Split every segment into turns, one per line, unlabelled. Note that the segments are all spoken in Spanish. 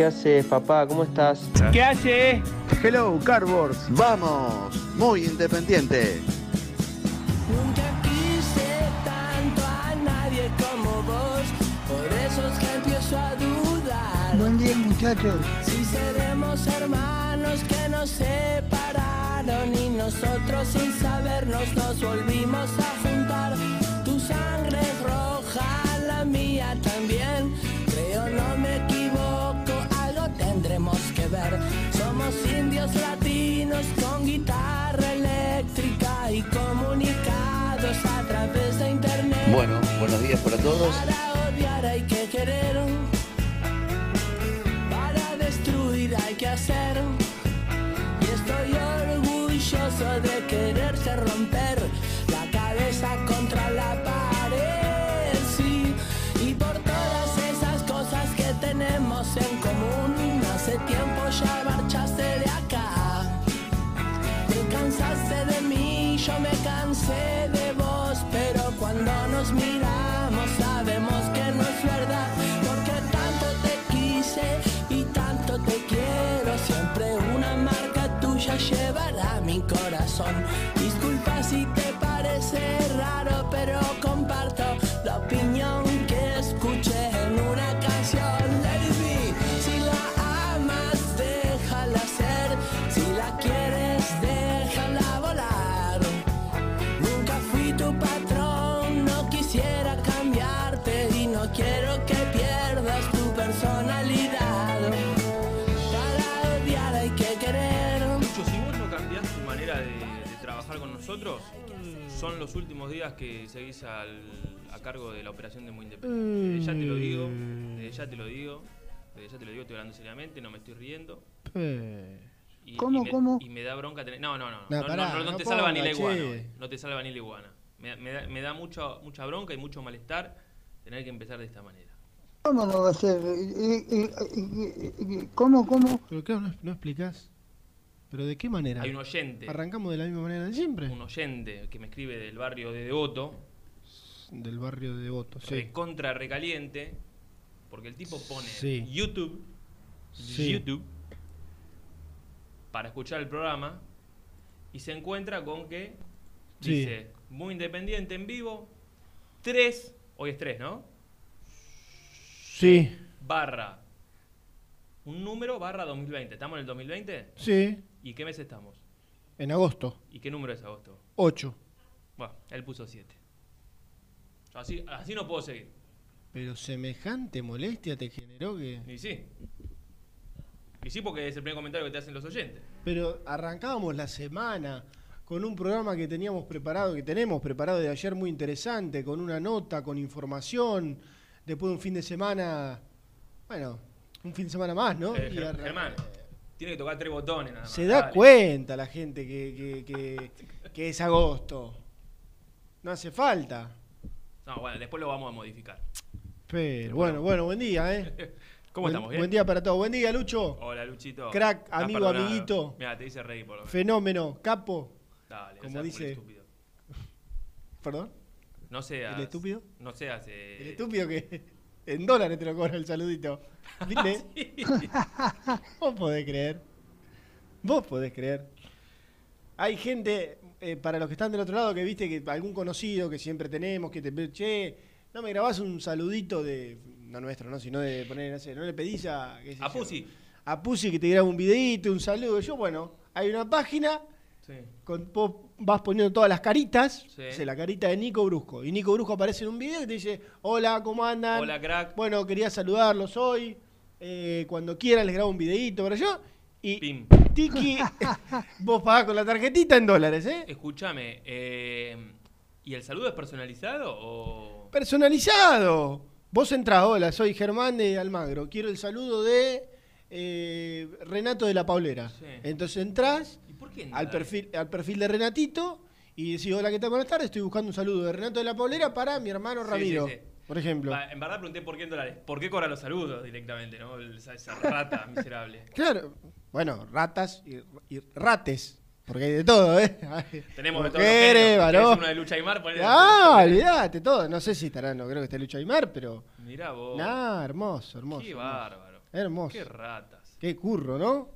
¿Qué
haces, papá? ¿Cómo estás?
¿qué hace?
Hello, Cardboards. Vamos. Muy independiente.
Nunca quise tanto a nadie como vos, por eso es que empiezo a dudar.
Buen día, muchachos.
Si seremos hermanos que nos separaron y nosotros sin sabernos nos volvimos a juntar. Tu sangre es roja, la mía también. Somos indios latinos con guitarra eléctrica y comunicados a través de internet.
Bueno, buenos días para todos.
Para odiar hay que querer. Para destruir hay que hacer. Y estoy orgulloso de quererse romper de pero cuando nos miramos sabemos que no es verdad, porque tanto te quise y tanto te quiero, siempre una marca tuya llevará mi corazón.
Nosotros, son los últimos días que seguís al- a cargo de la operación de Muy Independiente. Desde ya te lo digo, desde ya te lo digo, desde ya te lo digo, estoy hablando seriamente, no me estoy riendo. Y,
¿Cómo,
y me,
cómo?
Y me da bronca tener. No, no, no.
No,
No,
pará,
no, no, no
no
te salva ni
ponga,
la iguana. No te salva ni la iguana. Me, da- me da, me da mucha, mucha bronca y mucho malestar tener que empezar de esta manera.
¿Cómo no va a ser? ¿Y- y- y- y- ¿Cómo, cómo?
¿Pero qué no, no explicás? ¿Pero de qué manera?
Hay un oyente,
¿Arrancamos de la misma manera de siempre?
un oyente que me escribe del barrio de Devoto,
Del barrio de Devoto, sí.
recontra recaliente, porque el tipo pone
Sí.
YouTube,
Sí.
YouTube, para escuchar el programa y se encuentra con que
Sí.
dice muy independiente en vivo, 3, hoy es 3, ¿no?
Sí,
Barra, un número barra 2020. ¿Estamos en el 2020?
sí.
¿Y qué mes estamos?
En agosto,
¿Y qué número es agosto?
8.
Bueno, él puso 7. Así, así no puedo seguir.
Pero semejante molestia te generó que...
Y sí. Y sí, porque es el primer comentario que te hacen los oyentes.
Pero arrancábamos la semana con un programa que teníamos preparado, que tenemos preparado de ayer muy interesante, con una nota, con información, después de un fin de semana, bueno, un fin de semana más, ¿no?
Eh,
Y
Germán, tiene que tocar tres botones nada más.
Se da
Dale.
cuenta la gente que, que- que- que es agosto. No hace falta.
No, bueno, después lo vamos a modificar.
Pero bueno, bueno, buen día, ¿eh?
¿Cómo
Buen-
estamos? ¿Bien?
Buen día para todos. Buen día, Lucho.
Hola, Luchito.
Crack,
Estás
amigo,
perdonado.
amiguito.
Mira, te dice reír por lo menos.
Fenómeno, capo.
Dale,
como dice-
estúpido.
Perdón.
No seas.
¿El estúpido?
No seas. eh,
El estúpido que en dólares te lo cobra el saludito. ¿Viste? Vos podés creer. Vos podés creer. Hay gente, eh, para los que están del otro lado, que viste que algún conocido que siempre tenemos, que te che, no me grabás un saludito de, no nuestro, no, sino de poner, no sé, no le pedís a... qué sé
A Pussy.
A Pussy que te grabe un videito, un saludo. Yo, bueno, hay una página,
Sí.
con, vos vas poniendo todas las caritas,
Sí.
la carita de Nico Brusco. Y Nico Brusco aparece en un video y te dice, hola, ¿cómo andan?
Hola, crack.
Bueno, quería saludarlos hoy. eh, cuando quieran les grabo un videito para yo. Y
Pim.
Tiki, vos pagás con la tarjetita en dólares, ¿eh?
Escúchame, eh, ¿y el saludo es personalizado o.?
Personalizado. Vos entrás, hola, soy Germán de Almagro. Quiero el saludo de eh, Renato de la Paulera.
Sí.
Entonces entrás
¿Y por qué
al perfil, al perfil de Renatito y decís, hola, ¿qué tal? Buenas tardes. Estoy buscando un saludo de Renato de la Paulera para mi hermano Ramiro,
sí, sí.
por ejemplo.
En verdad pregunté por qué en dólares. ¿Por qué cobra los saludos directamente, no? Esa, esa rata miserable.
Claro, bueno, ratas y, y rates, porque hay de todo, ¿eh?
Tenemos de
mujeres,
géneros. ¿Querés
varón.
una de Lucha Aymar?
Ah, olvidate, todo. No sé si estará, no creo que esté Lucho Aymar, pero.
Mirá vos.
Nah, hermoso, hermoso.
qué
hermoso.
bárbaro.
Hermoso.
Qué ratas.
Qué curro, ¿no?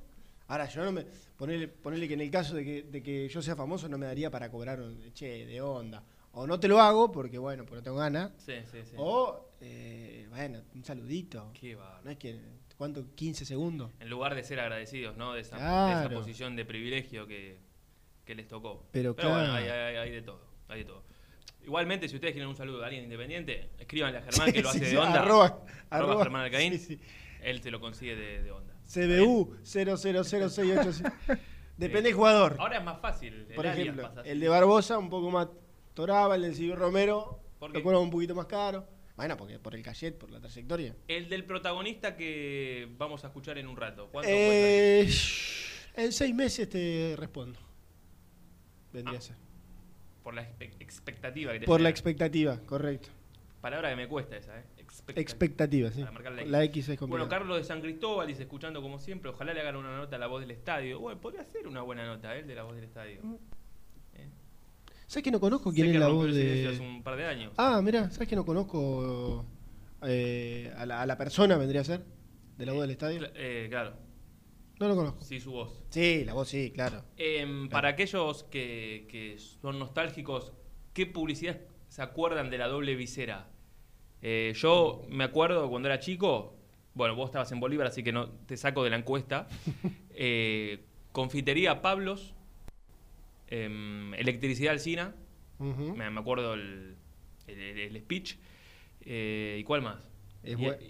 Ahora, yo no me. Ponele, ponele que en el caso de que, de que yo sea famoso no me daría para cobrar un che de onda. O no te lo hago porque, bueno, porque no tengo ganas.
Sí, sí, sí.
O, eh, bueno, un saludito.
Qué bárbaro.
No es que. ¿Cuánto? ¿15 segundos?
En lugar de ser agradecidos, ¿no? De esa, de esa posición de privilegio que, que les tocó.
Pero
bueno,
claro.
hay, hay- hay de todo. Hay de todo. Igualmente, si ustedes quieren un saludo de alguien independiente, escríbanle a Germán que lo hace
sí,
de onda.
arroba-
Arroba
arroba-
Germán Alcaín.
sí.
Él te lo consigue de, de onda.
CBU 000685. Depende del jugador.
Ahora es más fácil. el
Por ejemplo, el de Barbosa un poco más toraba, el de Silvio Romero lo cobra un poquito más caro. Bueno, porque por el cachet, por la trayectoria.
El del protagonista que vamos a escuchar en un rato. ¿Cuánto
Eh, en seis meses te respondo. Vendría
Ah,
a ser.
Por la expectativa que te
Por la expectativa, correcto.
Palabra que me cuesta esa, ¿eh? Expectativa.
Expectativa, sí.
Para la X.
La X es
Bueno. Carlos de San Cristóbal dice, escuchando como siempre, ojalá le hagan una nota a la voz del estadio. Bueno, podría ser una buena nota, ¿eh? El de la voz del estadio. ¿Eh?
¿Sabes que no conozco
Sé
quién
que
es la voz de.?
hace un par de años.
Ah, mira, ¿sabes que no conozco eh, a, la, a la persona, vendría a ser? De la voz del estadio.
Cla- eh, claro,
No lo conozco.
sí, su voz.
Sí, la voz sí, claro.
Em, Para aquellos que, que son nostálgicos, ¿qué publicidad se acuerdan de la doble visera? Eh, yo me acuerdo cuando era chico, bueno, vos estabas en Bolívar, así que no te saco de la encuesta. Eh, confitería Pablos, em, electricidad Alcina, me, me acuerdo el, el- speech. Eh, ¿Y cuál más?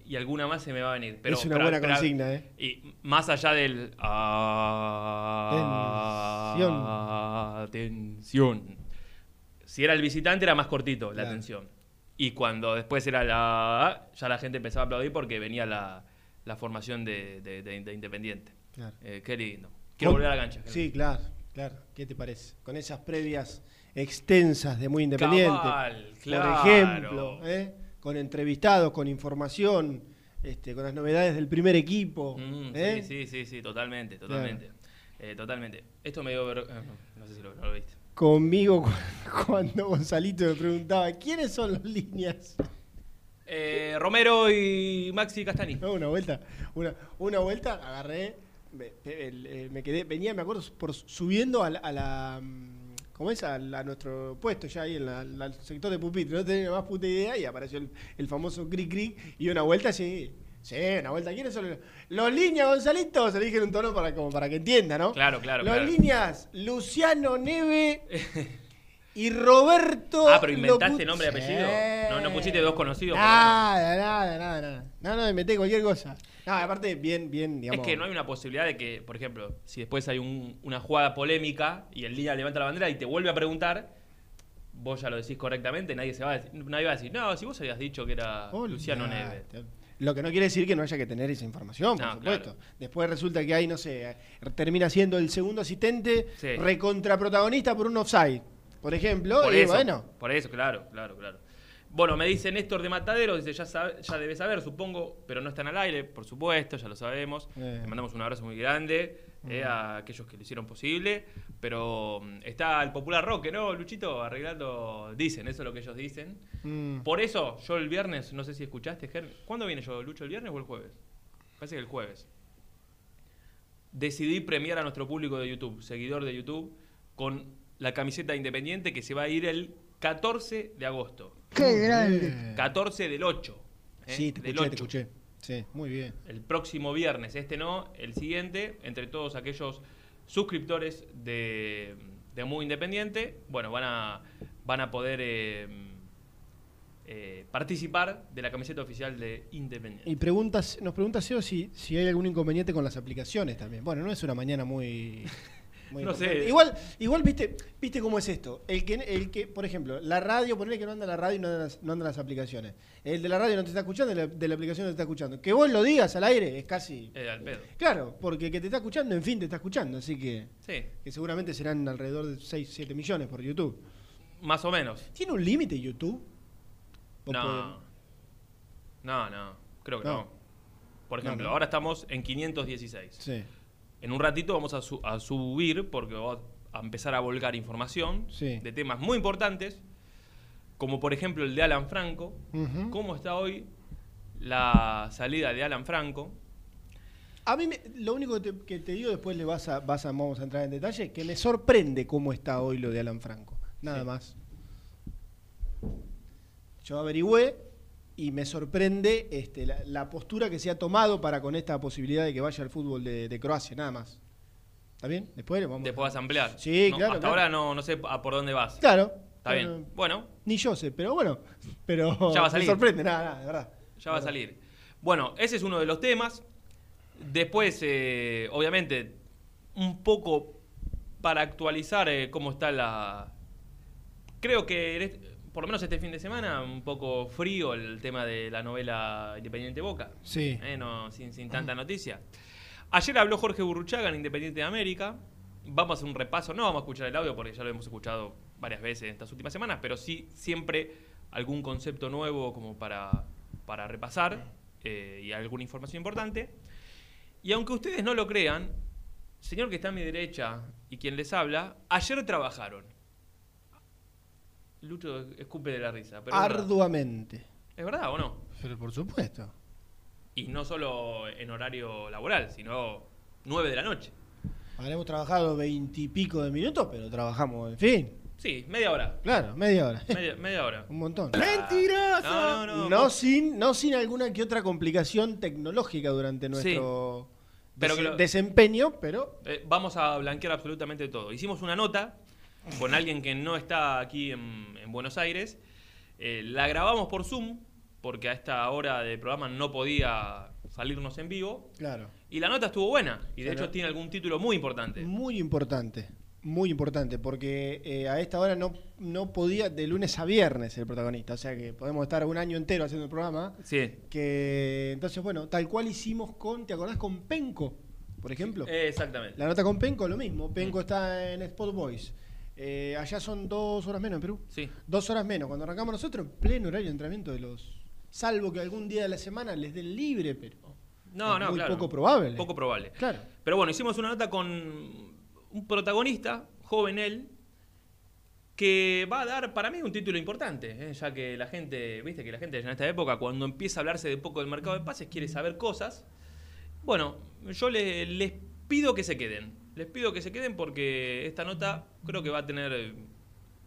Y, alguna más se me va a venir. Pero,
es una
pero-
buena
pero-
consigna, ¿eh?
y más allá del. Atención. Si era el visitante, era más cortito la
Claro.
atención. Y cuando después era la. Ya la gente empezaba a aplaudir porque venía la, la formación de, de- de- de Independiente.
Claro.
Eh, qué lindo. Quiero volver a la cancha.
Sí, claro, claro. ¿Qué te parece? Con esas previas extensas de Muy Independiente.
Cabal, claro.
Por ejemplo, ¿eh? con entrevistados, con información, este, con las novedades del primer equipo.
Mm,
¿eh?
Sí, sí, sí, sí, totalmente, totalmente. Eh, totalmente. Esto me dio. eh, no, no sé si lo, no lo viste.
Conmigo cu- cuando Gonzalito me preguntaba, ¿quiénes son los líneas?
Eh, Romero y Maxi Castani.
No, una vuelta, una, una vuelta, agarré, me, eh, me quedé, venía, me acuerdo, por subiendo a la, a la, mm, ¿cómo es? A, nuestro puesto ya ahí en la- la- el sector de pupitre, no tenía más puta idea y apareció el, el famoso cric cric y una vuelta así, sí, una vuelta, ¿quiénes son los, los líneas, Gonzalito? Se le dije en un tono para, como para que entienda, ¿no?
Claro, claro,
Los
claro.
líneas, Luciano Neve y Roberto...
Ah, pero inventaste nombre y apellido.
Sí.
No, no pusiste dos conocidos.
Nada, nada, nada, nada. No, no, inventé cualquier cosa. No, aparte, bien, bien, digamos.
Es que no hay una posibilidad de que, por ejemplo, si después hay un- una jugada polémica y el línea levanta la bandera y te vuelve a preguntar, vos ya lo decís correctamente, nadie se va a decir, nadie va a decir, no, si vos habías dicho que era
Olvidate.
Luciano Neves.
Lo que no quiere decir que no haya que tener esa información, por
No,
supuesto.
claro.
Después resulta que hay, no sé, termina siendo el segundo asistente
Sí.
recontraprotagonista por un offside, por ejemplo.
Por
y
eso,
bueno,
por eso, claro, claro, claro. Bueno, me dice Néstor de Matadero, dice, ya, sabe- ya debes saber, supongo, pero no están al aire, por supuesto, ya lo sabemos.
Eh.
Le mandamos un abrazo muy grande eh, a aquellos que lo hicieron posible. Pero mm, está el popular rock, ¿no, Luchito? Arreglando, dicen, eso es lo que ellos dicen.
Mm.
Por eso, yo el viernes, no sé si escuchaste, Ger, ¿cuándo viene yo, Lucho, el viernes o el jueves? Parece que el jueves. Decidí premiar a nuestro público de YouTube, seguidor de YouTube, con la camiseta independiente que se va a ir el 14 de agosto.
Qué grande.
Bien.
14 del 8. ¿eh?
Sí, te
Del
escuché, te
8.
escuché. Sí, muy bien.
El próximo viernes, este no, el siguiente, entre todos aquellos suscriptores de, de Muy Independiente, bueno, van a, van a poder eh, eh, participar de la camiseta oficial de Independiente.
Y preguntas, nos pregunta Seo si, si hay algún inconveniente con las aplicaciones también. Bueno, no es una mañana muy. Muy
No sé.
Igual, igual viste, viste cómo es esto. El que, el que, por ejemplo, la radio, ponele que no anda la radio y no andan las, no andan las aplicaciones. El de la radio no te está escuchando, el de la, de la aplicación no te está escuchando. Que vos lo digas al aire es casi.
Eh, al pedo.
Claro, porque el que te está escuchando, en fin, te está escuchando. Así que,
Sí,
que seguramente serán alrededor de 6, 7 millones por YouTube.
más o menos.
¿Tiene un límite YouTube? ¿O
No. No, no, creo que
No.
no. Por ejemplo,
no.
ahora estamos en 516.
Sí,
En un ratito vamos a, su- a subir, porque vamos a empezar a volcar información
Sí.
de temas muy importantes, como por ejemplo el de Alan Franco. ¿Cómo está hoy la salida de Alan Franco?
A mí me- lo único que te, que te digo, después le vas a, vas a, vamos a entrar en detalle, que me sorprende cómo está hoy lo de Alan Franco. Nada
Sí.
más. Yo averigüé y me sorprende este, la, la postura que se ha tomado para con esta posibilidad de que vaya al fútbol de, de Croacia, nada más. ¿Está bien? Después vamos
Después vas a ampliar.
Sí,
No,
claro,
Hasta
claro.
ahora no, no sé a por dónde vas.
Claro.
Está bien. Bueno,
Ni yo sé, pero bueno. Pero
Ya va a
me
salir.
sorprende, nada, nada, de verdad.
ya va a salir. Bueno, ese es uno de los temas. Después, eh, obviamente, un poco para actualizar eh, cómo está la... Creo que, por lo menos este fin de semana, un poco frío el tema de la novela Independiente Boca.
Sí.
Eh, no, sin, sin tanta noticia. Ayer habló Jorge Burruchaga en Independiente de América. Vamos a hacer un repaso. No vamos a escuchar el audio porque ya lo hemos escuchado varias veces en estas últimas semanas, pero sí siempre algún concepto nuevo como para, para repasar eh, y alguna información importante. Y aunque ustedes no lo crean, señor que está a mi derecha y quien les habla, ayer trabajaron. Lucho escupe de la risa. Pero.
Arduamente.
¿Es verdad o no?
Pero por supuesto.
Y no solo en horario laboral, sino 9 de la noche.
Habremos trabajado veintipico de minutos, pero trabajamos, en fin.
Sí, media hora.
Claro, media hora.
Media, media hora.
Un montón.
¡Mentiroso! No, no, no.
No sin, no sin alguna que otra complicación tecnológica durante nuestro
Pero lo-
desempeño, pero
Eh, vamos a blanquear absolutamente todo. Hicimos una nota con alguien que no está aquí en, en Buenos Aires. Eh, la grabamos por Zoom, porque a esta hora de programa no podía salirnos en vivo.
claro,
Y la nota estuvo buena. Y de
Claro.
hecho tiene algún título muy importante.
muy importante. Muy importante, porque eh, a esta hora no, no podía, de lunes a viernes el protagonista, o sea que podemos estar un año entero haciendo el programa.
Sí.
Que entonces, bueno, tal cual hicimos con, ¿te acordás con Penco, por ejemplo?
Exactamente.
La nota con Penco, lo mismo. Penco está en Spot Boys. Eh, allá son dos horas menos en Perú.
Sí.
Dos horario menos. Cuando arrancamos nosotros, en pleno horario de entrenamiento de los. Salvo que algún día de la semana les den libre, pero.
No,
es
no,
muy
claro.
poco probable.
Poco probable.
Claro.
Pero bueno, hicimos una nota con un protagonista, joven él, que va a dar para mí un título importante, ¿eh? ya que la gente, viste que la gente en esta época, cuando empieza a hablarse de poco del mercado de pases, quiere saber cosas. Bueno, yo le- les pido que se queden. Les pido que se queden porque esta nota creo que va a tener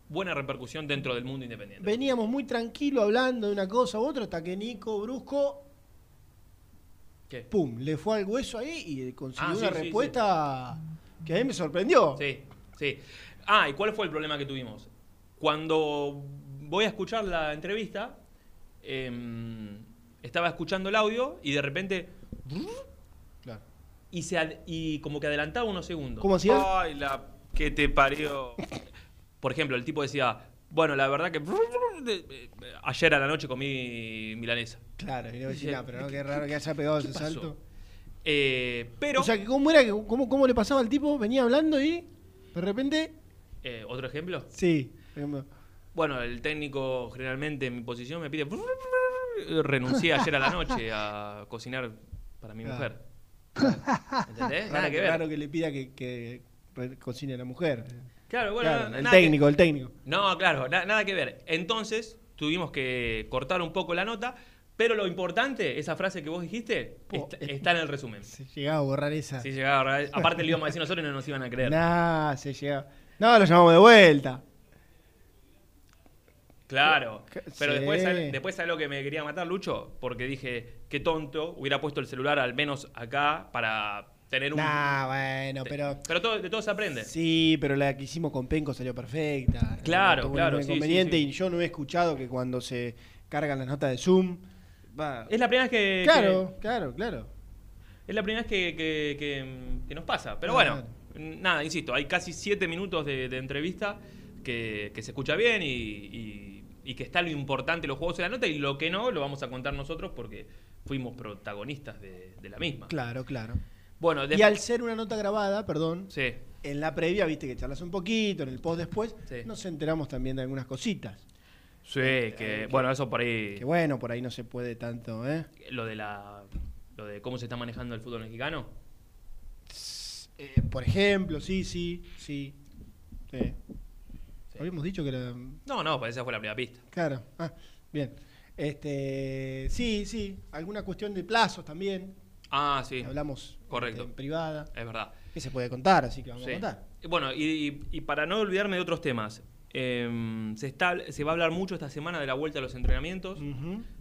buena repercusión dentro del mundo independiente.
Veníamos muy tranquilo hablando de una cosa u otra, hasta que Nico Brusco,
¿Qué?
pum, le fue al hueso ahí y consiguió
Ah, sí,
una
sí,
respuesta que a mí me sorprendió.
Sí, sí. Ah, ¿y cuál fue el problema que tuvimos? Cuando voy a escuchar la entrevista, em, estaba escuchando el audio y de repente. Y, se ad- y como que adelantaba unos segundos.
¿Cómo hacía?
Ay, la que te parió. Por ejemplo, el tipo decía, bueno, la verdad que ayer a la noche comí milanesa.
Claro, y le voy a decir,
Dice,
"Ah, pero no, qué raro que haya pegado
¿Qué
ese
pasó?
salto.
Eh, pero,
O sea, que ¿cómo era? que- ¿Cómo, cómo le pasaba al tipo? Venía hablando y de repente,
eh, otro ejemplo.
sí, ejemplo,
Bueno, el técnico generalmente en mi posición me pide. Renuncié ayer a la noche a cocinar para mi
Claro.
mujer. ¿Entendés? Nada
Raro,
que ver.
raro que le pida que, cocine a la mujer.
Claro, bueno,
Claro, el
que-
técnico, el técnico.
No, claro, na- nada que ver. Entonces, tuvimos que cortar un poco la nota, pero lo importante, esa frase que vos dijiste, está, está en el resumen.
Se llegaba a borrar esa.
Si llegaba, a- aparte le íbamos a decir nosotros y no nos iban a creer.
Nah, se llegaba. No, lo llamamos de vuelta.
Claro. Pero
sí.
después, ¿sabes- después ¿sabes lo que me quería matar, Lucho? Porque dije, qué tonto, hubiera puesto el celular al menos acá para tener un...
Nah, bueno, pero.
Pero todo, de todo se aprende.
Sí, pero la que hicimos con Penco salió perfecta.
Claro,
tuvo
claro, sí,
inconveniente
sí, sí.
y yo no he escuchado que cuando se cargan las notas de Zoom. va-
Es la primera vez que...
Claro, claro, claro.
es la primera vez que, que- que- nos pasa. Pero
Claro.
bueno, nada, insisto, hay casi siete minutos de, de entrevista que, que se escucha bien y, y- y que está lo importante, los juegos de la nota, y lo que no, lo vamos a contar nosotros porque fuimos protagonistas de, de la misma.
Claro, claro.
Bueno,
Y al ser una nota grabada, perdón,
Sí.
en la previa, viste que charlas un poquito, en el post después,
Sí.
nos enteramos también de algunas cositas.
Sí, que, bueno, eso por ahí...
Que bueno, por ahí no se puede tanto, ¿eh?
lo de la lo de cómo se está manejando el fútbol mexicano.
Eh, por ejemplo, sí, sí, sí. Sí. Habíamos dicho que era.
No, no, pues esa fue la primera pista.
Claro. Ah, bien. Este, sí, sí. Alguna cuestión de plazos también.
Ah, sí,
Hablamos
Correcto.
este, en privada.
es verdad.
Que se puede contar, así que vamos
Sí.
a contar.
Bueno, y, y- y para no olvidarme de otros temas, em, se, está, se va a hablar mucho esta semana de la vuelta a los entrenamientos.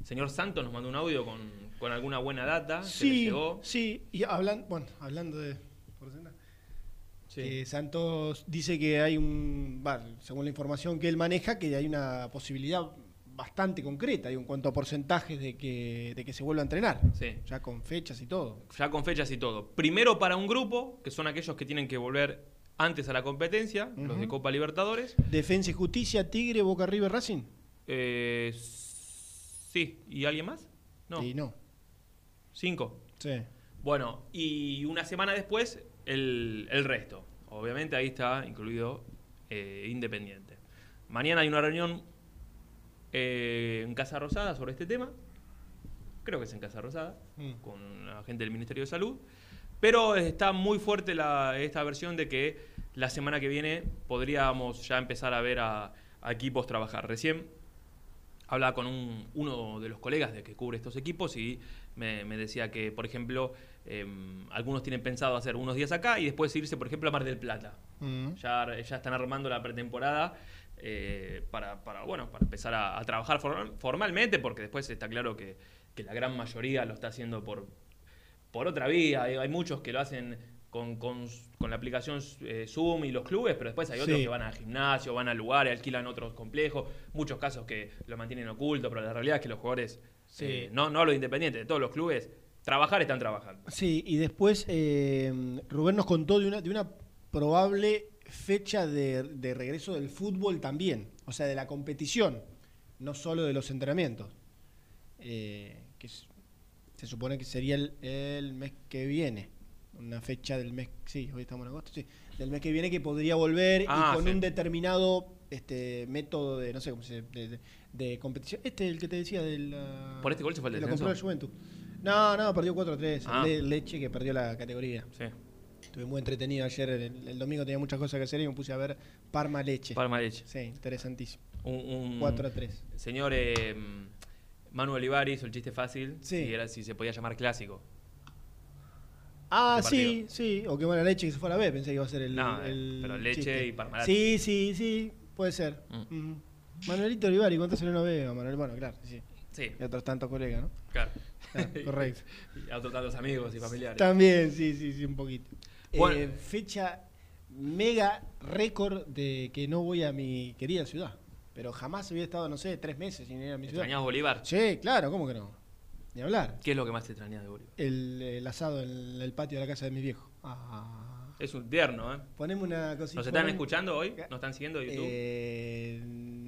Señor Santos nos mandó un audio con, con alguna buena data.
Sí,
llegó.
sí. Y hablan, bueno, hablando de.
Sí.
que Santos dice que hay un. según la información que él maneja, que hay una posibilidad bastante concreta digo, en cuanto a porcentajes de que, de que se vuelva a entrenar.
Sí.
Ya con fechas y todo.
Ya con fechas y todo. Primero para un grupo, que son aquellos que tienen que volver antes a la competencia, los de. Copa Libertadores.
Defensa y Justicia, Tigre, Boca River, Racing.
Eh, sí, ¿y alguien más? No,
Y no.
cinco.
Sí.
Bueno, y una semana después, el, el resto. Obviamente ahí está incluido eh, Independiente. Mañana hay una reunión eh, en Casa Rosada sobre este tema. Creo que es en Casa Rosada,
Mm.
con la gente del Ministerio de Salud. Pero está muy fuerte la- esta versión de que la semana que viene podríamos ya empezar a ver a, a equipos trabajar. Recién hablaba con un- uno de los colegas de que cubre estos equipos y me, me decía que, por ejemplo, em, algunos tienen pensado hacer unos días acá y después irse, por ejemplo, a Mar del Plata.
Mm.
Ya, ya están armando la pretemporada eh, para, para, bueno, para empezar a, a trabajar formal- formalmente, porque después está claro que, que la gran mayoría lo está haciendo por, por otra vía. Hay, hay muchos que lo hacen con, con- con la aplicación eh, Zoom y los clubes, pero después hay otros
Sí.
que van al gimnasio, van al lugar, alquilan otros complejos. Muchos casos que lo mantienen oculto, pero la realidad es que los jugadores,
Sí.
eh, no, no los independientes, de todos los clubes, trabajar están trabajando.
Sí, y después eh, Rubén nos contó de una, de una probable fecha de, de regreso del fútbol también, o sea, de la competición, no solo de los entrenamientos. Eh, que es- se supone que sería el, el mes que viene, una fecha del mes, sí, hoy estamos en agosto, sí, del mes que viene que podría volver
Ah,
y con
sí.
un determinado este método de, no sé cómo se de, de- de competición. Este, el que te decía del...
¿Por este gol se fue el
lo
descenso?
compró el Juventus. No, no, perdió 4-3.
Ah.
Le- Leche que perdió la categoría.
Sí.
Estuve muy entretenido ayer. El, el domingo tenía muchas cosas que hacer y me puse a ver Parma Leche.
Palma Leche.
Sí, interesantísimo.
Un, un-
4-3.
Señor eh, Manuel Olivari hizo el chiste fácil
Sí.
si, era, si se podía llamar clásico.
Ah,
Este
sí, sí. O que buena leche que se fue a la B. Pensé que iba a ser el.
No,
el
pero Leche y Parmalat.
Sí, sí, sí. Puede ser.
Mm.
Ujú. Manuelito Olivari, ¿cuánto se no veo? Manuel, bueno, claro, sí.
Sí,
Y otros tantos colegas, ¿no?
claro.
Correcto.
y otros tantos amigos y familiares.
También, sí, sí, sí, un poquito.
Bueno.
Eh, fecha mega récord de que no voy a mi querida ciudad. Pero jamás había estado, no sé, tres meses sin ir a mi ciudad.
¿Extrañás Bolívar?
Sí, claro, ¿cómo que no? Ni hablar.
¿Qué es lo que más te extrañas de Bolívar?
El, el asado en el patio de la casa de mi viejo. Ah.
Es un tierno, ¿eh?
Poneme una cosita.
¿Nos están escuchando hoy? ¿Nos están siguiendo de YouTube?
Eh,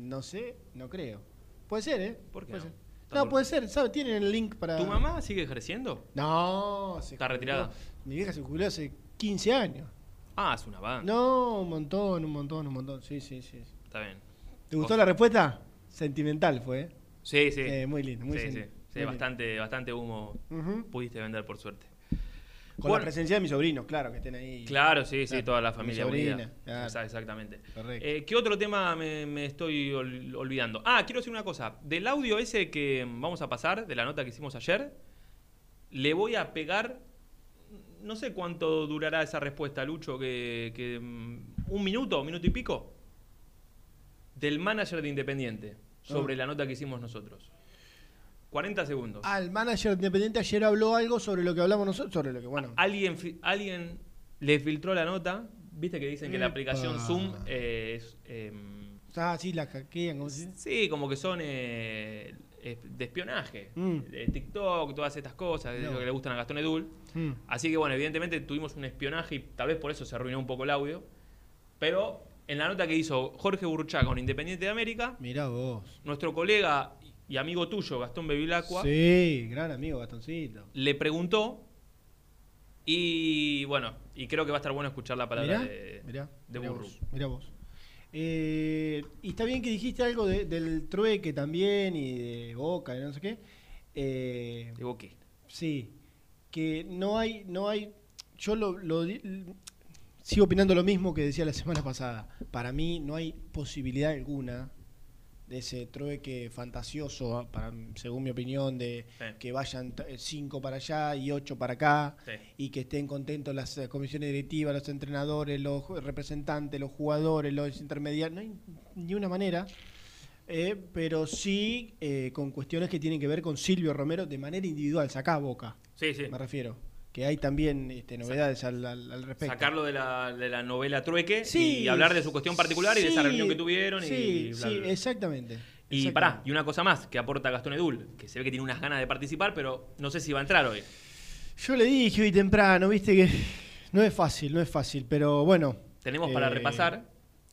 no sé, no creo. Puede ser, ¿eh?
¿Por qué
Puede
no?
ser. No, puede ser, ¿sabes? Tienen el link para.
¿Tu mamá sigue ejerciendo?
No, se
Está
jubiló.
retirada.
Mi vieja se jubiló hace 15 años.
Ah, es una banda.
No, un montón, un montón, un montón. Sí, sí, sí.
Está bien.
¿Te gustó la respuesta? Sentimental fue, ¿eh?
Sí, sí.
Eh, muy lindo, muy
sí,
sen-
sí.
muy
Sí,
lindo.
bastante, bastante humo pudiste vender por suerte.
Con
Bueno.
la presencia de mis sobrinos, claro, que estén ahí.
Claro, sí, sí, toda la
mi
familia
sobrina, claro.
Exa- Exactamente.
Correcto.
Eh, ¿Qué otro tema me, me estoy ol- olvidando? Ah, quiero decir una cosa. Del audio ese que vamos a pasar, de la nota que hicimos ayer, le voy a pegar. No sé cuánto durará esa respuesta, Lucho, que, que, mm, un minuto, un minuto y pico, del manager de Independiente sobre
Ah.
la nota que hicimos nosotros. 40 segundos.
Ah, el manager independiente ayer habló algo sobre lo que hablamos nosotros, sobre lo que, bueno.
Alguien, alguien le filtró la nota. Viste que dicen que la
Epa.
aplicación Zoom eh, es.
Ah, sí, la hackean, como si...
sí, como que son eh, de espionaje.
Mm.
De TikTok, todas estas cosas, de
No.
lo que le gustan a Gastón Edul.
Mm.
Así que bueno, evidentemente tuvimos un espionaje y tal vez por eso se arruinó un poco el audio. Pero en la nota que hizo Jorge Burruchaga con Independiente de América,
Mirá vos.
nuestro colega y amigo tuyo, Gastón Bevilacqua,
Sí, gran amigo, Gastoncito.
le preguntó y bueno, y creo que va a estar bueno escuchar la palabra
Mirá,
de,
mirá,
de
mirá
Burru.
vos, mirá vos. Eh, y está bien que dijiste algo de- del trueque también y de Boca y no sé qué. Eh,
Digo, ¿qué?
sí, que no hay, no hay, yo lo, lo sigo opinando lo mismo que decía la semana pasada. Para mí no hay posibilidad alguna de ese trueque fantasioso, para, según mi opinión, de
Sí.
que vayan t- cinco para allá y ocho para acá
Sí.
y que estén contentos las eh, comisiones directivas, los entrenadores, los representantes, los jugadores, los intermediarios. No hay ni una manera. eh, pero sí eh, con cuestiones que tienen que ver con Silvio Romero de manera individual, sacá boca,
Sí, sí.
me refiero. Que hay también este, novedades al, respecto.
Sacarlo de la, de la novela Trueque
Sí,
y hablar de su cuestión particular y de esa reunión que tuvieron.
Sí,
y bla,
exactamente.
Y pará, y una cosa más que aporta Gastón Edul, que se ve que tiene unas ganas de participar, pero no sé si va a entrar hoy.
Yo le dije hoy temprano, viste que no es fácil, no es fácil, pero bueno.
Tenemos para
eh,
repasar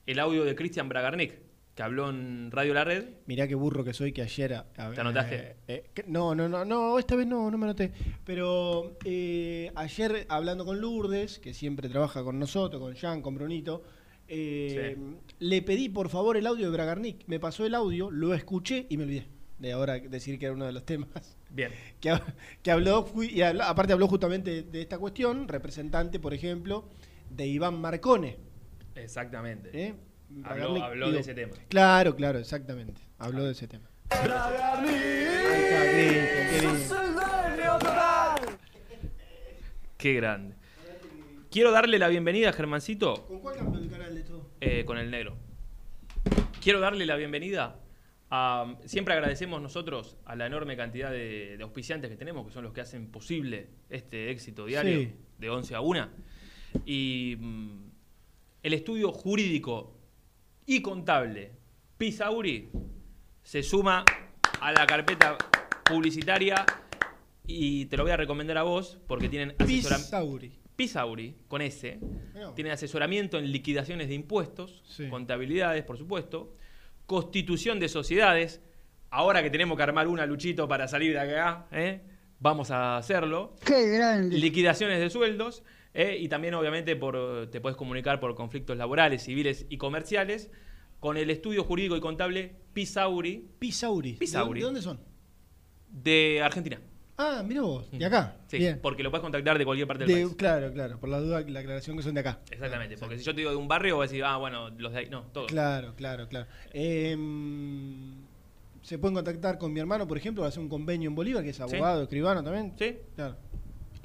el audio de Cristian Bragarnik, que habló en Radio La Red.
Mirá qué burro que soy que ayer... a- a-
¿Te anotaste?
eh, eh, no, no, no, no, esta vez no, no me anoté. Pero eh, ayer hablando con Lourdes, que siempre trabaja con nosotros, con Jean, con Brunito, le pedí por favor el audio de Bragarnik. Me pasó el audio, lo escuché y me olvidé de ahora decir que era uno de los temas.
Bien.
que, que habló, fui- y aparte habló justamente de esta cuestión, representante, por ejemplo, de Iván Marcone.
Exactamente. Habló,
Bragarnik,
habló
digo,
de ese tema.
Claro, claro, exactamente. Habló de ese tema. Qué
grande. Quiero darle la bienvenida a Germancito
¿Con cuál cambio de canal de todo?
eh, con el negro. Quiero darle la bienvenida a. Siempre agradecemos nosotros a la enorme cantidad de, de auspiciantes que tenemos, que son los que hacen posible este éxito diario
Sí.
de 11 a 1. Y mm, el estudio jurídico y contable Pisauri se suma a la carpeta publicitaria y te lo voy a recomendar a vos porque tienen asesoramiento.
Pisauri.
Pisauri, con S,
Mirá vos.
tiene asesoramiento en liquidaciones de impuestos,
Sí.
contabilidades, por supuesto, constitución de sociedades. Ahora que tenemos que armar una, Luchito, para salir de acá, ¿eh? vamos a hacerlo.
Qué grande.
Liquidaciones de sueldos ¿eh? y también, obviamente, por, te puedes comunicar por conflictos laborales, civiles y comerciales con el estudio jurídico y contable Pisauri
Pisauri.
Pisauri.
¿De, dónde son?
de Argentina.
Ah, mira vos, de acá.
Sí,
Bien.
porque lo puedes contactar de cualquier parte del
De-
país.
claro, claro, por la duda, la aclaración que son de acá.
Exactamente, porque si yo te digo de un barrio, vas a decir, ah, bueno, los de ahí. No, todos.
Claro, claro, claro. Em, se pueden contactar con mi hermano, por ejemplo, va a hacer un convenio en Bolívar, que es abogado, escribano también.
¿Sí?
Claro.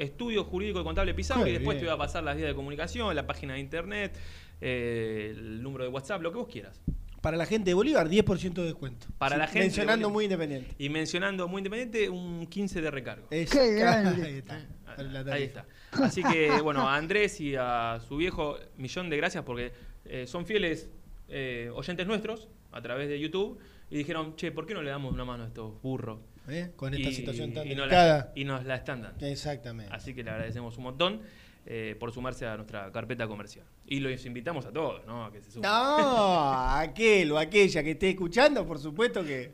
Estudio Jurídico y Contable Pisauri.
Qué
Después
bien.
te voy a pasar las vías de comunicación, la página de internet, eh, el número de WhatsApp, lo que vos quieras.
Para la gente de Bolívar, 10% de descuento.
Para la gente de
Mencionando muy independiente.
Y mencionando muy independiente, un 15 de recargo.
Es-
Qué grande.
Ahí está.
Ah, Ahí está. Así que, bueno, a Andrés y a su viejo, millón de gracias porque eh, son fieles eh, oyentes nuestros a través de YouTube y dijeron, che, ¿por qué no le damos una mano a estos burros?
¿Eh? Con esta
Y-
situación tan
y nos
delicada.
la, y nos la están dando.
Exactamente.
Así que le agradecemos un montón eh, por sumarse a nuestra carpeta comercial. Y los invitamos a todos, ¿no? A que se sumen.
No, aquel o aquella que esté escuchando, por supuesto que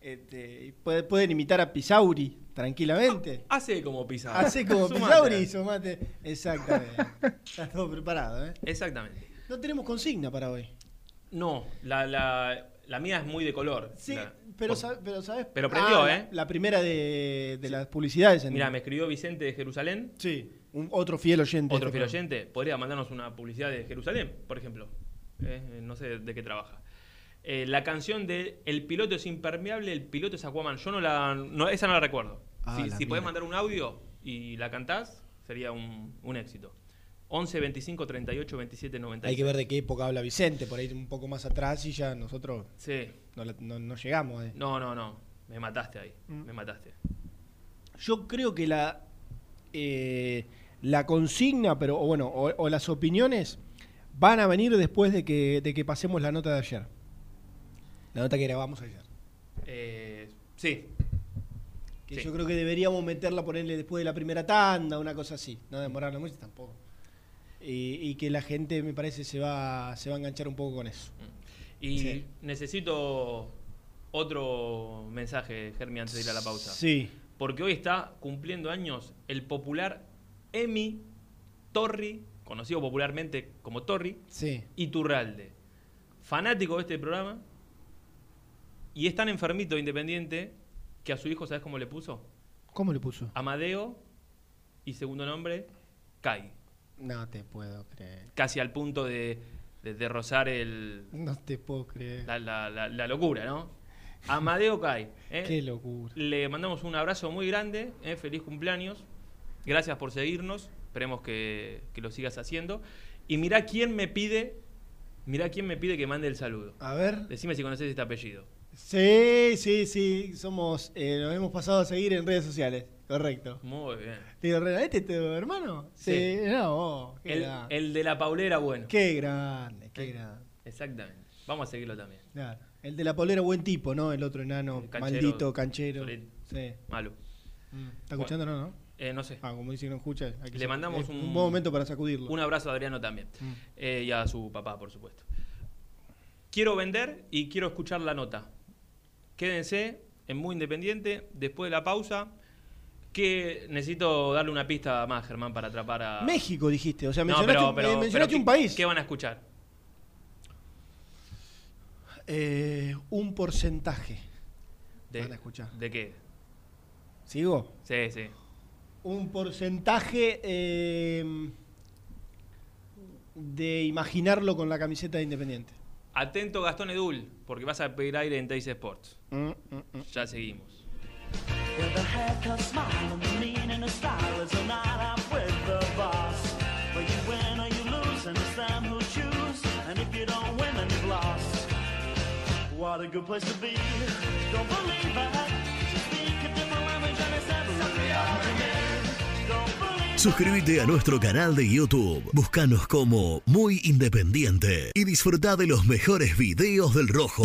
este, puede- pueden imitar a Pisauri tranquilamente.
Hace como Pizarro.
Hace como
Sumate.
Pisauri sumate. Exactamente. Está todo preparado, ¿eh?
Exactamente.
No tenemos consigna para hoy.
No, la, la- La mía es muy de color.
Sí,
La-
pero,
por-
sa- pero ¿sabes?
Pero prendió,
la-
¿eh?
La, primera de, de las publicidades. En,
Mira, me escribió Vicente de Jerusalén,
Sí, un, otro fiel oyente.
otro
de
fiel
este
oyente. Podría mandarnos una publicidad de Jerusalén, por ejemplo. Eh, no sé de qué trabaja. Eh, la canción de El piloto es impermeable, el piloto es Aquaman. Yo no la. no, esa no la recuerdo.
Ah,
si
la
si podés mandar un audio y la cantás, sería un, un éxito. 11 25 38 27 96.
Hay que ver de qué época habla Vicente, por ahí un poco más atrás y ya nosotros
Sí.
no, no- no llegamos. eh.
No, no, no. Me mataste ahí.
Mm.
Me mataste.
Yo creo que la, eh, la consigna, pero o bueno, o, o las opiniones van a venir después de que, de que pasemos la nota de ayer. La nota que grabamos ayer.
Eh, sí.
Que
Sí.
yo creo que deberíamos meterla, ponerle después de la primera tanda, una cosa así. No demorarla mucho tampoco. Y, y que la gente, me parece, se va, se va a enganchar un poco con eso.
Y
Sí.
necesito otro mensaje, Germi, antes de ir a la pausa.
Sí.
Porque hoy está cumpliendo años el popular Emi Torri, conocido popularmente como Torri,
Sí.
Iturralde. Fanático de este programa. Y es tan enfermito e independiente que a su hijo, ¿sabes cómo le puso?
¿Cómo le puso?
Amadeo y segundo nombre, Kai.
No te puedo creer.
Casi al punto de, de- de rozar el,
No te puedo creer.
la, la- la- la locura, ¿no? Amadeo Kai. ¿eh?
Qué locura.
Le mandamos un abrazo muy grande, ¿eh? feliz cumpleaños. Gracias por seguirnos. Esperemos que, que lo sigas haciendo. Y mirá quién me pide, mirá quién me pide que mande el saludo.
A ver.
Decime si conoces este apellido.
Sí, sí, sí. Somos, eh, nos hemos pasado a seguir en redes sociales. Correcto.
Muy bien.
Te digo, ¿este es tu hermano? Sí.
Sí.
No, vos,
El, el de la Paulera, bueno.
Qué grande, qué
Sí.
grande.
Exactamente. Vamos a seguirlo también.
Claro. El de la polera, buen tipo, ¿no? El otro enano,
El canchero,
maldito, canchero. Sí.
Malo.
¿Está escuchando no, no?
Eh, no sé.
Ah, como dice que no escucha. hay que
Le mandamos
es
un-
un buen momento para sacudirlo.
Un abrazo a Adriano también.
Mm.
Eh, y a su papá, por supuesto. Quiero vender y quiero escuchar la nota. Quédense en Muy Independiente. Después de la pausa, que necesito darle una pista más, Germán, para atrapar a...
México dijiste, o sea,
No,
mencionaste,
pero,
un-
pero-
eh, mencionaste
pero
un
¿qué-
país.
¿Qué van a escuchar?
Eh, un porcentaje.
De,
Van a escuchar.
¿De qué?
¿Sigo?
Sí, sí.
Un porcentaje eh, de imaginarlo con la camiseta de Independiente.
Atento Gastón Edul, porque vas a pedir aire en Teis Sports.
Mm, mm, mm.
Ya seguimos.
What a good place to be. Don't believe
Suscríbete a nuestro canal de YouTube. Búscanos como Muy Independiente y disfruta de los mejores videos del Rojo.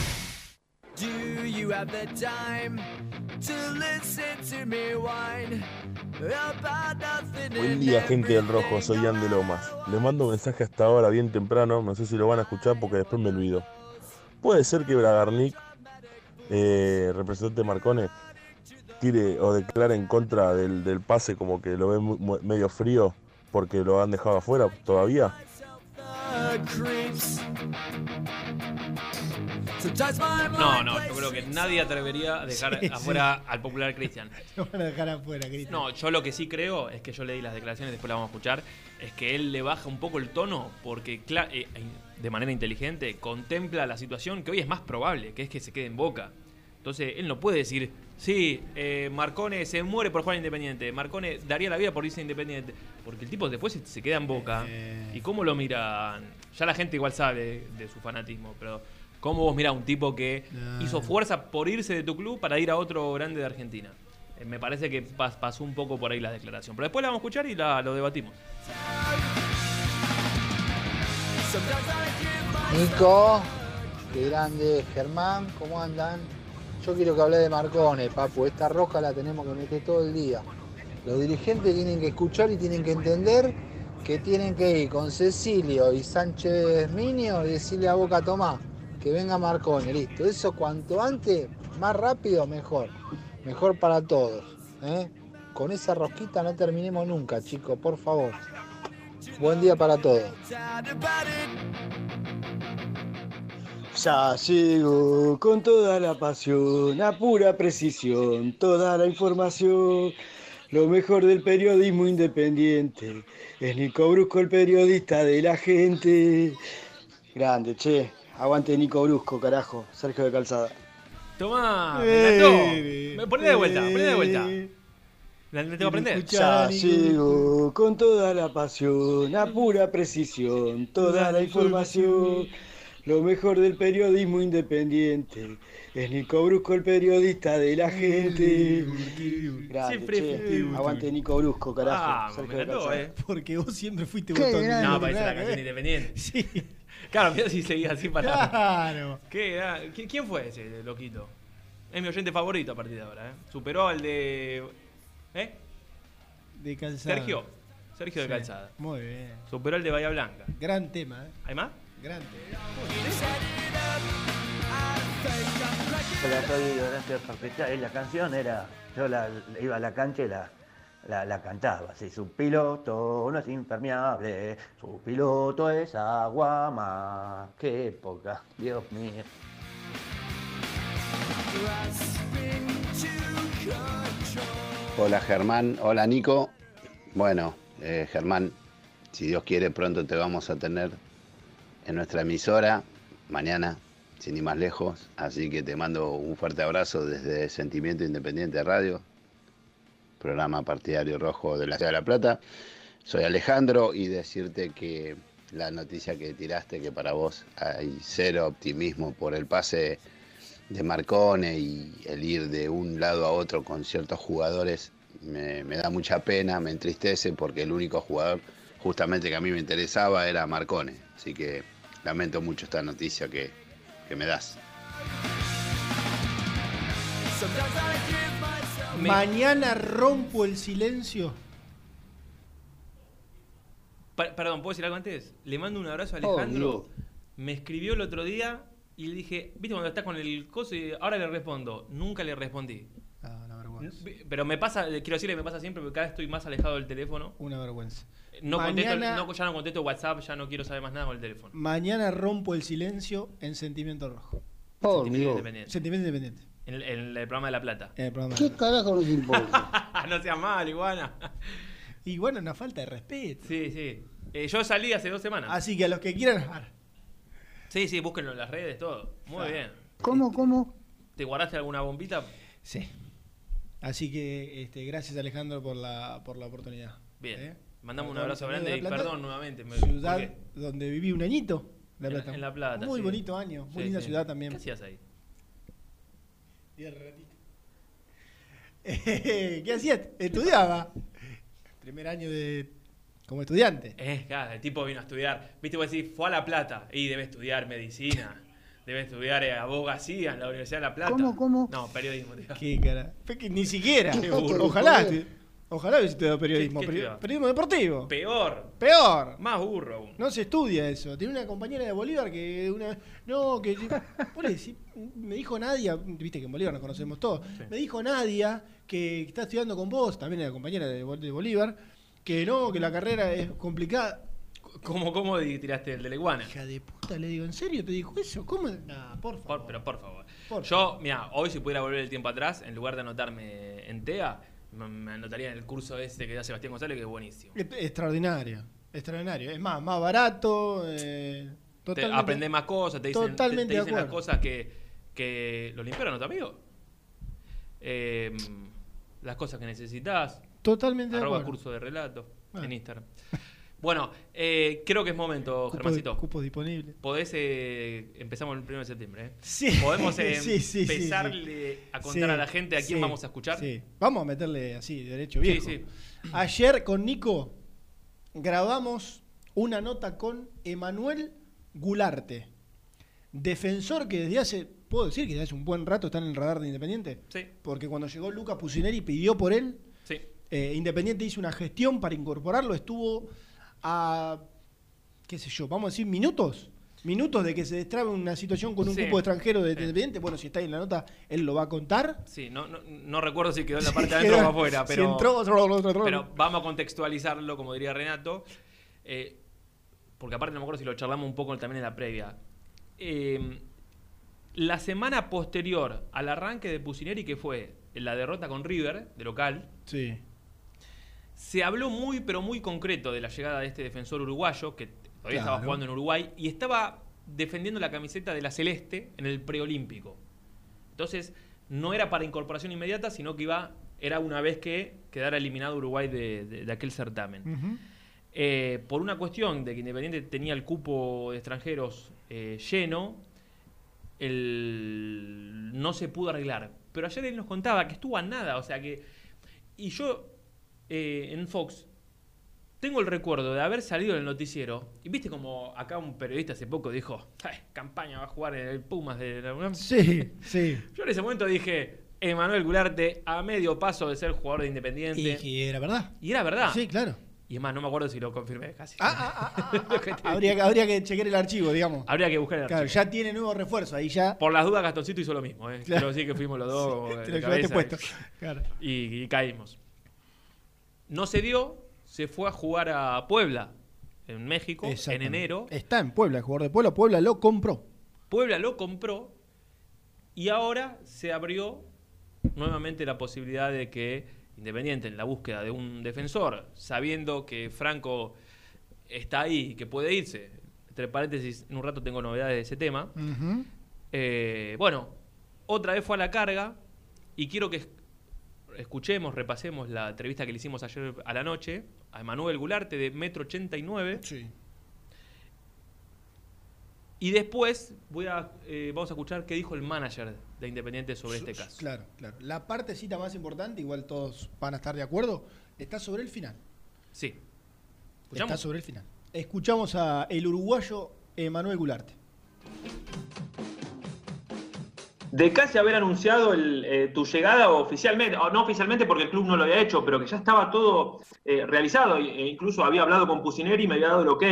Do you have the time to listen to me whine about nothing
Buen día, gente del Rojo, soy Ian de Lomas. Les mando un mensaje hasta ahora bien temprano, no sé si lo van a escuchar porque después me olvido. Puede ser que Bragarnik, eh, representante de Marcone, tire o declare en contra del, del pase como que lo ve medio frío porque lo han dejado afuera todavía.
No, no, yo creo que nadie atrevería a dejar
Sí, sí.
afuera al popular Cristian.
Lo van a dejar afuera, Cristian.
No, yo lo que sí creo es que yo leí las declaraciones, después las vamos a escuchar, es que él le baja un poco el tono porque eh, eh, de manera inteligente contempla la situación que hoy es más probable, que es que se quede en boca. Entonces él no puede decir, sí, eh, Marcone se muere por jugar Independiente, Marcone daría la vida por irse Independiente, porque el tipo después se, se queda en boca.
Eh.
¿Y cómo lo miran? Ya la gente igual sabe de su fanatismo, pero ¿cómo vos mirás a un tipo que hizo fuerza por irse de tu club para ir a otro grande de Argentina? Eh, Me parece que pas- pasó un poco por ahí la declaración. Pero después la vamos a escuchar y la, lo debatimos.
Nico, qué grande, Germán, ¿cómo andan? Yo quiero que hable de Marcone, papu. Esta roja la tenemos que meter todo el día. Los dirigentes tienen que escuchar y tienen que entender que tienen que ir con Cecilio y Sánchez Minio y decirle a Boca Tomás que venga Marcone, listo. Eso cuanto antes, más rápido, mejor. Mejor para todos. ¿eh? Con esa rosquita no terminemos nunca, chicos, por favor. Buen día para todos.
Ya llego con toda la pasión, a pura precisión, toda la información. Lo mejor del periodismo independiente es Nico Brusco, el periodista de la gente. Grande, che. Aguante Nico Brusco, carajo. Sergio de Calzada.
Tomá, me
Eh,
encantó. De vuelta, poné de vuelta. ¿La, la tengo que aprender?
Ya llego con toda la pasión, a pura precisión, toda la información. Lo mejor del periodismo independiente es Nico Brusco, el periodista de la gente. Grande,
Siempre
che.
fuiste
Aguante Nico Brusco, carajo.
Ah,
Sergio
me
de
encantó,
Calzada.
eh.
Porque vos siempre fuiste botón.
No, parece la canción
ver.
independiente.
Sí.
Claro, mira si seguía así para.
Claro.
¿Qué ¿Quién fue ese loquito? Es mi oyente favorito a partir de ahora, ¿eh? Superó al de. ¿Eh?
De calzada.
Sergio. Sergio de Calzada.
Muy bien.
Superó al de Bahía Blanca.
Gran tema, ¿eh?
¿Hay más?
Gran tema.
Hola, soy Horacio y la canción era, yo la, iba a la cancha y la, la, la cantaba, así, su piloto no es impermeable, su piloto es aguama, qué época, Dios mío.
Hola Germán, hola Nico. Bueno, eh, Germán, si Dios quiere pronto te vamos a tener en nuestra emisora mañana, sin ir más lejos. Así que te mando un fuerte abrazo desde Sentimiento Independiente Radio, programa partidario rojo de la Ciudad de La Plata. Soy Alejandro y decirte que la noticia que tiraste, que para vos hay cero optimismo por el pase de Marcone y el ir de un lado a otro con ciertos jugadores me, da mucha pena, me entristece porque el único jugador justamente que a mí me interesaba era Marcone. Así que lamento mucho esta noticia que, que me das.
Mañana rompo el silencio.
Pa- perdón, ¿puedo decir algo antes? Le mando un abrazo a
Oh,
Alejandro. Me escribió el otro día y le dije, ¿viste cuando estás con el coso? Y ahora le respondo. Nunca le respondí.
Ah, una vergüenza.
Pero me pasa, quiero decirle, me pasa siempre porque cada vez estoy más alejado del teléfono.
Una vergüenza.
No contesto,
Mañana-
no, ya no contesto WhatsApp, ya no quiero saber más nada con el teléfono.
Mañana rompo el silencio en Sentimiento Rojo.
Sentimiento independiente.
Sentimiento Independiente.
En el, en el programa de La Plata.
En el programa
¿Qué carajo nos importa?
no seas mal, iguana.
Y bueno, una falta de respeto.
Sí, sí. Eh, yo salí hace dos semanas.
Así que a los que quieran.
Sí, sí, búsquenlo en las redes, todo. Muy bien.
¿Cómo, cómo?
¿Te guardaste alguna bombita?
Sí. Así que este, gracias Alejandro por la, por la oportunidad.
Bien.
¿Eh?
Mandamos un abrazo grande y perdón nuevamente. me-
Ciudad donde viví un añito. La
En la-
Plata.
en La Plata,
Muy
sí.
bonito año. Muy
Sí,
linda
sí.
ciudad también.
¿Qué hacías ahí?
De ratito. ¿Qué hacías? Estudiaba. Primer año de como estudiante.
Eh, claro, el tipo vino a estudiar. Viste, vos decís, fue a La Plata. Y debe estudiar medicina. debe estudiar eh, abogacía en la Universidad de La Plata.
¿Cómo, cómo?
No, periodismo. digo.
Qué cara. Ni siquiera.
Qué burro.
Ojalá. Ojalá hubiese estudiado periodismo.
¿Qué- qué estudiaba?
periodismo deportivo.
Peor.
Peor.
Más burro aún.
No se estudia eso. Tiene una compañera de Bolívar que una no, que decís- me dijo Nadia, viste que en Bolívar nos conocemos todos. Me dijo Nadia que está estudiando con vos, también era compañera de, Bol- de Bolívar, que no, que la carrera es complicada.
¿Cómo, cómo tiraste el de la iguana?
Hija de puta, le digo, ¿en serio te dijo eso? ¿Cómo? Nah, por favor.
Por- pero por favor.
Por
Yo, mira, hoy si pudiera volver el tiempo atrás, en lugar de anotarme en TEA, me, anotaría en el curso ese que da Sebastián González, que es buenísimo.
Extraordinario, extraordinario. Es más, más barato. Eh,
Te más cosas, te dicen, te- te
Totalmente de
dicen las cosas que, que lo limpiaron, ¿no, amigo? Eh, las cosas que necesitas.
Totalmente de
Arroba
acuerdo.
curso de relato en Instagram. Bueno, eh, creo que es momento,
Cupo-
Germancito.
Cupos disponibles.
Podés, eh, empezamos el 1 de septiembre. ¿eh?
Sí.
Podemos
Sí, sí, sí,
empezarle a contar
Sí,
a la gente a quién
sí,
vamos a escuchar.
Sí. Vamos a meterle así, derecho
Sí,
viejo.
sí.
Ayer con Nico grabamos una nota con Emanuel Gularte, defensor que desde hace, puedo decir que desde hace un buen rato está en el radar de Independiente.
Sí.
Porque cuando llegó Luca Pusineri pidió por él.
Sí.
Independiente hizo una gestión para incorporarlo, estuvo a, qué sé yo, vamos a decir minutos. Minutos de que se destrabe una situación con un
Sí.
grupo extranjero de
Sí.
Independiente. Bueno, si está ahí en la nota, él lo va a contar.
Sí, no, no, no recuerdo si quedó en la parte de adentro o afuera,
si
pero,
entró, otro, otro, otro.
pero vamos a contextualizarlo, como diría Renato, eh, porque aparte no me acuerdo si lo charlamos un poco también en la previa. Eh, la semana posterior al arranque de Pusineri, que fue la derrota con River, de local,
Sí.
Se habló muy, pero muy concreto de la llegada de este defensor uruguayo, que todavía estaba jugando en Uruguay, y estaba defendiendo la camiseta de la Celeste en el preolímpico. Entonces, no era para incorporación inmediata, sino que iba, era una vez que quedara eliminado Uruguay de, de- de aquel certamen. Eh, por una cuestión de que Independiente tenía el cupo de extranjeros eh, lleno, el- no se pudo arreglar. Pero ayer él nos contaba que estuvo a nada, o sea que... Y yo eh, en Fox tengo el recuerdo de haber salido en el noticiero y viste como acá un periodista hace poco dijo, "Ay, campaña va a jugar en el Pumas de la UNAM".
Sí, sí.
Yo en ese momento dije, Emanuel Gularte a medio paso de ser jugador de Independiente.
y era verdad.
Y era verdad.
Sí, claro.
Y es más, no me acuerdo si lo confirmé casi.
Ah,
que te-
Habría, que- habría que chequear el archivo, digamos.
Habría que buscar el
Claro,
archivo.
ya tiene nuevo refuerzo, ahí ya.
Por las dudas, Gastoncito hizo lo mismo. ¿eh?
Claro.
Decir que fuimos los dos. como
Te
de
lo llevaste
cabeza
puesto.
y-
Claro.
Y, y caímos. No se dio, se fue a jugar a Puebla, en México, en enero.
Está en Puebla, el jugador de Puebla. Puebla lo compró.
Puebla lo compró y ahora se abrió nuevamente la posibilidad de que Independiente en la búsqueda de un defensor, sabiendo que Franco está ahí y que puede irse, entre paréntesis, en un rato tengo novedades de ese tema, eh, bueno, otra vez fue a la carga y quiero que escuchemos, repasemos la entrevista que le hicimos ayer a la noche a Emanuel Gularte de Metro 89.
Sí.
Y después voy a, eh, vamos a escuchar qué dijo el manager de Independiente sobre este caso.
Claro, claro. La partecita más importante, igual todos van a estar de acuerdo, está sobre el final.
Sí.
Está sobre el final. Escuchamos a el uruguayo Emanuel Gularte.
De casi haber anunciado el, eh, tu llegada oficialmente, o no oficialmente porque el club no lo había hecho, pero que ya estaba todo eh, realizado, e e incluso había hablado con Pusineri y me había dado el ok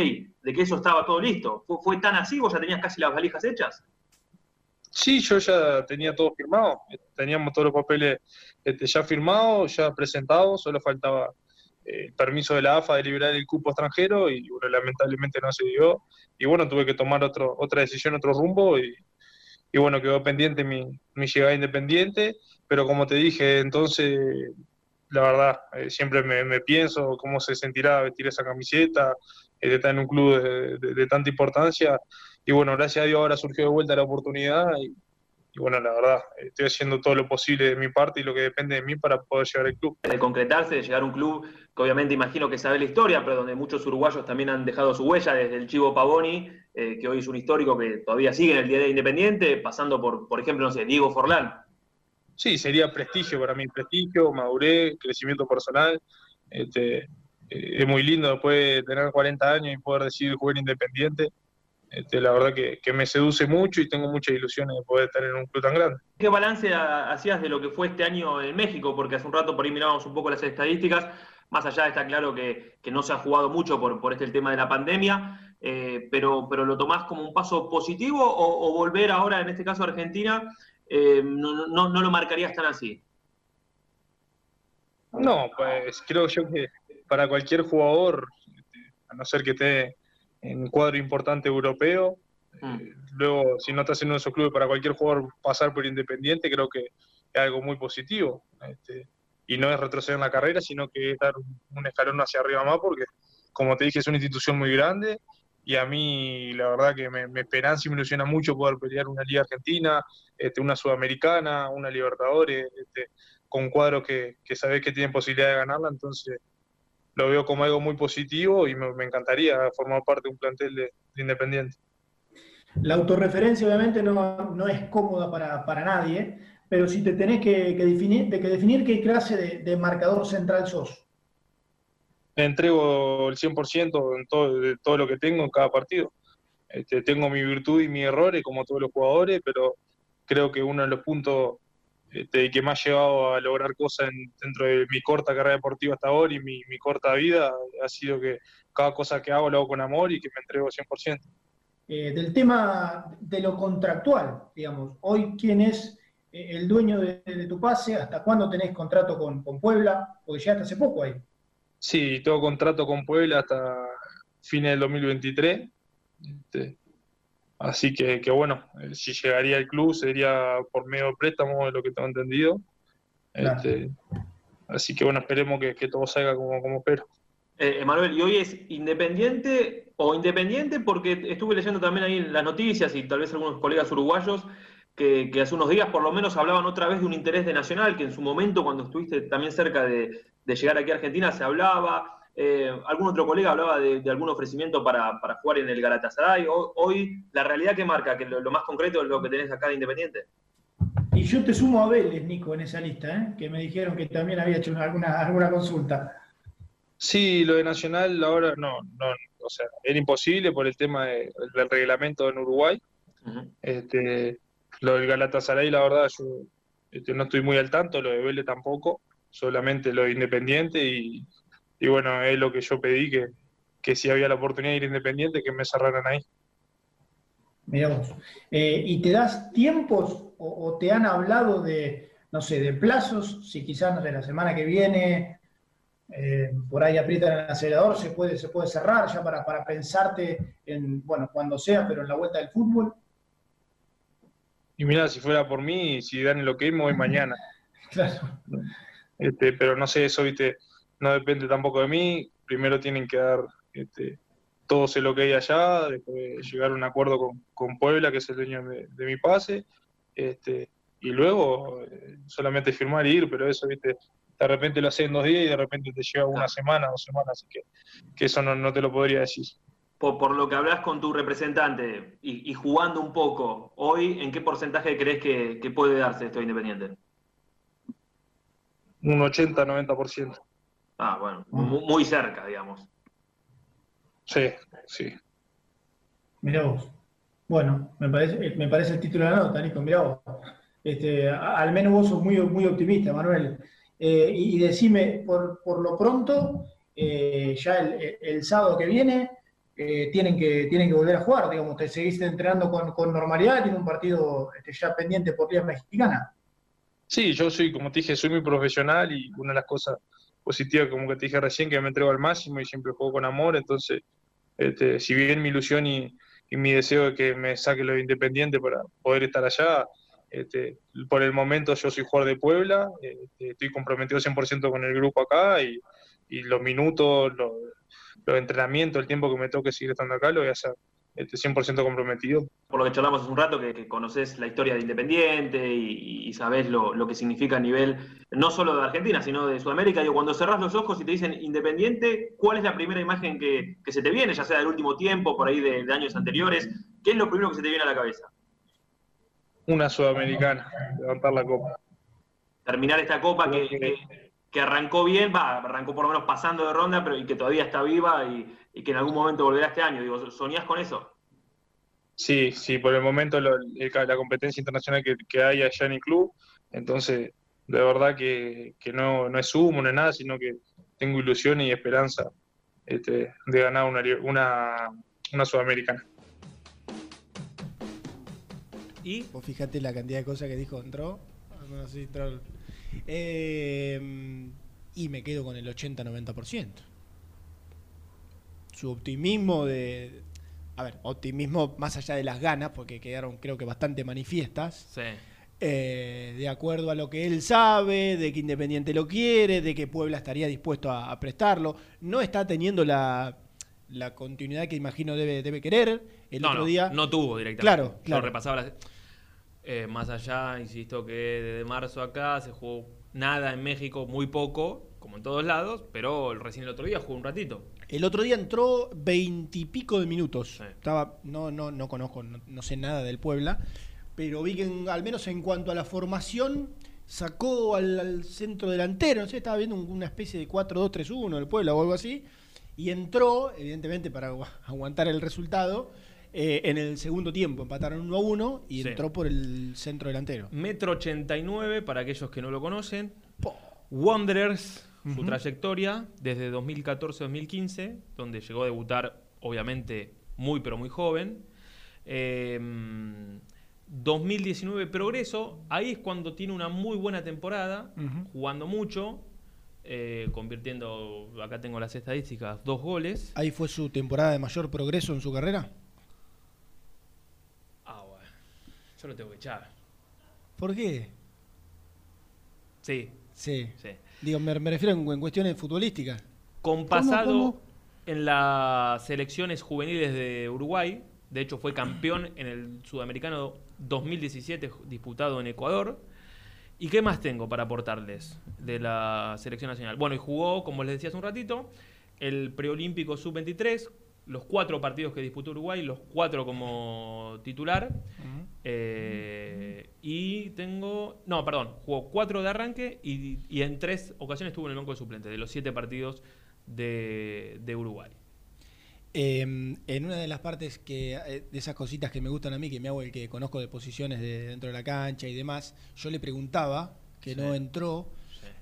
de que eso estaba todo listo. ¿Fue, tan así? ¿Vos ya tenías casi las valijas hechas?
Sí, yo ya tenía todo firmado, teníamos todos los papeles este, ya firmados, ya presentados, solo faltaba eh, el permiso de la AFA de liberar el cupo extranjero y lamentablemente no se dio. Y bueno, tuve que tomar otro, otra decisión, otro rumbo y, y bueno, quedó pendiente mi, llegada independiente, pero como te dije, entonces, la verdad, eh, siempre me, pienso cómo se sentirá vestir esa camiseta, eh, de estar en un club de, tanta importancia, y bueno, gracias a Dios ahora surgió de vuelta la oportunidad, y bueno, la verdad, estoy haciendo todo lo posible de mi parte y lo que depende de mí para poder llegar al club.
De concretarse, de llegar a un club que obviamente imagino que sabe la historia, pero donde muchos uruguayos también han dejado su huella, desde el Chivo Pavoni, eh, que hoy es un histórico que todavía sigue en el día de Independiente, pasando por, por ejemplo, no sé, Diego Forlán.
Sí, sería prestigio para mí, prestigio, madurez, crecimiento personal. Este, eh, es muy lindo después de tener 40 años y poder decidir jugar independiente. Este, la verdad que, que me seduce mucho y tengo muchas ilusiones de poder estar en un club tan grande.
¿Qué balance ha- hacías de lo que fue este año en México? Porque hace un rato por ahí mirábamos un poco las estadísticas. Más allá está claro que, que no se ha jugado mucho por, por este el tema de la pandemia, eh, pero, pero ¿lo tomás como un paso positivo o, o volver ahora, en este caso a Argentina, eh, no, no, no lo marcarías tan así?
No, pues creo yo que para cualquier jugador, este, a no ser que esté en cuadro importante europeo. Eh, luego, si no estás en uno de esos clubes, para cualquier jugador pasar por Independiente, creo que es algo muy positivo. Este, y no es retroceder en la carrera, sino que es dar un escalón hacia arriba más, porque, como te dije, es una institución muy grande y a mí la verdad que me, me esperanza y me ilusiona mucho poder pelear una Liga Argentina, este, una Sudamericana, una Libertadores, este, con cuadros que, que sabés que tienen posibilidad de ganarla, entonces lo veo como algo muy positivo y me, encantaría formar parte de un plantel de, Independiente.
La autorreferencia obviamente no, no es cómoda para, para, nadie, pero si te tenés que, que, definir, de que definir qué clase de, de marcador central sos
entrego el 100% en todo, de todo lo que tengo en cada partido. Este, tengo mi virtud y mis errores, como todos los jugadores, pero creo que uno de los puntos este, que me ha llevado a lograr cosas dentro de mi corta carrera deportiva hasta ahora y mi, corta vida ha sido que cada cosa que hago lo hago con amor y que me entrego 100%.
Eh, del tema de lo contractual, digamos, hoy quién es eh, el dueño de, tu pase, hasta cuándo tenés contrato con, con Puebla, porque ya hasta hace poco ahí.
Sí, tengo contrato con Puebla hasta fines del 2023. Este, así que, bueno, eh, si llegaría al club sería por medio de préstamo, de lo que tengo entendido. Este, así que bueno, esperemos que, todo salga como, como espero.
Eh, Emanuel, ¿y hoy es independiente o independiente? Porque estuve leyendo también ahí las noticias y tal vez algunos colegas uruguayos que, que, hace unos días por lo menos hablaban otra vez de un interés de Nacional, que en su momento, cuando estuviste también cerca de, de llegar aquí a Argentina se hablaba, eh, algún otro colega hablaba de, algún ofrecimiento para, jugar en el Galatasaray. Hoy, la realidad que marca, que lo, más concreto es lo que tenés acá de Independiente.
Y yo te sumo a Vélez, Nico, en esa lista, ¿eh? que me dijeron que también había hecho alguna, alguna consulta.
Sí, lo de Nacional ahora no, no, o sea, era imposible por el tema del reglamento en Uruguay. este, lo del Galatasaray, la verdad, yo este, no estoy muy al tanto, lo de Vélez tampoco solamente lo de Independiente y, bueno, es lo que yo pedí, que, que si había la oportunidad de ir Independiente, que me cerraran ahí.
Miramos. Eh, ¿Y te das tiempos o, te han hablado de, no sé, de plazos? Si quizás, no la semana que viene eh, por ahí aprietan el acelerador, se puede, se puede cerrar ya para, para pensarte en, bueno, cuando sea, pero en la vuelta del fútbol.
Y mira, si fuera por mí, si dan lo que voy mañana. Claro. Este, pero no sé, eso, viste, no depende tampoco de mí. Primero tienen que dar este, todo sé lo que hay allá, después llegar a un acuerdo con, Puebla, que es el dueño de, mi pase, este, y luego eh, solamente firmar y ir, pero eso, viste, de repente lo haces en dos días y de repente te lleva una semana, dos semanas, así que, que eso no, te lo podría decir.
Por, lo que hablas con tu representante y, jugando un poco, hoy, ¿en qué porcentaje crees que, que puede darse esto independiente?
un 80-90%.
Ah, bueno, muy cerca, digamos.
Sí, sí.
Mirá vos. Bueno, me parece, me parece el título de la nota, Nico, mirá vos. Este, al menos vos sos muy, muy optimista, Manuel. Eh, y, decime, por, por lo pronto, eh, ya el, el, sábado que viene, eh, tienen, que, tienen que volver a jugar, digamos, te seguiste entrenando con, con normalidad, tiene un partido este, ya pendiente por Liga Mexicana.
Sí, yo soy, como te dije, soy muy profesional y una de las cosas positivas, como que te dije recién, que me entrego al máximo y siempre juego con amor, entonces, este, si bien mi ilusión y, mi deseo de que me saque lo independiente para poder estar allá, este, por el momento yo soy jugador de Puebla, este, estoy comprometido 100% con el grupo acá y, los minutos, los, entrenamientos, el tiempo que me toque seguir estando acá, lo voy a hacer 100% comprometido.
Por lo que charlamos hace un rato, que, conoces la historia de Independiente y, sabes lo, que significa a nivel no solo de Argentina, sino de Sudamérica. Digo, cuando cerrás los ojos y te dicen Independiente, ¿cuál es la primera imagen que, se te viene, ya sea del último tiempo, por ahí de, años anteriores? ¿Qué es lo primero que se te viene a la cabeza?
Una sudamericana, levantar la copa.
Terminar esta copa que, que, arrancó bien, va, arrancó por lo menos pasando de ronda, pero y que todavía está viva y y que en algún momento volverá este año. Digo, ¿soñás con eso?
Sí, sí, por el momento la competencia internacional que, hay allá en el club, entonces de verdad que, no, no, es humo, no es nada, sino que tengo ilusión y esperanza este, de ganar una, una, una sudamericana.
¿Y? Vos fíjate la cantidad de cosas que dijo, entró. Eh, y me quedo con el 80-90% su optimismo de, a ver, optimismo más allá de las ganas, porque quedaron creo que bastante manifiestas.
Sí.
eh, de acuerdo a lo que él sabe, de que Independiente lo quiere, de que Puebla estaría dispuesto a, a prestarlo. No está teniendo la, la continuidad que imagino debe, debe querer. El
no,
otro
no,
día.
no tuvo directamente.
Claro, claro.
repasaba las- eh, más allá, insisto que desde marzo acá se jugó nada en México, muy poco, como en todos lados, pero recién el otro día jugó un ratito.
El otro día entró veintipico de minutos. Estaba, no, no, no conozco, no, no sé nada del Puebla, pero vi que en- al menos en cuanto a la formación sacó al, al centro delantero, no sé, estaba viendo un- una especie de 4-2-3-1 del Puebla o algo así, y entró, evidentemente para agu- aguantar el resultado, eh, en el segundo tiempo. Empataron 1 a 1 y
Sí.
entró por el centro delantero.
Metro 89, para aquellos que no lo conocen. Wanderers, su trayectoria desde 2014-2015, donde llegó a debutar, obviamente, muy pero muy joven. Eh, 2019 progreso, ahí es cuando tiene una muy buena temporada, jugando mucho, eh, convirtiendo, acá tengo las estadísticas, dos goles.
Ahí fue su temporada de mayor progreso en su carrera.
Ah, bueno, yo lo tengo que echar.
¿Por qué?
Sí.
Sí.
Sí.
Digo, me, me refiero en, en cuestiones futbolísticas.
Con pasado en las selecciones juveniles de Uruguay. De hecho, fue campeón en el Sudamericano 2017 disputado en Ecuador. ¿Y qué más tengo para aportarles de la selección nacional? Bueno, y jugó, como les decía hace un ratito, el preolímpico sub-23, los cuatro partidos que disputó Uruguay, los cuatro como titular. Eh, y tengo. No, perdón, jugó cuatro de arranque y, y en tres ocasiones estuvo en el banco de suplentes de los siete partidos de, de Uruguay.
Eh, en una de las partes que eh, de esas cositas que me gustan a mí, que me hago el que conozco de posiciones de dentro de la cancha y demás, yo le preguntaba, que no entró,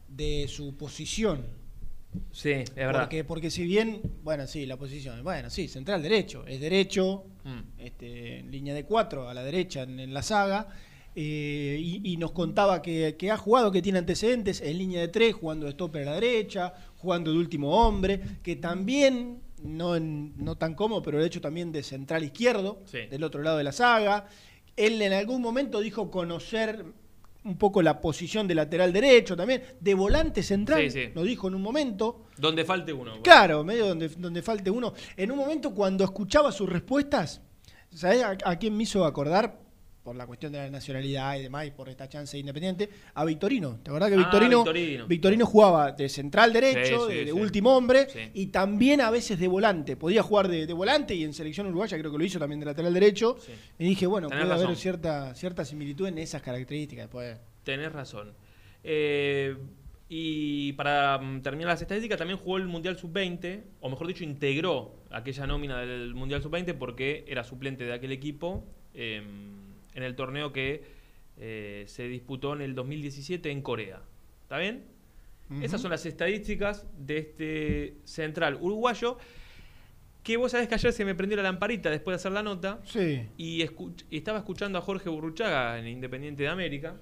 de su posición.
Sí, es verdad.
Porque, porque si bien, bueno, sí, la posición, bueno, sí, central derecho, es derecho,
Mm.
este, en línea de cuatro, a la derecha en, en la saga, eh, y, y nos contaba que, que ha jugado, que tiene antecedentes en línea de tres, jugando de stopper a la derecha, jugando de último hombre, que también, no, en- no tan cómodo, pero de hecho también de central izquierdo,
Sí.
del otro lado de la saga. Él en algún momento dijo conocer un poco la posición de lateral derecho también, de volante central,
Sí, sí.
lo dijo en un momento.
Donde falte uno.
Claro, medio donde, donde falte uno. En un momento cuando escuchaba sus respuestas, ¿sabés a, a quién me hizo acordar? Por la cuestión de la nacionalidad y demás, y por esta chance independiente, a Victorino. ¿Te acordás que
Ah,
Victorino,
Victorino.
Victorino jugaba de central derecho,
Sí, sí,
de, de
sí.
último hombre, y también a veces de volante. Podía jugar de, de volante y en selección uruguaya creo que lo hizo también de lateral derecho. Y dije, bueno,
Tenés
puede haber cierta, cierta similitud en esas características. Después.
Tenés razón. Eh, y para mm, terminar las estadísticas, también jugó el Mundial Sub-20, o mejor dicho, integró aquella nómina del Mundial Sub-20 porque era suplente de aquel equipo eh, en el torneo que eh, se disputó en el 2017 en Corea. ¿Está bien? Esas son las estadísticas de este central uruguayo. Que vos sabés que ayer se me prendió la lamparita después de hacer la nota.
Sí.
Y, escuch- y estaba escuchando a Jorge Burruchaga en Independiente de América.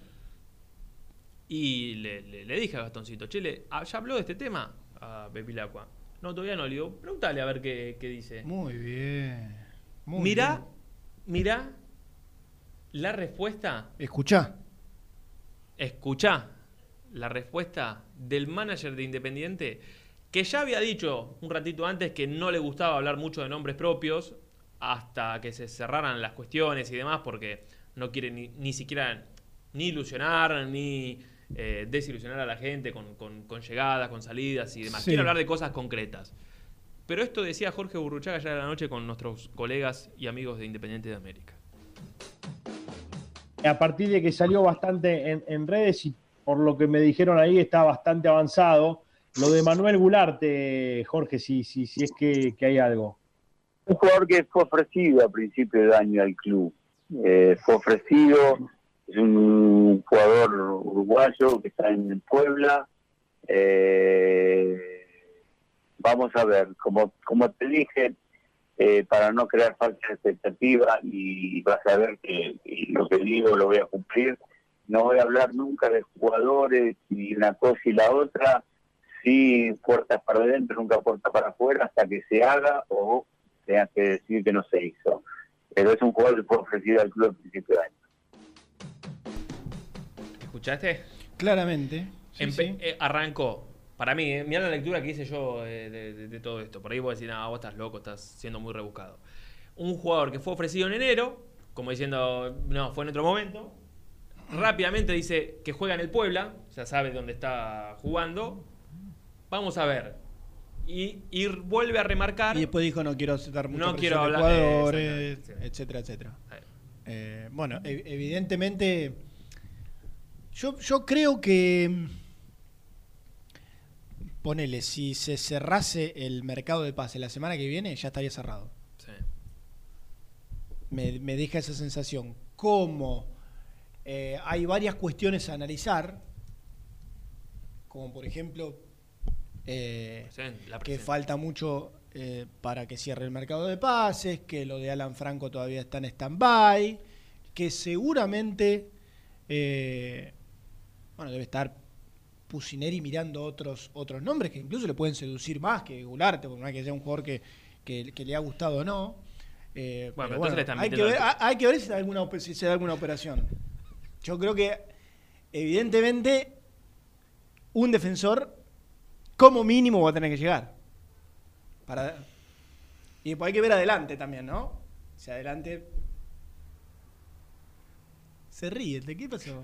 Y le, le- le dije a Gastoncito, che, le- ah, ¿ya habló de este tema? A Pepilacua. No, todavía no, le digo, pregúntale a ver qué, qué dice.
Muy bien. Muy
mirá,
bien.
mirá la respuesta.
Escuchá.
Escuchá la respuesta del manager de Independiente, que ya había dicho un ratito antes que no le gustaba hablar mucho de nombres propios hasta que se cerraran las cuestiones y demás, porque no quiere ni, ni siquiera ni ilusionar, ni eh, desilusionar a la gente con, con- con llegadas, con salidas y demás.
Sí.
Quiere hablar de cosas concretas. Pero esto decía Jorge Burruchaga ayer a la noche con nuestros colegas y amigos de Independiente de América.
A partir de que salió bastante en, en redes y por lo que me dijeron ahí está bastante avanzado. Lo de Manuel Gularte, Jorge, si, si, si es que, hay algo.
Un jugador que fue ofrecido a principio de año al club. Eh, fue ofrecido, es un jugador uruguayo que está en Puebla. Eh, vamos a ver, como, como te dije, eh, para no crear falsas expectativas y vas a ver que y lo que digo lo voy a cumplir. No voy a hablar nunca de jugadores y una cosa y la otra, sí puertas para adentro, nunca puertas para afuera hasta que se haga o tengas que decir que no se hizo. Pero es un jugador que fue ofrecido al club a principio de año.
¿Escuchaste?
Claramente. Sí.
eh, arrancó. Para mí, eh, mirá la lectura que hice yo eh, de, de- de todo esto. Por ahí vos decís, no, vos estás loco, estás siendo muy rebuscado. Un jugador que fue ofrecido en enero, como diciendo, no, fue en otro momento. Rápidamente dice que juega en el Puebla, ya sabe dónde está jugando. Vamos a ver. Y, y vuelve a remarcar.
Y después dijo no quiero aceptar mucho
No quiero hablar-
jugadores, etcétera, etcétera. Eh, bueno, e- evidentemente, yo, yo creo que ponele, si se cerrase el mercado de pase la semana que viene, ya estaría cerrado.
Sí.
Me, me deja esa sensación. Como eh, hay varias cuestiones a analizar, como por ejemplo eh,
la
que falta mucho eh, para que cierre el mercado de pases, que lo de Alan Franco todavía está en stand-by, que seguramente bueno, debe estar Pusineri mirando otros, otros nombres que incluso le pueden seducir más que Gularte, por más que sea un jugador que, que- que le ha gustado o no. Eh,
Bueno,
pero hay, que ver, hay- que ver si, da alguna, si se da alguna operación. Yo creo que, evidentemente, un defensor, como mínimo, va a tener que llegar. Para... Y después hay que ver adelante también, ¿no? Si adelante. Se ríe, ¿de qué pasó?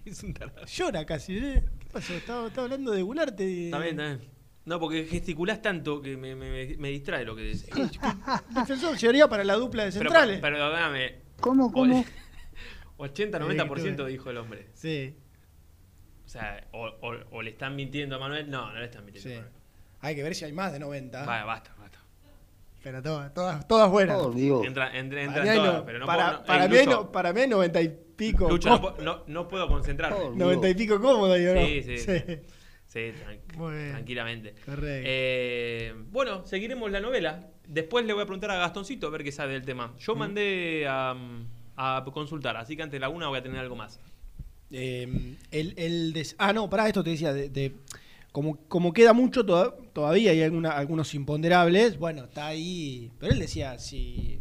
Es un tarado.
Llora casi, ¿eh? ¿Qué pasó? Estaba, estaba hablando de Gularte.
Está bien, está bien. No, porque gesticulás tanto que me, me- me distrae lo que decís.
Defensor llegaría para la dupla de
Pero,
centrales.
perdóname.
¿Cómo, cómo?
80-90% dijo el hombre.
Sí.
O sea, o, o- o le están mintiendo a Manuel. No, no le están mintiendo
Sí.
a Manuel.
Hay que ver si hay más de 90.
Vaya, basta, basta.
Pero todas, todas, todas buenas.
Entra, entra, entra
Para mí
todas,
no-
pero no
para,
puedo.
para
eh,
mí hay
Lucho,
no- para mí hay 90 y pico.
Lucho, no, no- no puedo concentrarme.
90 y pico cómodo, digo, ¿no?
Sí, sí. Sí, tranquilamente.
Correcto.
Eh, bueno, seguiremos la novela. Después le voy a preguntar a Gastoncito a ver qué sabe del tema. Yo mandé a, a consultar, así que antes de la una voy a tener algo más.
Eh, el, el des- ah, no, para esto te decía, de, de- como, como queda mucho toda- todavía, hay alguna- algunos imponderables, bueno, está ahí. Pero él decía, si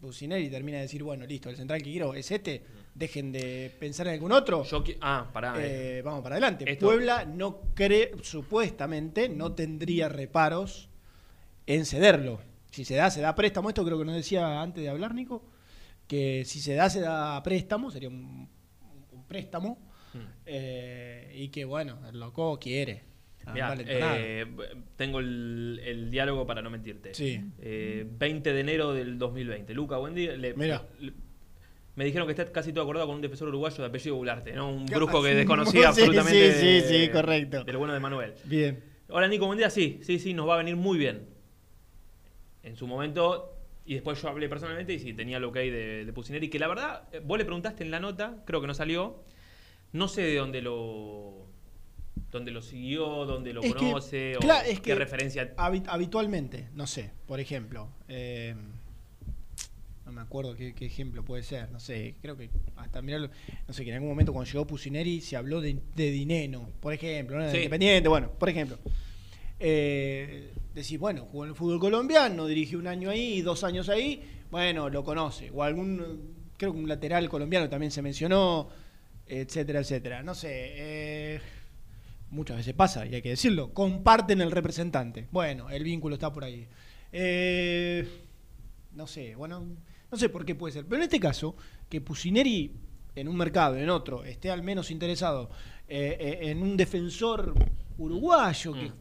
Bucineri termina de decir, bueno, listo, el central que quiero es este, dejen de pensar en algún otro.
Yo ah, pará.
Eh, vamos para adelante.
Esto-
Puebla no cree, supuestamente, no tendría reparos en cederlo. Si se da, se da préstamo. Esto creo que nos decía antes de hablar, Nico, que si se da, se da préstamo, sería un, un préstamo.
Hmm.
eh, y que, bueno, el loco quiere. Ah,
Mirá,
vale empanada.
eh, tengo el, el diálogo para no mentirte.
Sí.
Eh, 20 de enero del 2020. Luca, buen día. Le-
Mirá.
le- me dijeron que está casi todo acordado con un defensor uruguayo de apellido Gularte, ¿no? Un
¿Qué
brujo que desconocía
Sí,
absolutamente.
sí,
de-
sí, sí, correcto.
Del bueno de Manuel.
Bien.
Hola Nico, buen día. Sí, sí, sí, nos va a venir muy bien. En su momento, y después yo hablé personalmente y sí, tenía el ok de, de Pusineri, que la verdad, eh, vos le preguntaste en la nota, creo que no salió, no sé de dónde lo dónde lo siguió, dónde lo
Es que,
conoce, o
claro, es
qué
que
referencia.
habi- habitualmente, no sé, por ejemplo, eh, no me acuerdo qué, qué ejemplo puede ser, no sé, creo que hasta mirarlo, no sé, que en algún momento cuando llegó Pusineri se habló de, de Dineno, por ejemplo, ¿no?
Sí.
Independiente, bueno, por ejemplo. Eh, decís, bueno, jugó en el fútbol colombiano, dirigió un año ahí, dos años ahí, bueno, lo conoce. O algún, creo que un lateral colombiano también se mencionó, etcétera, etcétera. No sé, eh, muchas veces pasa, y hay que decirlo, comparten el representante. Bueno, el vínculo está por ahí. Eh, no sé, bueno, no sé por qué puede ser. Pero en este caso, que Pusineri en un mercado, en otro, esté al menos interesado eh, eh, en un defensor uruguayo, que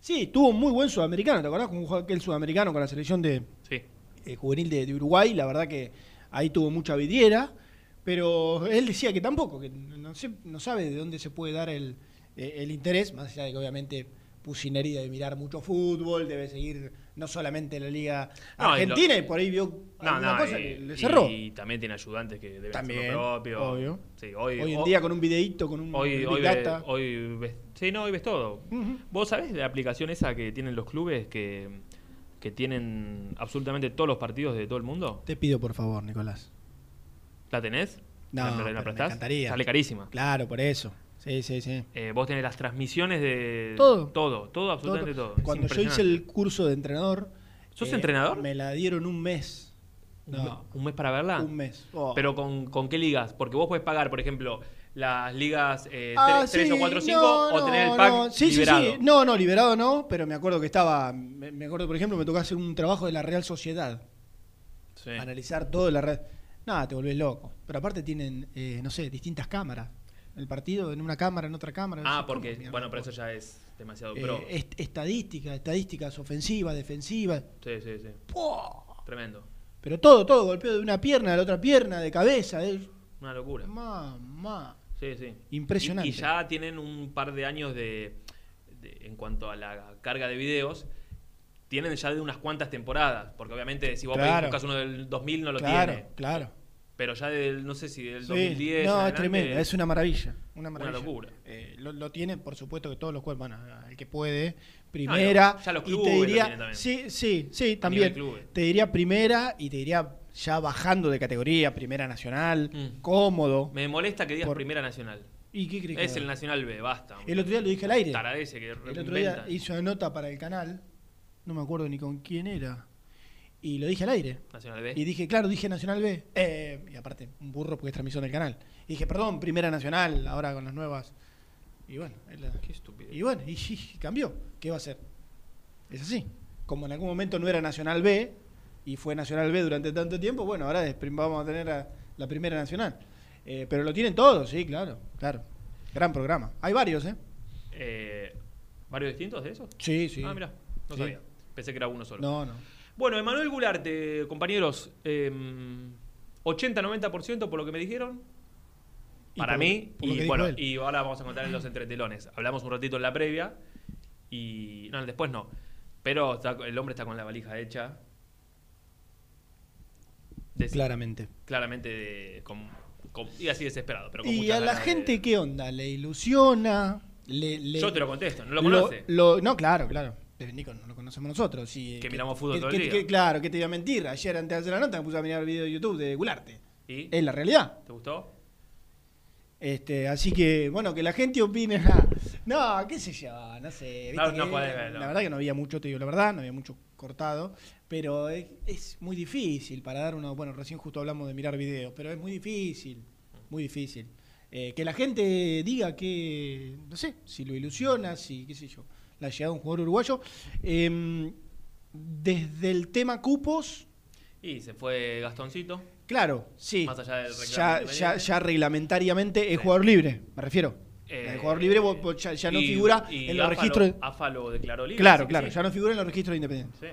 sí, tuvo un muy buen sudamericano, ¿te acordás? Con un jugador aquel sudamericano con la selección de
Sí.
eh, juvenil de, de Uruguay, la verdad que ahí tuvo mucha vidriera, pero él decía que tampoco, que no, sé- no sabe de dónde se puede dar el, el interés, más allá de que obviamente Pusineri debe mirar mucho fútbol, debe seguir no solamente la Liga
No, y lo-
Argentina, y, por ahí vio
No,
alguna
no,
cosa
y,
que le cerró.
y también tiene ayudantes que deben
También,
hacer lo propio.
obvio.
Sí, hoy,
Hoy en día con un videíto, con un
hoy, hoy,
Data.
ves, hoy ves- sí, no, hoy ves todo. ¿Vos sabés de la aplicación esa que tienen los clubes que, que tienen absolutamente todos los partidos de todo el mundo?
Te pido por favor, Nicolás.
¿La tenés?
No,
¿La, la
me encantaría.
Sale carísima.
Claro, por eso. Sí, sí, sí.
Eh, vos tenés las transmisiones de...
Todo.
Todo, todo, absolutamente todo.
Cuando yo hice el curso de entrenador,
¿Sos
Eh,
entrenador?
Me la dieron un mes.
¿Un,
No.
un mes para verla?
Un mes. Oh.
Pero con, con qué ligas? Porque vos podés pagar, por ejemplo, las ligas eh,
Ah,
3
sí,
o 4 o 5
no,
o tener el pack
no. Sí,
liberado.
sí. No, no, liberado no, pero me acuerdo que estaba. Me, me acuerdo, por ejemplo, me tocó hacer un trabajo de la Real Sociedad. Analizar todo de la red. Nada, te volvés loco. Pero aparte tienen, eh, no sé, distintas cámaras. El partido en una cámara, en otra cámara.
Ah, porque,
cómo, mierda,
bueno, pero eso ya es demasiado
eh,
pro.
est- estadística, estadísticas ofensivas, defensivas.
Sí, sí, sí. Tremendo.
Pero todo, todo, golpeo de una pierna a la otra pierna, de cabeza. De...
Una locura.
Mamá.
Sí, sí.
Impresionante.
Y, y ya tienen un par de años de, de- en cuanto a la carga de videos, tienen ya de unas cuantas temporadas, porque obviamente si vos
Claro.
pedís- buscas uno del 2000 no lo
Claro,
tiene.
claro.
Pero ya del, no sé si del
Sí.
2010. en
No, es tremendo, es una maravilla. Una maravilla.
locura.
Eh, lo, lo tienen, por supuesto, que todos los juegos, bueno, el que puede, primera.
Ah, ya los
y
clubes
te
lo
diría, sí, sí, sí, también. Te diría primera y te diría ya bajando de categoría, primera nacional, cómodo.
Me molesta que digas Primera Nacional.
¿Y qué crees que
Es
haga?
el Nacional B, basta.
El otro día lo dije al aire.
Que
El otro día hizo una nota para el canal, no me acuerdo ni con quién era, y lo dije al aire.
Nacional B.
Y dije, claro, dije Nacional B. Eh, y aparte, un burro porque es transmisión del canal. Y dije, perdón, Primera Nacional, ahora con las nuevas. Y bueno, la-
Qué estúpido.
y bueno, y, y cambió. ¿Qué va a hacer? Es así. Como en algún momento no era Nacional B y fue Nacional B durante tanto tiempo, bueno, ahora vamos a tener a la Primera Nacional. Eh, pero lo tienen todos, sí, claro, claro. Gran programa. Hay varios, ¿eh?
Eh, ¿Varios distintos de esos?
Sí, sí.
Ah, mira, no
Sí.
sabía. Pensé que era uno solo.
No, no.
Bueno, Emanuel Gularte, compañeros, eh, 80-90% por lo que me dijeron. Para
por-
mí,
por lo
y bueno, y ahora vamos a contar en los entretelones. Hablamos un ratito en la previa y. No, después no. Pero está- el hombre está con la valija hecha. Des-
Claramente.
Claramente, de- con- con- y así desesperado. Pero con
Y a la
de-
gente, ¿qué onda? ¿Le ilusiona? Le, le-
Yo te lo contesto, ¿no lo conoce?
lo- no, claro, claro. No lo conocemos nosotros. sí,
Que miramos fútbol
que-
todo el día.
que- claro, que te iba a mentir. Ayer, antes de hacer la nota, me puse a mirar el video de YouTube de Gularte.
¿Y?
Es la realidad.
¿Te gustó?
Este, así que, bueno, que la gente opine. No, qué sé yo, no sé.
No,
viste
no
que-
podés verlo.
La verdad que no había mucho, te digo la verdad, no había mucho cortado. Pero es, es muy difícil para dar uno. Bueno, recién justo hablamos de mirar videos, pero es muy difícil. Muy difícil. Eh, que la gente diga que, no sé, si lo ilusiona, si, qué sé yo, la llegada de un jugador uruguayo. Em, desde el tema cupos,
Y se fue Gastoncito.
claro, sí.
Más allá del
ya, ya, reglamentariamente es jugador libre, me refiero.
Eh,
el jugador libre ya, ya no
y-
figura
y
en los registros.
AFA lo declaró libre.
claro, claro,
sí.
ya no figura en los registros de Independiente.
Sí.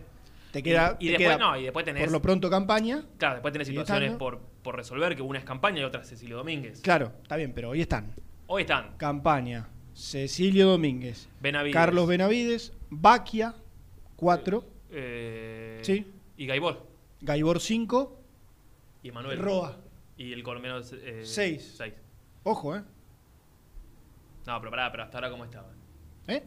Te queda,
Y- y
te
después-
queda
no, y después tenés-
por lo pronto campaña.
Claro, después tenés situaciones por, por resolver, que una es campaña y otra es Cecilio Domínguez.
Claro, está bien, pero hoy están.
Hoy están
Campaña, Cecilio Domínguez,
Benavides.
Carlos Benavides, Baquia, 4,
eh,
Sí.
y Gaibor.
Gaibor 5,
Y Manuel.
Roa.
Y el colombiano 6.
Seis. Ojo, ¿eh?
No, pero pará, pero hasta ahora cómo estaba.
¿Eh?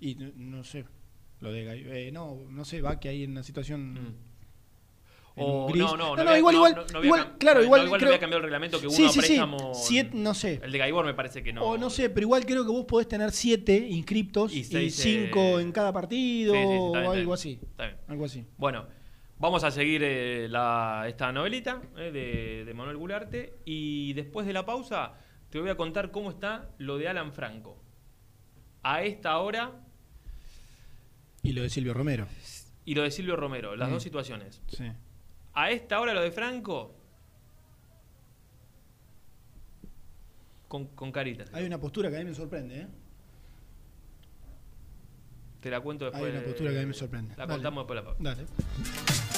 Y no, no sé, lo de Gai- eh, no, no sé, Baquia ahí en una situación... en
O
un gris.
no, no,
no,
había-
igual,
no,
igual,
no, no
claro,
no,
igual,
igual no
creo-
había cambiado el reglamento que uno
sí, sí, sí, siete- no sé.
El de Gaibor me parece que no.
O no sé, pero igual creo que vos podés tener siete inscriptos y,
seis,
cinco
eh,
en cada partido
Sí,
o
bien,
algo así.
Está bien.
Algo así.
Bueno, vamos a seguir eh, la- esta novelita eh, de, de Manuel Gularte y después de la pausa te voy a contar cómo está lo de Alan Franco. A esta hora
Y lo de Silvio Romero.
y lo de Silvio Romero, las
Mm.
dos situaciones.
Sí.
A esta hora lo de Franco con, con caritas.
Hay una postura que a mí me sorprende, ¿eh?
Te la cuento después.
Hay una postura que a mí me sorprende.
La
Dale.
contamos después de la pausa.
Dale.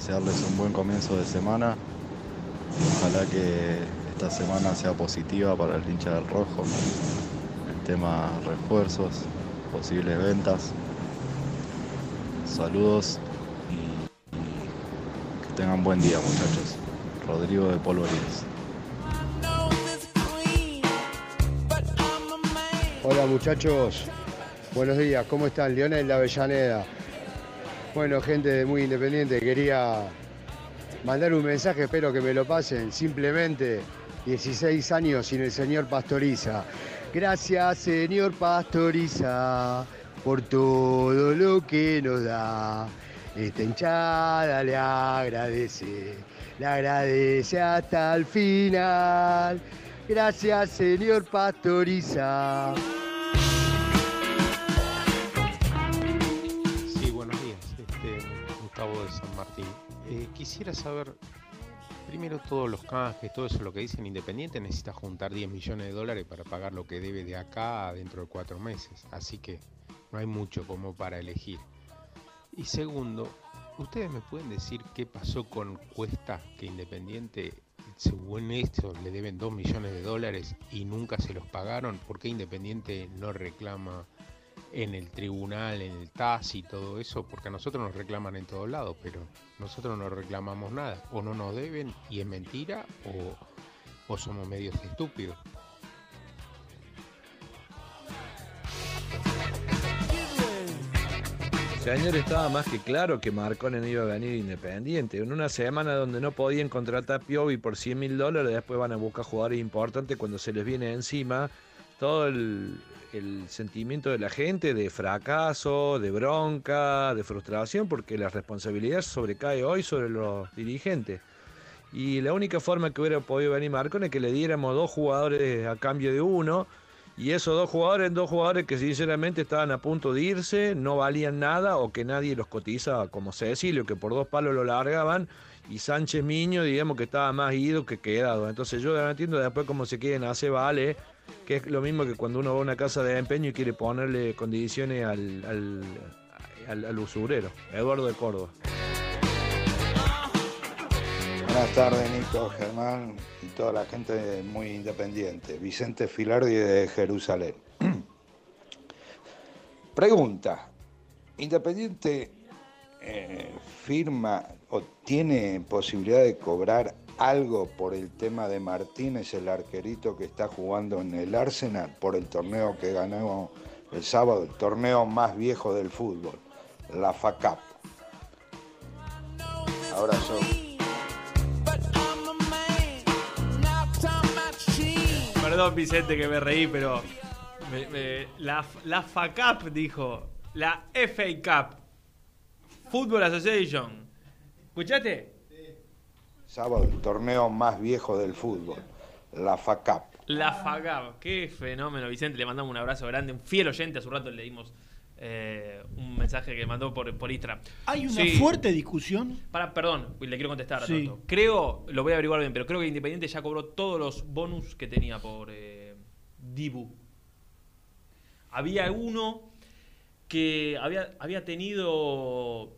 desearles un buen comienzo de semana. Ojalá que esta semana sea positiva para el hincha del rojo. El tema refuerzos, posibles ventas. Saludos y, que tengan buen día muchachos. Rodrigo de Polvorines.
Hola muchachos, buenos días, ¿cómo están? Leonel de Avellaneda. Bueno, gente Muy Independiente, quería mandar un mensaje, espero que me lo pasen. Simplemente 16 años sin el señor Pastoriza. Gracias, señor Pastoriza, por todo lo que nos da. Esta hinchada le agradece, le agradece hasta el final. Gracias, señor Pastoriza.
Eh, quisiera saber, primero todos los canjes, todo eso, lo que dicen Independiente, necesita juntar 10 millones de dólares para pagar lo que debe de acá dentro de cuatro meses. Así que no hay mucho como para elegir. Y segundo, ¿ustedes me pueden decir qué pasó con Cuesta, que Independiente, según esto, le deben 2 millones de dólares y nunca se los pagaron? ¿Por qué Independiente no reclama en el tribunal, en el TAS y todo eso? Porque a nosotros nos reclaman en todos lados, pero nosotros no reclamamos nada. O no nos deben y es mentira, o, o somos medios estúpidos.
Señor, estaba más que claro que Marcone no iba a venir independiente. En una semana donde no podían contratar a Piovi por 100 mil dólares, después van a buscar jugadores importantes cuando se les viene encima todo el, el sentimiento de la gente de fracaso, de bronca, de frustración, porque la responsabilidad sobrecae hoy sobre los dirigentes. Y la única forma que hubiera podido venir Marcone es que le diéramos dos jugadores a cambio de uno. Y esos dos jugadores, dos jugadores que sinceramente estaban a punto de irse, no valían nada o que nadie los cotiza como Cecilio, que por dos palos lo largaban, y Sánchez Miño, digamos que estaba más ido que quedado. Entonces yo no entiendo después cómo se quieren hacer vale, que es lo mismo que cuando uno va a una casa de empeño y quiere ponerle condiciones al, al, al- usurero. Eduardo de Córdoba.
Buenas tardes, Nico, Germán y toda la gente muy independiente. Vicente Filardi de Jerusalén. Pregunta: ¿Independiente eh, firma o tiene posibilidad de cobrar algo por el tema de Martínez, el arquerito que está jugando en el Arsenal, por el torneo que ganó el sábado, el torneo más viejo del fútbol, la FACAP? Abrazo.
Perdón, Vicente, que me reí, pero. me- la, la FACAP dijo. La FA Cup. Football Association. ¿Escuchaste?
Sábado, el torneo más viejo del fútbol, la FACAP.
La FACAP. Qué fenómeno, Vicente. Le mandamos un abrazo grande. Un fiel oyente. Hace un rato le dimos eh, un mensaje que mandó por, por Instagram.
Hay una
Sí.
fuerte discusión.
Para, perdón, le quiero contestar a
Sí.
Toto. Creo, lo voy a averiguar bien, pero creo que Independiente ya cobró todos los bonus que tenía por eh, Dibu. Había uno que había, había tenido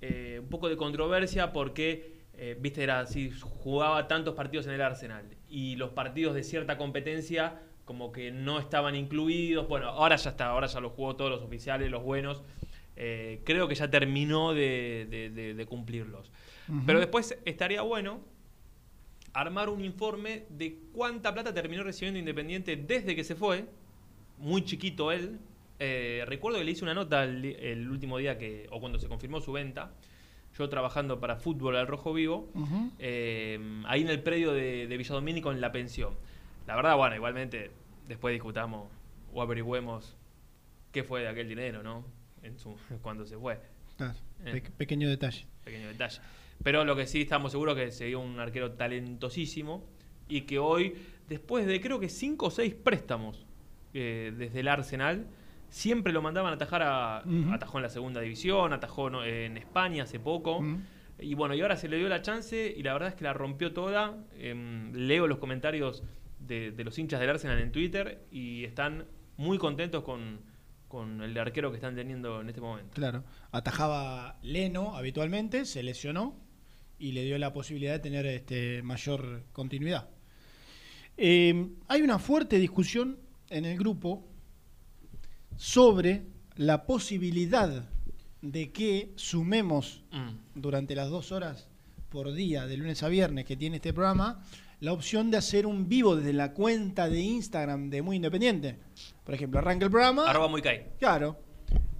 eh, un poco de controversia porque, eh, viste, era así, jugaba tantos partidos en el Arsenal y los partidos de cierta competencia como que no estaban incluidos. Bueno, ahora ya está, ahora ya los jugó todos los oficiales, los buenos. Eh, creo que ya terminó de, de- de- de cumplirlos. Pero después estaría bueno armar un informe de cuánta plata terminó recibiendo Independiente desde que se fue. Muy chiquito él. Eh, recuerdo que le hice una nota el, el último día que, o cuando se confirmó su venta. Yo trabajando para fútbol al Rojo Vivo. Eh, ahí en el predio de, de Villa Domínico en la pensión. La verdad, bueno, igualmente después discutamos o averigüemos qué fue de aquel dinero, ¿no? En su, cuando se fue. Eh.
pe- pequeño detalle.
Pequeño detalle. Pero lo que sí estamos seguros que se dio un arquero talentosísimo y que hoy, después de creo que cinco o seis préstamos eh, desde el Arsenal, siempre lo mandaban a atajar a. Atajó en la segunda división, atajó en España hace poco. Y bueno, y ahora se le dio la chance y la verdad es que la rompió toda. Em, leo los comentarios de, de los hinchas del Arsenal en Twitter y están muy contentos con, con el arquero que están teniendo en este momento.
Claro. Atajaba Leno habitualmente, se lesionó y le dio la posibilidad de tener este, mayor continuidad. Eh, hay una fuerte discusión en el grupo sobre la posibilidad de que sumemos
Mm.
durante las dos horas por día, de lunes a viernes, que tiene este programa, la opción de hacer un vivo desde la cuenta de Instagram de Muy Independiente. Por ejemplo, arranca el programa.
Arroba muy cae.
Claro.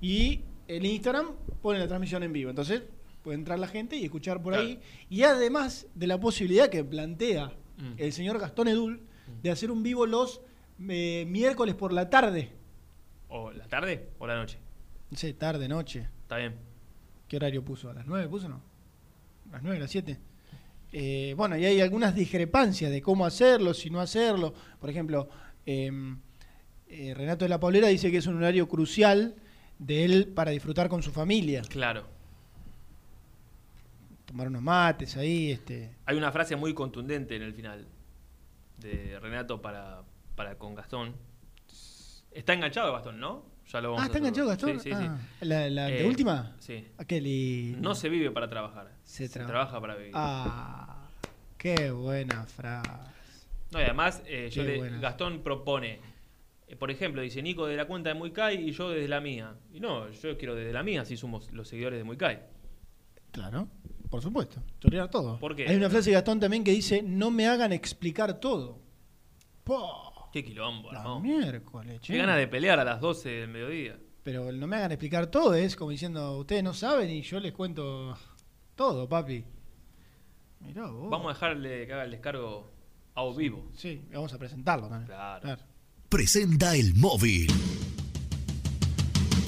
Y el Instagram pone la transmisión en vivo. Entonces puede entrar la gente y escuchar por ahí. Y además de la posibilidad que plantea
Mm.
el señor Gastón Edul de hacer un vivo los eh, miércoles por la tarde.
¿O la tarde o la noche?
No sé, tarde, noche.
Está bien.
¿Qué horario puso? ¿A las 9 puso no? ¿A las 9, a las 7? Eh, bueno, y hay algunas discrepancias de cómo hacerlo, si no hacerlo. Por ejemplo, eh, eh, Renato de la Paulera dice que es un horario crucial de él para disfrutar con su familia.
Claro.
Tomar unos mates ahí, este.
Hay una frase muy contundente en el final de Renato para, para con Gastón. Está enganchado Gastón, ¿no? Ya lo vamos
Ah, ¿está enganchado Gastón?
Sí, sí, sí.
Ah, ¿La, de
Eh,
última?
Sí.
Ah, qué lindo.
No se vive para trabajar.
Se
Se,
traba-
trabaja para vivir.
Ah, qué buena frase.
No, y además, eh, yo le-. Gastón propone, eh, por ejemplo, dice Nico de la cuenta de Muicay y yo desde la mía. Y no, yo quiero desde la mía, si somos los seguidores de Muicay.
Claro, por supuesto. Chorear todo.
¿Por qué?
Hay una frase de Gastón también que dice: No me hagan explicar todo. Po,
Qué quilombo,
la
¿no?
miércoles, che.
Qué ganas de pelear a las 12 del mediodía.
Pero no me hagan explicar todo es como diciendo: Ustedes no saben y yo les cuento todo, papi. Mirá vos.
Vamos a dejarle que haga el descargo a vivo.
Sí, vamos a presentarlo también.
Claro.
Presenta el móvil.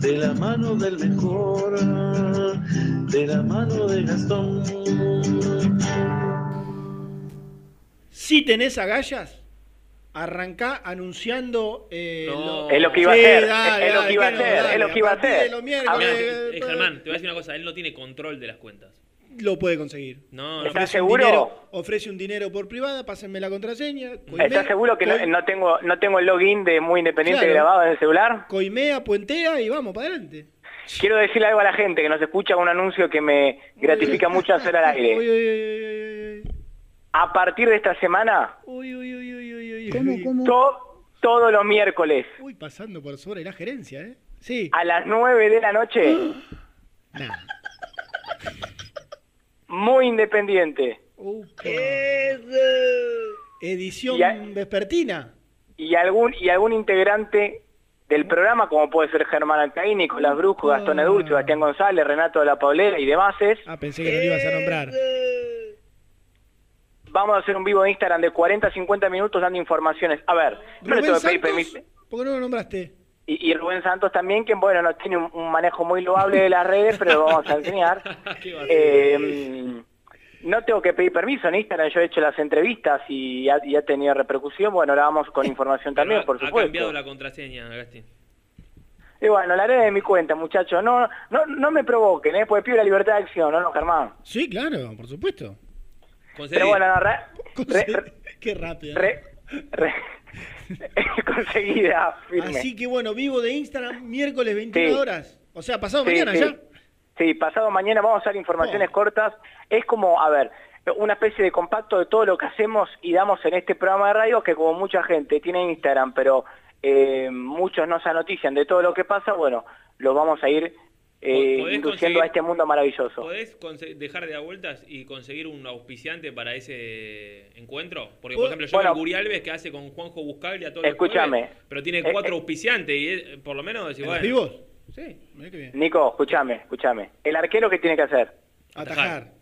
de la mano del mejor, de la mano de Gastón.
Si tenés agallas, arrancá anunciando. eh,
No.
Es lo que iba a
Sí,
hacer,
dale,
es lo que iba a hacer, es lo que iba a hacer.
Germán, te voy a decir una cosa, él no tiene control de las cuentas.
Lo puede conseguir.
No, no.
¿Estás
Ofrece un
seguro?
dinero- ofrece un dinero por privada, pásenme la contraseña.
¿Estás seguro que no, no tengo no tengo el login de Muy Independiente
Claro.
grabado en el celular?
Coimea, puentea y vamos para adelante.
Quiero decirle algo a la gente que nos escucha, un anuncio que me gratifica mucho hacer al
Uy,
aire.
uy, uy, uy,
A partir de esta semana,
uy, uy, uy, uy, uy, uy,
¿Cómo, cómo?
to- todos los miércoles
Uy, pasando por sobre la gerencia, ¿eh? Sí.
a las 9 de la noche,
Nah.
Muy Independiente.
Upa. Edición
Y a-
vespertina.
y algún y algún integrante del programa, como puede ser Germán Alcaín, Nicolás Brusco, Gastón Edul, Sebastián González, Renato de la Paulera y demás,
Ah, pensé que no lo ibas a nombrar.
vamos a hacer un vivo de Instagram de 40 a 50 minutos dando informaciones. A ver, no le tengo que pedir permiso.
¿por qué no lo nombraste?
Y, y Rubén Santos también, que bueno, no tiene un, un manejo muy loable de las redes, pero lo vamos a enseñar. Eh, no tengo que pedir permiso en Instagram, yo he hecho las entrevistas y ha, y ha tenido repercusión. Bueno, ahora vamos con información también, por
Ha
supuesto.
cambiado la contraseña, Agustín.
Y bueno, la haré de mi cuenta, muchachos. No, no, no me provoquen, ¿eh? Porque pido la libertad de acción, ¿no, no Germán?
Sí, claro, por supuesto.
Pero bueno, no, re- re- re-
Qué rápido.
Conseguida, firme.
Así que bueno, vivo de Instagram miércoles 21
Sí.
horas. O sea, pasado
Sí,
mañana
sí.
ya.
Sí, pasado mañana vamos a dar informaciones cortas. Es como, a ver, una especie de compacto de todo lo que hacemos y damos en este programa de radio, que como mucha gente tiene Instagram, pero eh, muchos no se notician de todo lo que pasa, bueno, lo vamos a ir eh,
¿Podés
induciendo
conseguir-
a este mundo maravilloso.
¿Podés dejar de dar vueltas y conseguir un auspiciante para ese encuentro? Porque, por
Bu-
ejemplo, yo
bueno.
Guri Alves que hace con Juanjo Buscaglia todo
Escúchame.
pero tiene
Eh,
cuatro
eh.
auspiciantes y eh, por lo menos decir,
¿En los
bueno,
vivos?
Sí.
Mirá qué bien.
Nico, escúchame, escúchame. ¿El arquero qué tiene que hacer?
Atajar.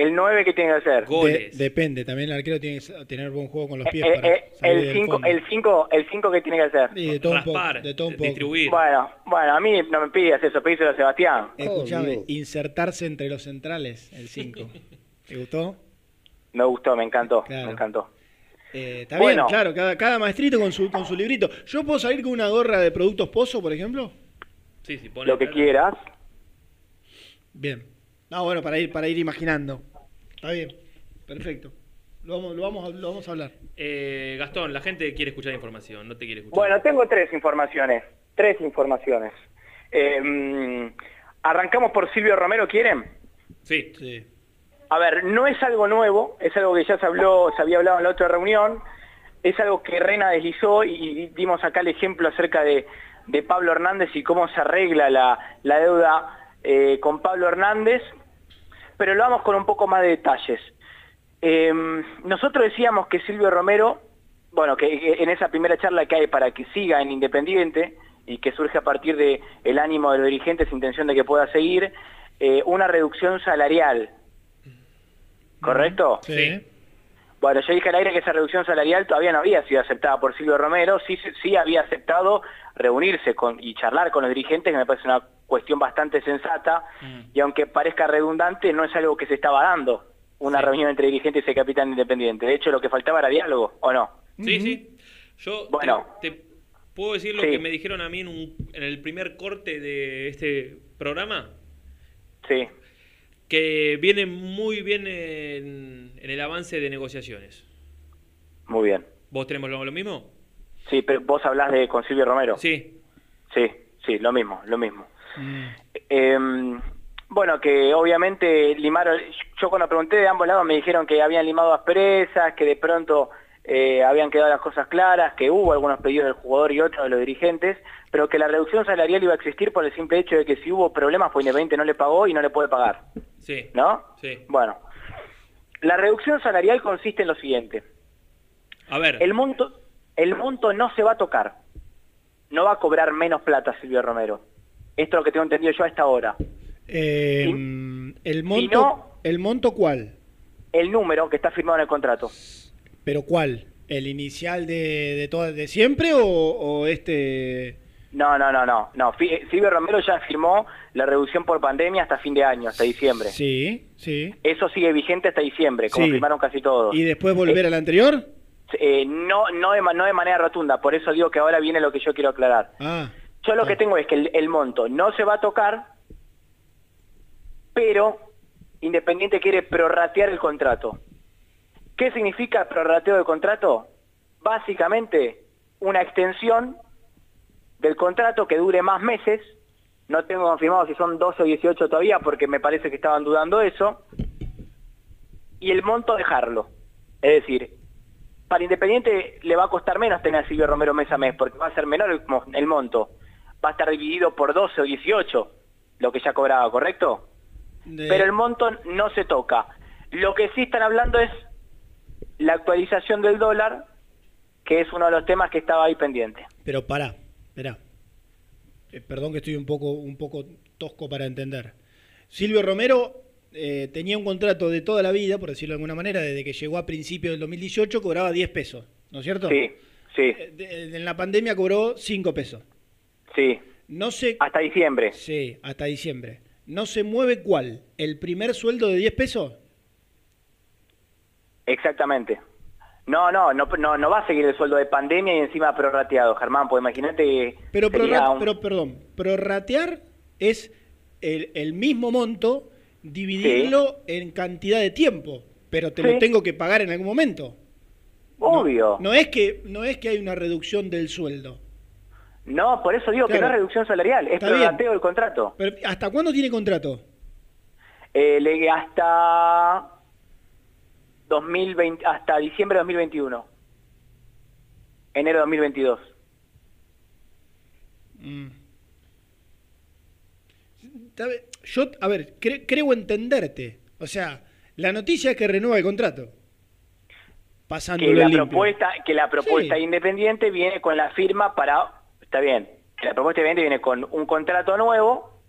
¿El 9 qué tiene que hacer?
De- depende, también el arquero tiene que tener buen juego con los pies
Eh,
para
eh,
salir
el
del
5
fondo.
el cinco, el cinco que tiene que hacer.
Sí, de todo un poco, de todo un poco.
Bueno, bueno, a mí no me pidas eso, pedíselo a Sebastián.
Escuchame, insertarse entre los centrales, el 5. ¿Te gustó?
Me gustó, me encantó,
Claro.
me encantó.
Eh, está
Bueno.
bien, claro, cada, cada maestrito con su, con su librito. ¿Yo puedo salir con una gorra de productos Pozo, por ejemplo?
Sí, sí,
Lo que quieras.
Bien. No, bueno, para ir, para ir imaginando. Está bien, perfecto. Lo vamos, lo vamos, a- lo vamos a hablar.
Eh, Gastón, la gente quiere escuchar información, no te quiere escuchar.
Bueno, tengo tres informaciones. Tres informaciones. Eh, mm, arrancamos por Silvio Romero, ¿quieren?
Sí.
A ver, no es algo nuevo, es algo que ya se habló, se había hablado en la otra reunión, es algo que Rena deslizó y dimos acá el ejemplo acerca de, de Pablo Hernández y cómo se arregla la, la deuda eh, con Pablo Hernández, pero lo vamos con un poco más de detalles. Eh, nosotros decíamos que Silvio Romero, bueno, que en esa primera charla que hay para que siga en Independiente y que surge a partir de el ánimo de los dirigentes, intención de que pueda seguir, eh, una reducción salarial. ¿Correcto?
Sí.
Bueno, yo dije al aire que esa reducción salarial todavía no había sido aceptada por Silvio Romero, sí, sí- había aceptado reunirse con, y charlar con los dirigentes, que me parece una cuestión bastante sensata, y aunque parezca redundante, no es algo que se estaba dando, una reunión entre dirigentes y capitán independiente. De hecho, lo que faltaba era diálogo, ¿o no?
Sí, sí. Yo te- puedo decir lo
Sí.
que me dijeron a mí en, un- en el primer corte de este programa.
Sí.
Que viene muy bien en, en el avance de negociaciones.
Muy bien.
¿Vos tenemos lo, lo mismo?
Sí, pero vos hablás de con Silvio Romero.
Sí.
Sí, sí, lo mismo, lo mismo. Eh, bueno, que obviamente limaron, yo cuando pregunté de ambos lados me dijeron que habían limado asperezas, que de pronto eh, habían quedado las cosas claras, que hubo algunos pedidos del jugador y otros de los dirigentes, pero que la reducción salarial iba a existir por el simple hecho de que si hubo problemas, pues Independiente no le pagó y no le puede pagar,
Sí.
¿no?
Sí.
Bueno, la reducción salarial consiste en lo siguiente.
A ver.
El monto, el monto no se va a tocar. No va a cobrar menos plata Silvio Romero. Esto es lo que tengo entendido yo a esta hora.
Eh, el monto,
no-
¿El monto cuál?
El número que está firmado en el contrato.
¿Pero cuál? ¿El inicial de, de, todo, de siempre o, o este...?
No, no, no, no. no. Silvio Romero ya firmó la reducción por pandemia hasta fin de año, hasta diciembre.
Sí, sí.
Eso sigue vigente hasta diciembre, como
Sí.
firmaron casi todos.
¿Y después volver al anterior?
Eh, no, no, de, ma- no de manera rotunda, por eso digo que ahora viene lo que yo quiero aclarar.
Ah,
Yo lo que tengo es que el, el monto no se va a tocar, pero Independiente quiere prorratear el contrato. ¿Qué significa prorrateo de contrato? Básicamente, una extensión del contrato que dure más meses. No tengo confirmado si son 12 o 18 todavía, porque me parece que estaban dudando eso. Y el monto dejarlo. Es decir, para Independiente le va a costar menos tener a Silvio Romero mes a mes, porque va a ser menor el, mo- el monto. Va a estar dividido por 12 o 18, lo que ya cobraba, ¿correcto? Pero el monto no se toca. Lo que sí están hablando es la actualización del dólar, que es uno de los temas que estaba ahí pendiente.
pero pará, Eh, perdón que estoy un poco, un poco tosco para entender. Silvio Romero eh, tenía un contrato de toda la vida, por decirlo de alguna manera, desde que llegó a principios del 2018 cobraba 10 pesos, ¿no es cierto?
Sí, sí,
Eh, de- en la pandemia cobró 5 pesos.
sí.
No sé...
Hasta diciembre.
Sí, hasta diciembre. ¿No se mueve cuál? ¿El primer sueldo de 10 pesos?
Exactamente. No, no, no, no, no va a seguir el sueldo de pandemia y encima prorrateado, Germán, pues imagínate
Pero, prorra-
un-
pero perdón, prorratear es el, el mismo monto, dividirlo en cantidad de tiempo, pero te
Sí.
lo tengo que pagar en algún momento.
Obvio.
No es que no es que hay una reducción del sueldo.
No, por eso digo que no es reducción salarial, es prorrateo del contrato.
Pero, ¿Hasta cuándo tiene contrato?
Eh, hasta 2020, hasta diciembre de 2021. Enero de 2022.
Mm. Yo, a ver, cre- creo entenderte. O sea, la noticia es que renueva el contrato. Pasándolo
Que la
limpio.
propuesta, que la propuesta
Sí.
independiente viene con la firma para, está bien, que la propuesta independiente viene con un contrato nuevo,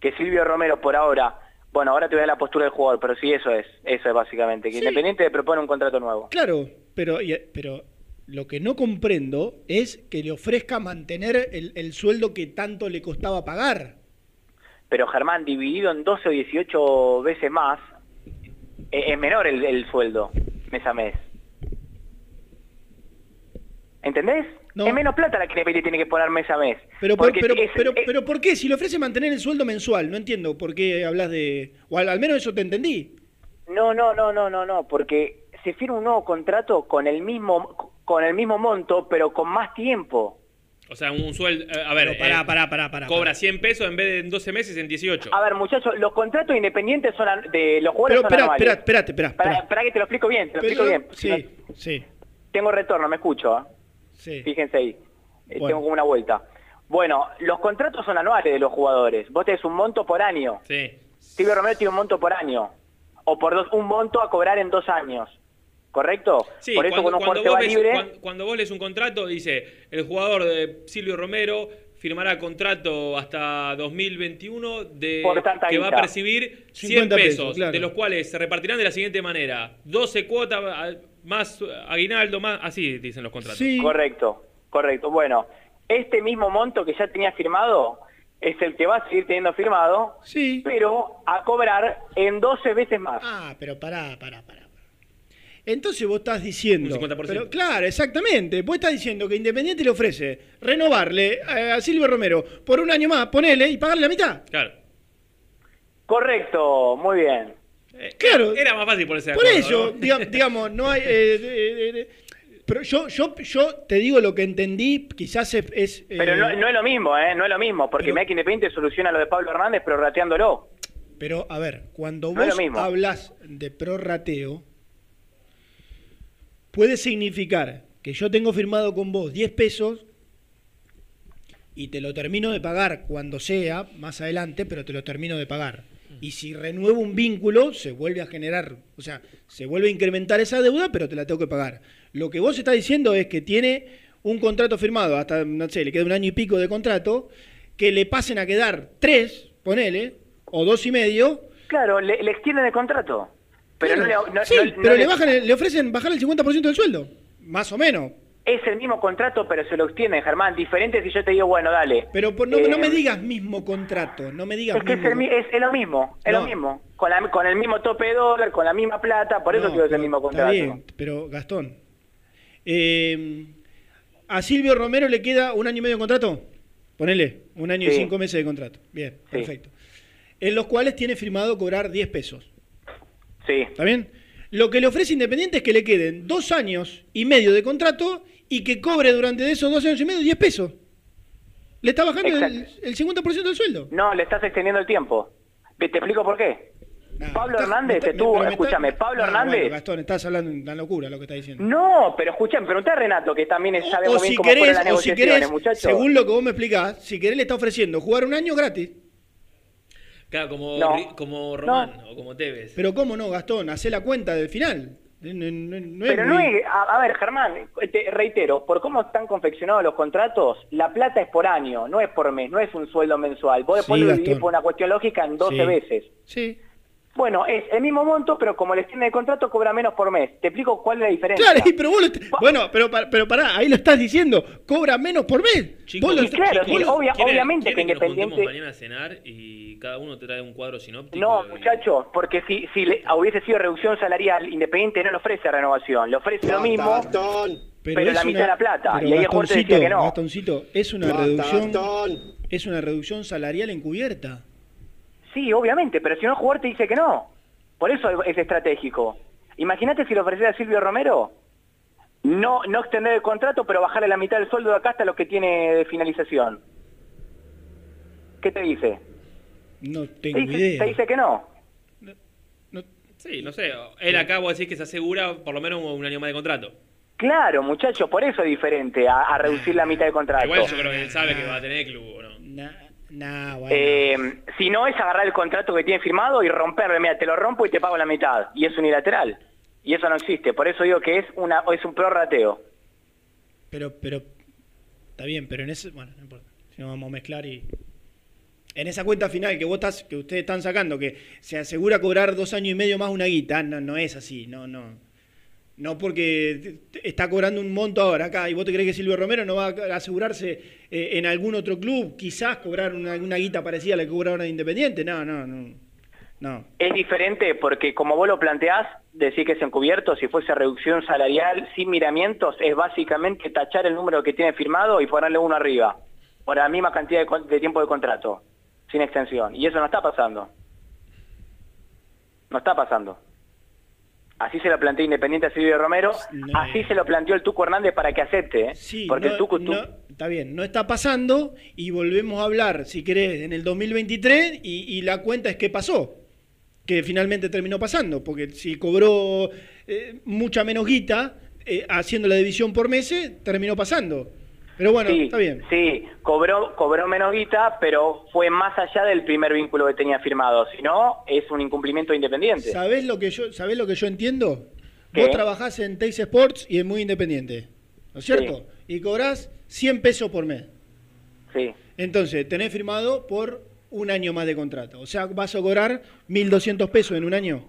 que Silvio Romero por ahora, bueno, ahora te voy a dar la postura del jugador, pero sí eso es, eso es básicamente, que
Sí.
Independiente le propone un contrato nuevo.
Claro, pero, pero lo que no comprendo es que le ofrezca mantener el, el sueldo que tanto le costaba pagar.
Pero Germán, dividido en 12 o 18 veces más, eh, es menor el, el sueldo mes a mes. ¿Entendés? Es menos plata la que Independiente tiene que poner mes a mes.
Pero, por,
Porque
pero,
es-
pero, pero ¿por qué? Si le ofrece mantener el sueldo mensual, no entiendo por qué hablas de... O al, al menos eso te entendí.
No, no, no, no, no, no, porque se firma un nuevo contrato con el mismo con el mismo monto, pero con más tiempo.
O sea, un sueldo. eh, a ver.
Pero pará,
eh,
pará, pará, pará,
Cobra 100 pesos en vez de en 12 meses en 18.
A ver, muchachos, los contratos independientes son de los jugadores
Pero
son
espera, espérate, espera.
Para,
espera.
para que te lo explico bien, te lo
Pero-
explico bien. Si
Sí,
no-
sí.
tengo retorno, me escucho. ¿eh?
Sí.
Fíjense ahí. Eh,
Bueno.
Tengo como una vuelta. Bueno, los contratos son anuales de los jugadores. Vos tenés un monto por año.
Sí.
Silvio Romero tiene un monto por año. O por dos, un monto a cobrar en dos años. ¿Correcto?
Sí,
por eso
cuando, vos
va
ves,
libre...
cuan- cuando vos lees un contrato, dice el jugador de Silvio Romero firmará contrato hasta 2021 de que va a percibir 100
50
pesos,
pesos, claro.
de los cuales se repartirán de la siguiente manera: 12 cuotas más aguinaldo, más así dicen los contratos.
Correcto, correcto. Bueno, este mismo monto que ya tenía firmado es el que va a seguir teniendo firmado,
Sí.
pero a cobrar en 12 veces más.
Ah, pero pará, pará, pará. Entonces vos estás diciendo...
Un 50%.
Pero, claro, exactamente. Vos estás diciendo que Independiente le ofrece renovarle eh, a Silvio Romero por un año más, ponele, y pagarle la mitad.
Claro.
Correcto, muy bien.
Claro.
Era más fácil ponerse de
Por
acuerdo,
eso,
¿no?
diga- digamos, no hay... eh, eh, eh, eh, pero yo, yo, yo te digo lo que entendí, quizás es... es, eh,
Pero no, no es lo mismo, ¿eh? No es lo mismo, porque Mec Independiente soluciona lo de Pablo Hernández prorrateándolo.
Pero, a ver, cuando
No
vos hablas de prorrateo, puede significar que yo tengo firmado con vos 10 pesos y te lo termino de pagar cuando sea, más adelante, pero te lo termino de pagar. Y si renuevo un vínculo, se vuelve a generar, o sea, se vuelve a incrementar esa deuda, pero te la tengo que pagar. Lo que vos estás diciendo es que tiene un contrato firmado, hasta, no sé, le queda un año y pico de contrato, que le pasen a quedar tres, ponele, o dos y medio,
Claro, le, le extienden el contrato. Pero no le, no-
sí,
no-
pero le, bajan, le ofrecen bajar el 50% del sueldo. Más o menos.
Es el mismo contrato, pero se lo extienden, Germán. Diferente si yo te digo, bueno, dale.
Pero por- no,
Eh,
no me digas mismo contrato. No me digas
Es que es,
mismo
el es- es lo mismo, es
No.
lo mismo. Con, la- con el mismo tope de dólar, con la misma plata, por eso
No,
el mismo
Está
contrato.
bien, pero Gastón. eh, ¿A Silvio Romero le queda un año y medio de contrato? Ponele, un año y cinco meses de contrato. Bien,
Sí.
perfecto. En los cuales tiene firmado cobrar 10 pesos.
Sí.
¿Está bien? Lo que le ofrece Independiente es que le queden dos años y medio de contrato y que cobre durante esos dos años y medio 10 pesos. Le está bajando el, el 50% del sueldo.
No, le estás extendiendo el tiempo. Te te explico por qué. Pablo Hernández
está-
estuvo,
está-
escúchame, Pablo
Ah,
Hernández.
bueno, Gastón, estás hablando una locura lo que estás diciendo.
No, pero escúchame, preguntá a Renato, que también sabe muy bien
si
cómo fueron
querés,
las
o si querés,
muchachos.
según lo que vos me explicás, si querés le está ofreciendo jugar un año gratis.
Claro, como,
No.
Como Román o como Tevez.
Pero cómo no, Gastón, hacé la cuenta del final. No, no- no- no es
Pero no es, a, a ver, Germán, te reitero, por cómo están confeccionados los contratos, la plata es por año, no es por mes, no es un sueldo mensual. Vos después
Sí,
lo dividís por una cuestión lógica en 12
Sí.
veces.
Sí.
Bueno, es el mismo monto, pero como le extiende el contrato, cobra menos por mes. Te explico cuál es la diferencia.
Claro, pero vos lo bueno, pero, pa- pero pará, ahí lo estás diciendo, cobra menos por mes.
Chicos,
Vos lo
y claro,
vos
sí,
lo-
obvia-
¿Quieren-
obviamente que
quieren
Independiente...
mañana a cenar y cada uno te trae un cuadro sinóptico?
No,
y-
muchachos, porque si, si le- hubiese sido reducción salarial, Independiente no le ofrece renovación, le ofrece lo mismo, pero,
es
la mitad
una-
de la plata.
pero
y ahí te decía
Gastoncito,
que no.
Gastoncito, es una reducción es una reducción salarial encubierta.
Sí, obviamente, pero si no el jugador te dice que no. Por eso es estratégico. Imagínate si le ofreciera a Silvio Romero. No, no extender el contrato, pero bajarle la mitad del sueldo de acá hasta lo que tiene de finalización. ¿Qué te dice?
No
¿Te dice,
idea.
te dice que no?
Sí, no sé. Él acá vos decís que se asegura por lo menos un año más de contrato.
Claro, muchachos, por eso es diferente a, a reducir la mitad del contrato.
Igual yo creo que él sabe que va a tener club, ¿o ¿no?
Nah, bueno.
Eh, si no, es agarrar el contrato que tiene firmado y romperlo. Mira, te lo rompo y te pago la mitad. Y es unilateral. Y eso no existe. Por eso digo que es una es un prorrateo.
Pero, pero, está bien, pero en ese, bueno, no importa. Si no vamos a mezclar y... En esa cuenta final que vos estás, que ustedes están sacando, que se asegura cobrar dos años y medio más una guita, no, no es así, no, no. No porque está cobrando un monto ahora acá y vos te crees que Silvio Romero no va a asegurarse eh, en algún otro club, quizás cobrar una, guita parecida a la que cobra ahora de Independiente. No, no, no. No.
Es diferente porque como vos lo planteás, decir que es encubierto, si fuese reducción salarial sin miramientos, es básicamente tachar el número que tiene firmado y ponerle uno arriba, por la misma cantidad de, de tiempo de contrato, sin extensión. Y eso no está pasando. No está pasando. Así se lo planteó Independiente a Silvio Romero, así se lo planteó el Tuco Hernández para que acepte, ¿eh?
Sí,
porque
no-
el Tuco... tu-
no- está bien, no está pasando y volvemos a hablar, si querés, en el 2023 y, y la cuenta es qué pasó, que finalmente terminó pasando, porque si cobró eh, mucha menos guita, eh, haciendo la división por meses, terminó pasando. Pero bueno,
sí,
está bien.
Sí, cobró, cobró menos guita, pero fue más allá del primer vínculo que tenía firmado. Si no, es un incumplimiento independiente.
¿Sabés lo que yo, sabés lo que yo entiendo?
¿Qué?
Vos trabajás en Teis Sports y es muy independiente, ¿no es cierto? Y cobrás 100 pesos por mes.
Sí.
Entonces, tenés firmado por un año más de contrato. O sea, vas a cobrar 1.200 pesos en un año.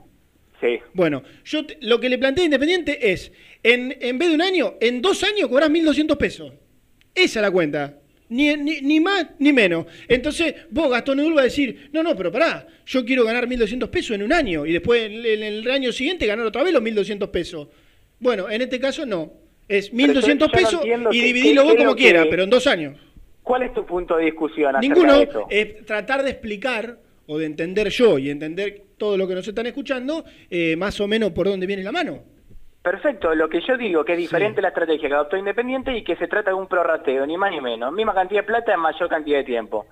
Sí.
Bueno, yo te- lo que le planteé a Independiente es, en, en vez de un año, en dos años cobrás 1.200 pesos. Esa es la cuenta. Ni, ni, ni más ni menos. Entonces, vos, Gastón Edul, va a decir, no, no, pero pará, yo quiero ganar 1.200 pesos en un año y después en, en el año siguiente ganar otra vez los 1.200 pesos. Bueno, en este caso no. Es
Pero yo-
1.200
yo no
pesos y
qué-
vos como quieras, pero en dos años.
¿Cuál es tu punto de discusión
Ninguno es tratar de explicar o de entender yo y entender todo lo que nos están escuchando, eh, más o menos por dónde viene la mano.
Perfecto, lo que yo digo que es diferente la estrategia que adoptó Independiente y que se trata de un prorrateo, ni más ni menos. Misma cantidad de plata en mayor cantidad de tiempo.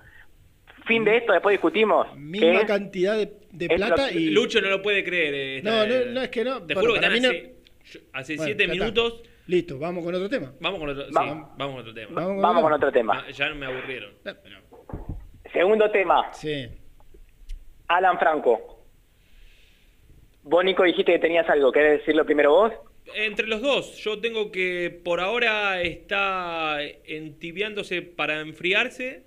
Fin de esto, después discutimos.
Misma cantidad de, plata
lo-
y...
Lucho no lo puede creer. eh,
No,
esta-
no, no, es que no.
Te
Bueno,
juro que
no-
hace, yo- hace
Bueno,
siete
está.
minutos.
Listo, vamos con otro tema.
Vamos con otro, sí,
Vamos.
vamos con otro tema.
Vamos con
Vamos con otro tema.
Ah, Ya me aburrieron.
Segundo tema.
Sí.
Alan Franco. Vos, Nico, dijiste que tenías algo. ¿Querés decirlo primero vos?
Entre los dos, yo tengo que por ahora está entibiándose para enfriarse.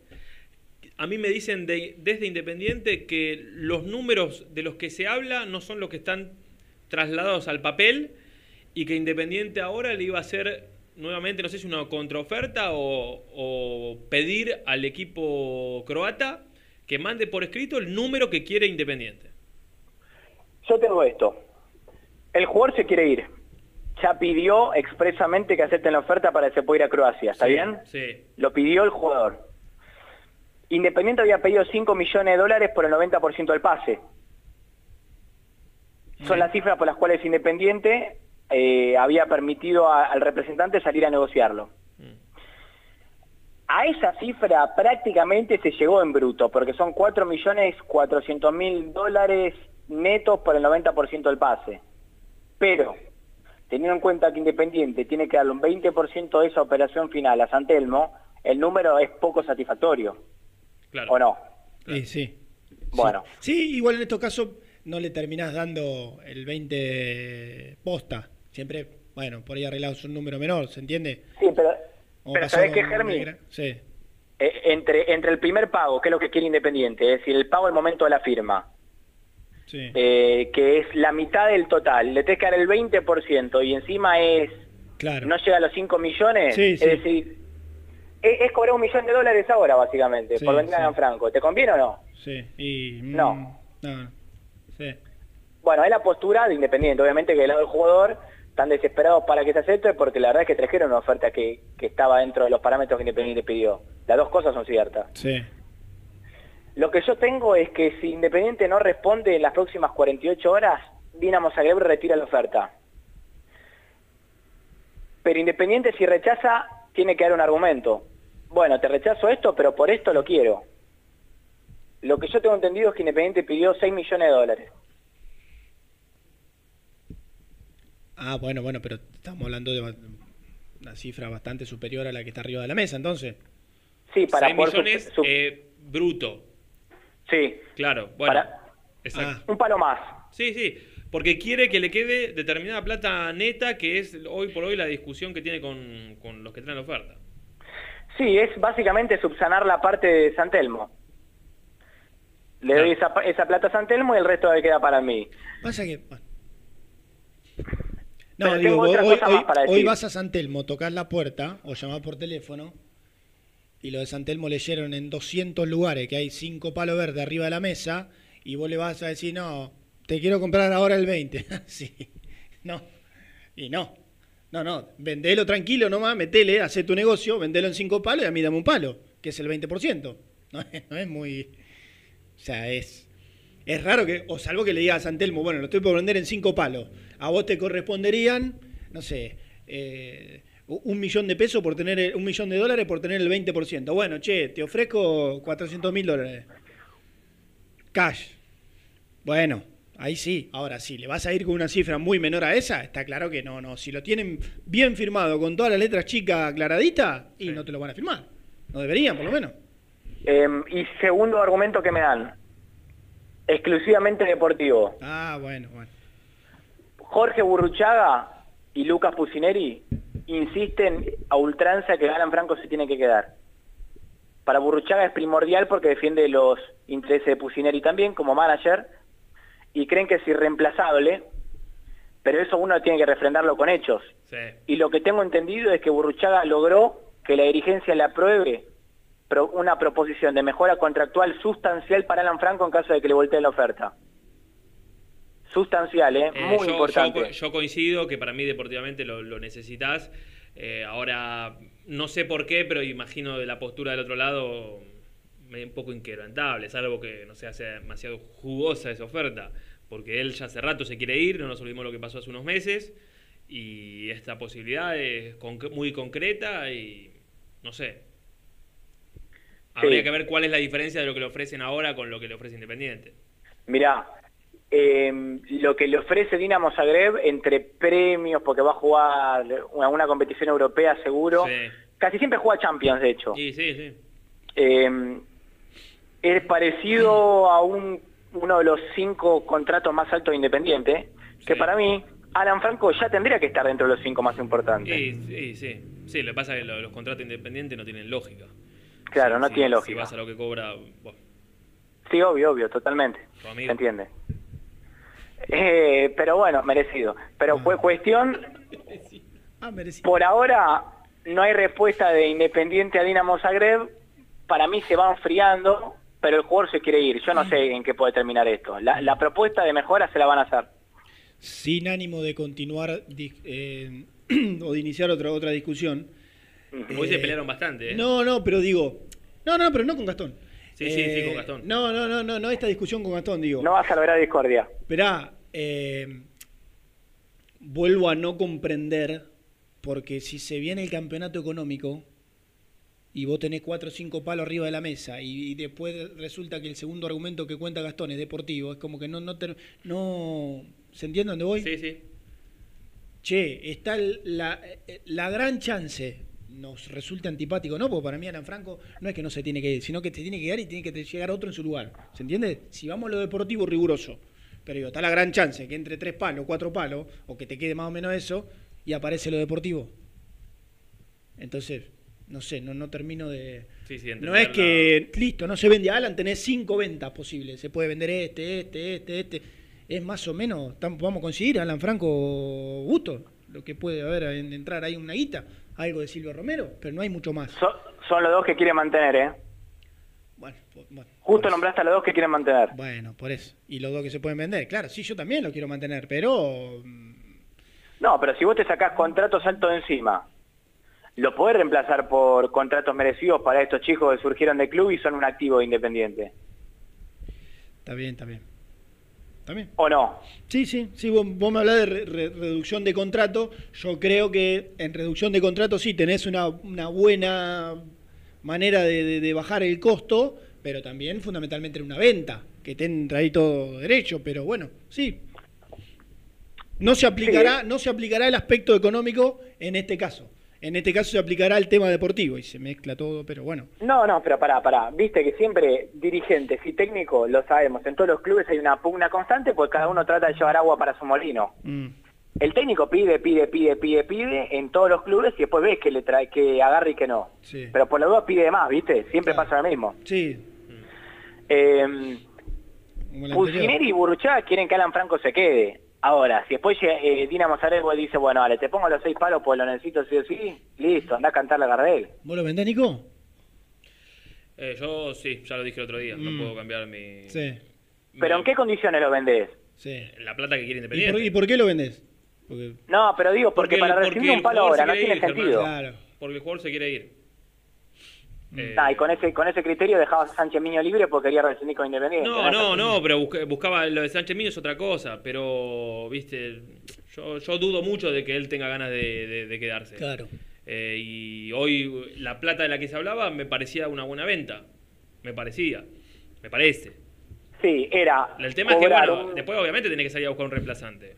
A mí me dicen de- desde Independiente que los números de los que se habla no son los que están trasladados al papel y que Independiente ahora le iba a hacer nuevamente, no sé si una contraoferta o, o pedir al equipo croata que mande por escrito el número que quiere Independiente.
Yo tengo esto. El jugador se quiere ir. Ya pidió expresamente que acepten la oferta para que se pueda ir a Croacia. ¿Está
Sí,
bien?
Sí.
Lo pidió el jugador. Independiente había pedido 5 millones de dólares por el 90% del pase. Son las cifras por las cuales Independiente eh, había permitido a- al representante salir a negociarlo. A esa cifra prácticamente se llegó en bruto, porque son 4 millones 400 mil dólares netos por el 90% del pase. Pero, teniendo en cuenta que Independiente tiene que darle un 20% de esa operación final a San Telmo, el número es poco satisfactorio.
Claro.
¿O no?
Sí, sí.
Bueno.
Sí, igual en estos casos no le terminás dando el 20 posta. Siempre, bueno, por ahí arreglados un número menor, ¿se entiende?
Sí, pero,
Como
pero ¿sabés qué, Germi?
Sí.
Eh, entre, entre el primer pago, que es lo que quiere Independiente, es decir, el pago al momento de la firma,
Sí.
eh, que es la mitad del total, le tenés que dar el 20% y encima es
Claro.
no llega a los 5 millones,
Sí,
es
sí.
decir, es, es cobrar un millón de dólares ahora, básicamente, por vender a Franco. ¿Te conviene o no?
Sí. Y, mm,
No.
no. Sí.
Bueno, es la postura de Independiente, obviamente que del lado del jugador están desesperados para que se acepte, porque la verdad es que trajeron una oferta que, que estaba dentro de los parámetros que Independiente pidió. Las dos cosas son ciertas.
Sí.
Lo que yo tengo es que si Independiente no responde en las próximas 48 horas, Dinamo Zagreb retira la oferta. pero Independiente si rechaza tiene que dar un argumento. Bueno, te rechazo esto, pero por esto lo quiero. Lo que yo tengo entendido es que Independiente pidió 6 millones de dólares.
Ah, bueno, bueno, pero estamos hablando de una cifra bastante superior a la que está arriba de la mesa, entonces.
Sí, para
6
poder
millones
su- su-
eh, bruto.
Sí.
Claro, bueno.
Para-
Exacto.
Un palo más.
Sí, sí. Porque quiere que le quede determinada plata neta, que es hoy por hoy la discusión que tiene con, con los que traen la oferta.
Sí, es básicamente subsanar la parte de San Telmo. Le doy esa, plata a San Telmo y el resto me queda para mí.
Pasa que. bueno.
Pero
No,
tengo
digo, hoy,
cosa
hoy-
más para
hoy vas a San Telmo, tocas la puerta o llamás por teléfono y lo de San Telmo leyeron en 200 lugares que hay cinco palos verdes arriba de la mesa y vos le vas a decir, no, te quiero comprar ahora el 20. sí, no, y no, no, no, vendelo tranquilo nomás, metele, hace tu negocio, vendelo en cinco palos y a mí dame un palo, que es el 20%. No es, no es muy... O sea, es... Es raro que, o salvo que le digas a San Telmo, bueno, lo estoy por vender en cinco palos. A vos te corresponderían, no sé, eh, un millón de pesos por tener, el- un millón de dólares por tener el 20%. Bueno, che, te ofrezco 400 mil dólares. Cash. Bueno, ahí sí. Ahora sí, le vas a ir con una cifra muy menor a esa, está claro que no, no. Si lo tienen bien firmado con todas las letras chicas aclaraditas, y no te lo van a firmar. No deberían, por lo menos.
Eh, y segundo argumento que me dan, exclusivamente deportivo.
Ah, bueno, bueno.
Jorge Burruchaga y Lucas Pusineri insisten a ultranza que Alan Franco se tiene que quedar. Para Burruchaga es primordial porque defiende los intereses de Pusineri también como manager y creen que es irreemplazable, pero eso uno tiene que refrendarlo con hechos.
Sí.
Y lo que tengo entendido es que Burruchaga logró que la dirigencia le apruebe una proposición de mejora contractual sustancial para Alan Franco en caso de que le voltee la oferta. Sustancial, ¿eh?
Eh,
Muy
yo,
importante.
yo yo coincido que para mí deportivamente lo, lo necesitas. Eh, ahora, no sé por qué, pero imagino de la postura del otro lado medio un poco inquebrantable, salvo que no sea, sea demasiado jugosa esa oferta, porque él ya hace rato se quiere ir, no nos olvidemos lo que pasó hace unos meses, y esta posibilidad es conc- muy concreta y no sé. Habría que ver cuál es la diferencia de lo que le ofrecen ahora con lo que le ofrece Independiente.
Mirá, eh, lo que le ofrece Dinamo Zagreb entre premios, porque va a jugar una, una competición europea seguro, casi siempre juega Champions, de hecho.
Sí, sí, sí.
Eh, es parecido a un, uno de los cinco contratos más altos de Independiente, que para mí, Alan Franco ya tendría que estar dentro de los cinco más importantes.
Sí, sí, sí. Sí, lo que pasa es que lo- los contratos independientes no tienen lógica.
Claro, no
Si-
tiene
Si
lógica.
vas a lo que cobra. bueno,
Sí, obvio, obvio, totalmente. Se entiende. Eh, pero bueno, merecido. Pero fue cuestión,
Ah, merecido.
por ahora no hay respuesta de Independiente a Dinamo Zagreb. Para mí se va enfriando, pero el jugador se quiere ir. Yo no sé en qué puede terminar esto. La, la propuesta de mejora se la van a hacer.
sin ánimo de continuar eh, o de iniciar otra otra discusión.
Hoy se
Eh,
pelearon bastante, ¿eh?
No, no, pero digo, no, no, pero no con Gastón.
Sí, sí, sí,
Eh,
con Gastón.
No, no, no, no, no esta discusión con Gastón, digo.
No vas a lograr discordia.
Esperá, eh, vuelvo a no comprender, porque si se viene el campeonato económico y vos tenés cuatro o cinco palos arriba de la mesa y, y después resulta que el segundo argumento que cuenta Gastón es deportivo, es como que no, no, ter- no ¿se entiende dónde voy?
Sí, sí.
Che, está la, eh, la gran chance, nos resulta antipático, ¿no? Porque para mí Alan Franco no es que no se tiene que ir, sino que te tiene que quedar y tiene que llegar otro en su lugar. ¿Se entiende? Si vamos a lo deportivo, riguroso. Pero digo, está la gran chance que entre tres palos, cuatro palos, o que te quede más o menos eso, y aparece lo deportivo. Entonces, no sé, no, no termino de...
Sí, sí,
No es que, listo, no se vende a Alan, tenés cinco ventas posibles. Se puede vender este, este, este, este. Es más o menos, vamos a conseguir Alan Franco Gusto, lo que puede haber, en, entrar ahí una guita, algo de Silvio Romero, pero no hay mucho más.
So- son los dos que quieren mantener, ¿eh?
Bueno, po- bueno,
Justo nombraste a los dos que quieren mantener.
bueno, por eso. Y los dos que se pueden vender, claro, sí, yo también lo quiero mantener, pero
No, pero si vos te sacás contratos altos de encima, lo podés reemplazar por contratos merecidos para estos chicos que surgieron del club y son un activo independiente.
está bien, está bien. También.
¿O no?
Sí, sí, sí, vos, vos me hablás de re- re- reducción de contrato. Yo creo que en reducción de contrato sí tenés una, una buena manera de, de- de bajar el costo, pero también fundamentalmente en una venta, que te entra ahí todo derecho, pero bueno, sí. No se aplicará, no se aplicará el aspecto económico en este caso. En este caso se aplicará el tema deportivo y se mezcla todo, pero bueno.
No, no, pero pará, pará. Viste que siempre dirigentes y técnicos, lo sabemos, en todos los clubes hay una pugna constante porque cada uno trata de llevar agua para su molino.
Mm.
El técnico pide, pide, pide, pide, pide en todos los clubes y después ves que le trae, que agarra y que no.
Sí.
Pero por la duda pide más, ¿viste? Siempre pasa lo mismo.
Sí.
Eh,
anterior.
y Burruchaga quieren que Alan Franco se quede. Ahora, si después eh, Dinamo Zagreb dice, bueno, vale, te pongo los seis palos pues lo necesito sí o sí, listo, anda a cantar la Gardel.
¿Vos lo vendés, Nico?
Eh, yo sí, ya lo dije el otro día,
Mm.
no puedo cambiar mi...
Sí.
¿Pero en qué condiciones lo vendés?
Sí.
La plata que quiere
¿Y
Independiente.
por, y por qué lo vendés? Porque
No, pero digo, porque, para
porque
recibir un palo ahora no tiene
ir,
sentido.
Germán. Porque el jugador se quiere ir. Eh,
Ah, y con ese, con ese criterio dejabas a Sánchez Miño libre porque quería rescindir con Independiente.
No, no, no, pero busca- buscaba lo de Sánchez Miño es otra cosa, pero, viste, yo, yo dudo mucho de que él tenga ganas de, de- de quedarse.
Claro.
Eh, y hoy la plata de la que se hablaba me parecía una buena venta. Me parecía. Me parece.
Sí, era
El tema es que, bueno,
un-
después obviamente tiene que salir a buscar un reemplazante.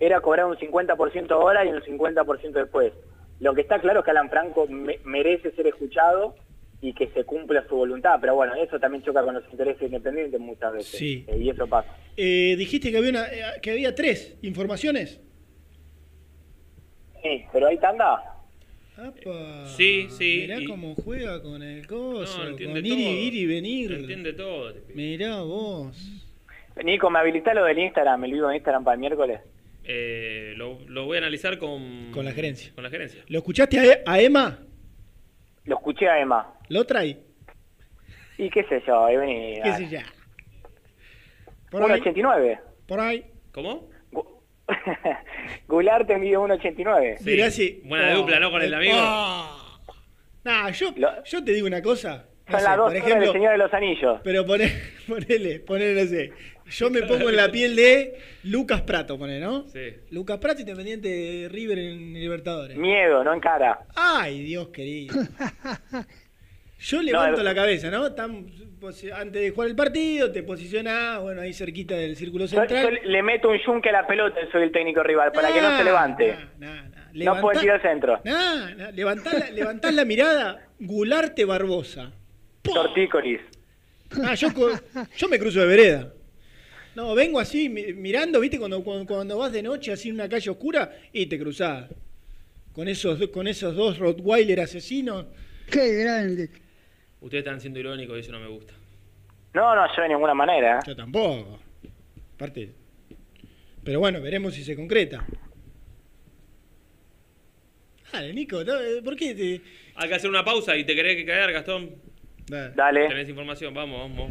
era cobrar un 50% ahora y un 50% después. Lo que está claro es que Alan Franco me- merece ser escuchado y que se cumpla su voluntad, pero bueno, eso también choca con los intereses independientes muchas veces.
Sí.
Eh, y eso pasa.
Eh, dijiste que había, una, eh, que había tres informaciones.
Sí, pero hay tanda.
Apa,
Sí, sí,
Mirá
y-
cómo juega con el coso,
No,
con ir,
todo.
y, ir y venir.
Entiende todo.
Mirá vos.
Nico, ¿me habilita lo del Instagram, el vivo de Instagram para el miércoles?
Eh, lo, lo voy a analizar con...
Con la gerencia.
Con la gerencia.
¿Lo escuchaste a, E- a Emma?
Lo escuché a Emma.
¿Lo trae?
Y qué sé yo, ahí vení.
¿Qué sé yo? Por ahí.
1.89.
Por ahí.
¿Cómo?
Goulart te envió 1.89.
Sí.
Mirá si-
Buena
Oh,
dupla, ¿no? Con el amigo.
oh. Nah, yo, yo te digo una cosa. no
Son
sé,
las dos
por ejemplo,
del Señor de los Anillos.
Pero poné, ponele, ponele, no sé. Yo me pongo en la piel de Lucas Prato, pone, ¿no?
Sí.
Lucas Prato, independiente de River en Libertadores.
Miedo, no en cara.
Ay, Dios querido. Yo levanto
No,
la cabeza, ¿no? Antes de jugar el partido, te posicionás, bueno, ahí cerquita del círculo
Yo, yo
central.
le meto un yunque a la pelota, soy el técnico rival, para que no se levante. No
Levantá-
puede tirar el centro.
Nah, nah, levantás, la, levantás la mirada, Gularte Barbosa.
Tortícolis.
Ah, yo, yo me cruzo de vereda. No, vengo así mi- mirando, ¿viste? Cuando, cuando, cuando vas de noche así en una calle oscura y te cruzás. Con esos, con esos dos Rottweiler asesinos.
Qué grande.
Ustedes están siendo irónicos y eso no me gusta.
No, no, yo de ninguna manera. ¿eh?
Yo tampoco. Aparte. Pero bueno, veremos si se concreta. Dale, Nico, eh, ¿por qué te.?
Hay que hacer una pausa y te querés que caer, Gastón.
Dale.
Dale.
Tenés información, vamos, vamos.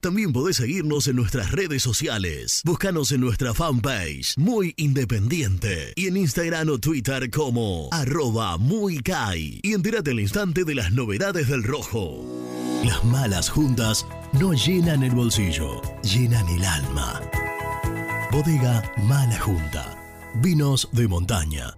También podés seguirnos en nuestras redes sociales. Búscanos en nuestra fanpage, Muy Independiente, y en Instagram o Twitter como arroba muy Kai. Y entérate al instante de las novedades del rojo. Las malas juntas no llenan el bolsillo, llenan el alma. Bodega Mala Junta. Vinos de montaña.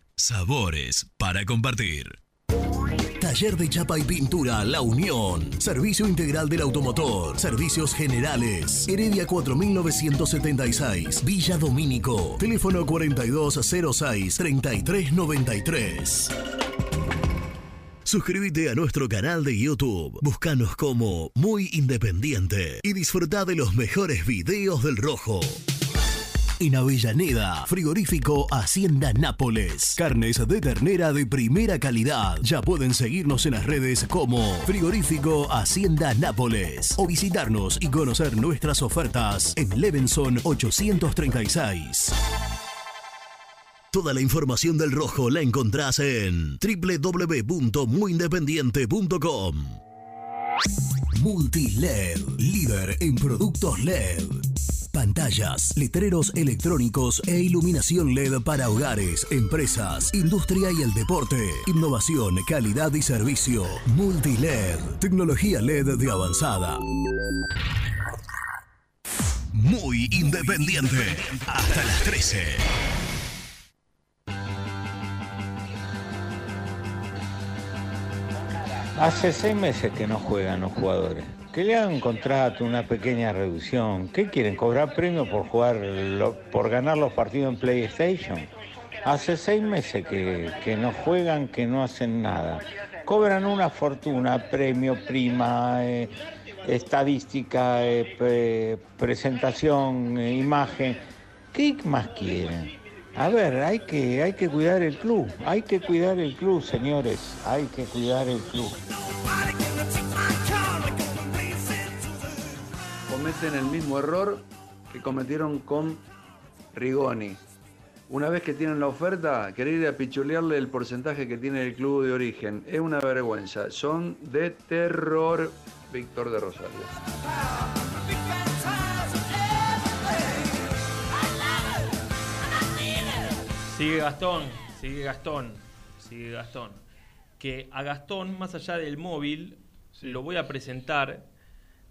Sabores para compartir. Taller de Chapa y Pintura La Unión. Servicio integral del automotor. Servicios generales. Heredia 4976. Villa Domínico. Teléfono 4206-3393. Suscríbete a nuestro canal de YouTube. Búscanos como Muy Independiente y disfruta de los mejores videos del Rojo. En Avellaneda, frigorífico Hacienda Nápoles. Carnes de ternera de primera calidad. Ya pueden seguirnos en las redes como Frigorífico Hacienda Nápoles o visitarnos y conocer nuestras ofertas en Levenson 836. Toda la información del rojo la encontrás en www.muyindependiente.com. Multiled, líder en productos LED. Pantallas, letreros electrónicos e iluminación LED para hogares, empresas, industria y el deporte. Innovación, calidad y servicio. Multiled, tecnología LED de avanzada. Muy independiente. Hasta las 13.
Hace seis meses que no juegan los jugadores. Que le hagan un contrato, una pequeña reducción. ¿Qué quieren? ¿Cobrar premio por jugar, por ganar los partidos en PlayStation? Hace seis meses que, no juegan, que no hacen nada. Cobran una fortuna, premio, prima, eh, estadística, eh, pre- presentación, eh, imagen. ¿Qué más quieren? A ver, hay que, hay que cuidar el club, hay que cuidar el club, señores, hay que cuidar el club.
Cometen el mismo error que cometieron con Rigoni. Una vez que tienen la oferta, querer ir a pichulearle el porcentaje que tiene el club de origen. Es una vergüenza. Son de terror. Víctor de Rosario.
Sigue Gastón, sigue Gastón, sigue Gastón. Que a Gastón, más allá del móvil, lo voy a presentar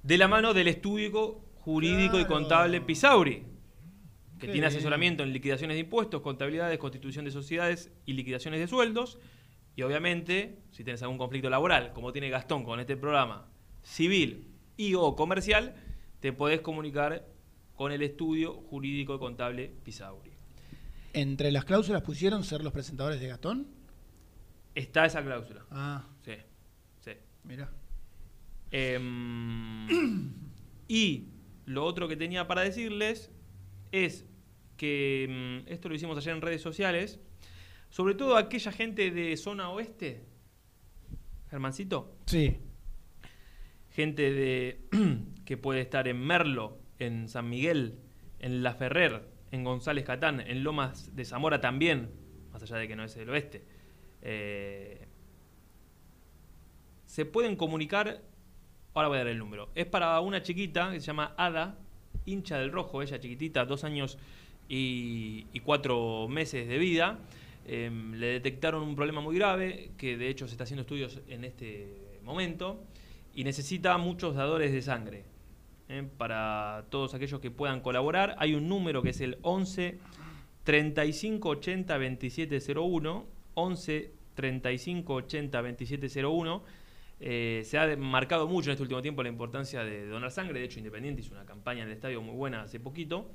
de la mano del estudio jurídico y contable Pisauri, que
Qué
tiene asesoramiento en liquidaciones de impuestos, contabilidades, constitución de sociedades y liquidaciones de sueldos. Y obviamente, si tienes algún conflicto laboral, como tiene Gastón con este programa, civil y o comercial, te podés comunicar con el estudio jurídico y contable Pisauri.
Entre las cláusulas pusieron ser los presentadores de Gastón.
Está esa cláusula.
Ah.
Sí. Sí.
Mira.
Em, y lo otro que tenía para decirles es que mm, esto lo hicimos ayer en redes sociales, sobre todo aquella gente de zona oeste, Germancito,
Sí.
gente de que puede estar en Merlo, en San Miguel, en La Ferrer, en González Catán, en Lomas de Zamora también, más allá de que no es el oeste. eh, se pueden comunicar Ahora voy a dar el número. Es para una chiquita que se llama Ada, hincha del rojo, ella chiquitita, dos años y, cuatro meses de vida. Em, le detectaron un problema muy grave, que de hecho se está haciendo estudios en este momento, y necesita muchos dadores de sangre. ¿eh? Para todos aquellos que puedan colaborar, hay un número que es el 11 35 80 2701, 11 35 80 2701. Eh, se ha marcado mucho en este último tiempo la importancia de donar sangre. De hecho, Independiente hizo una campaña en el estadio muy buena hace poquito.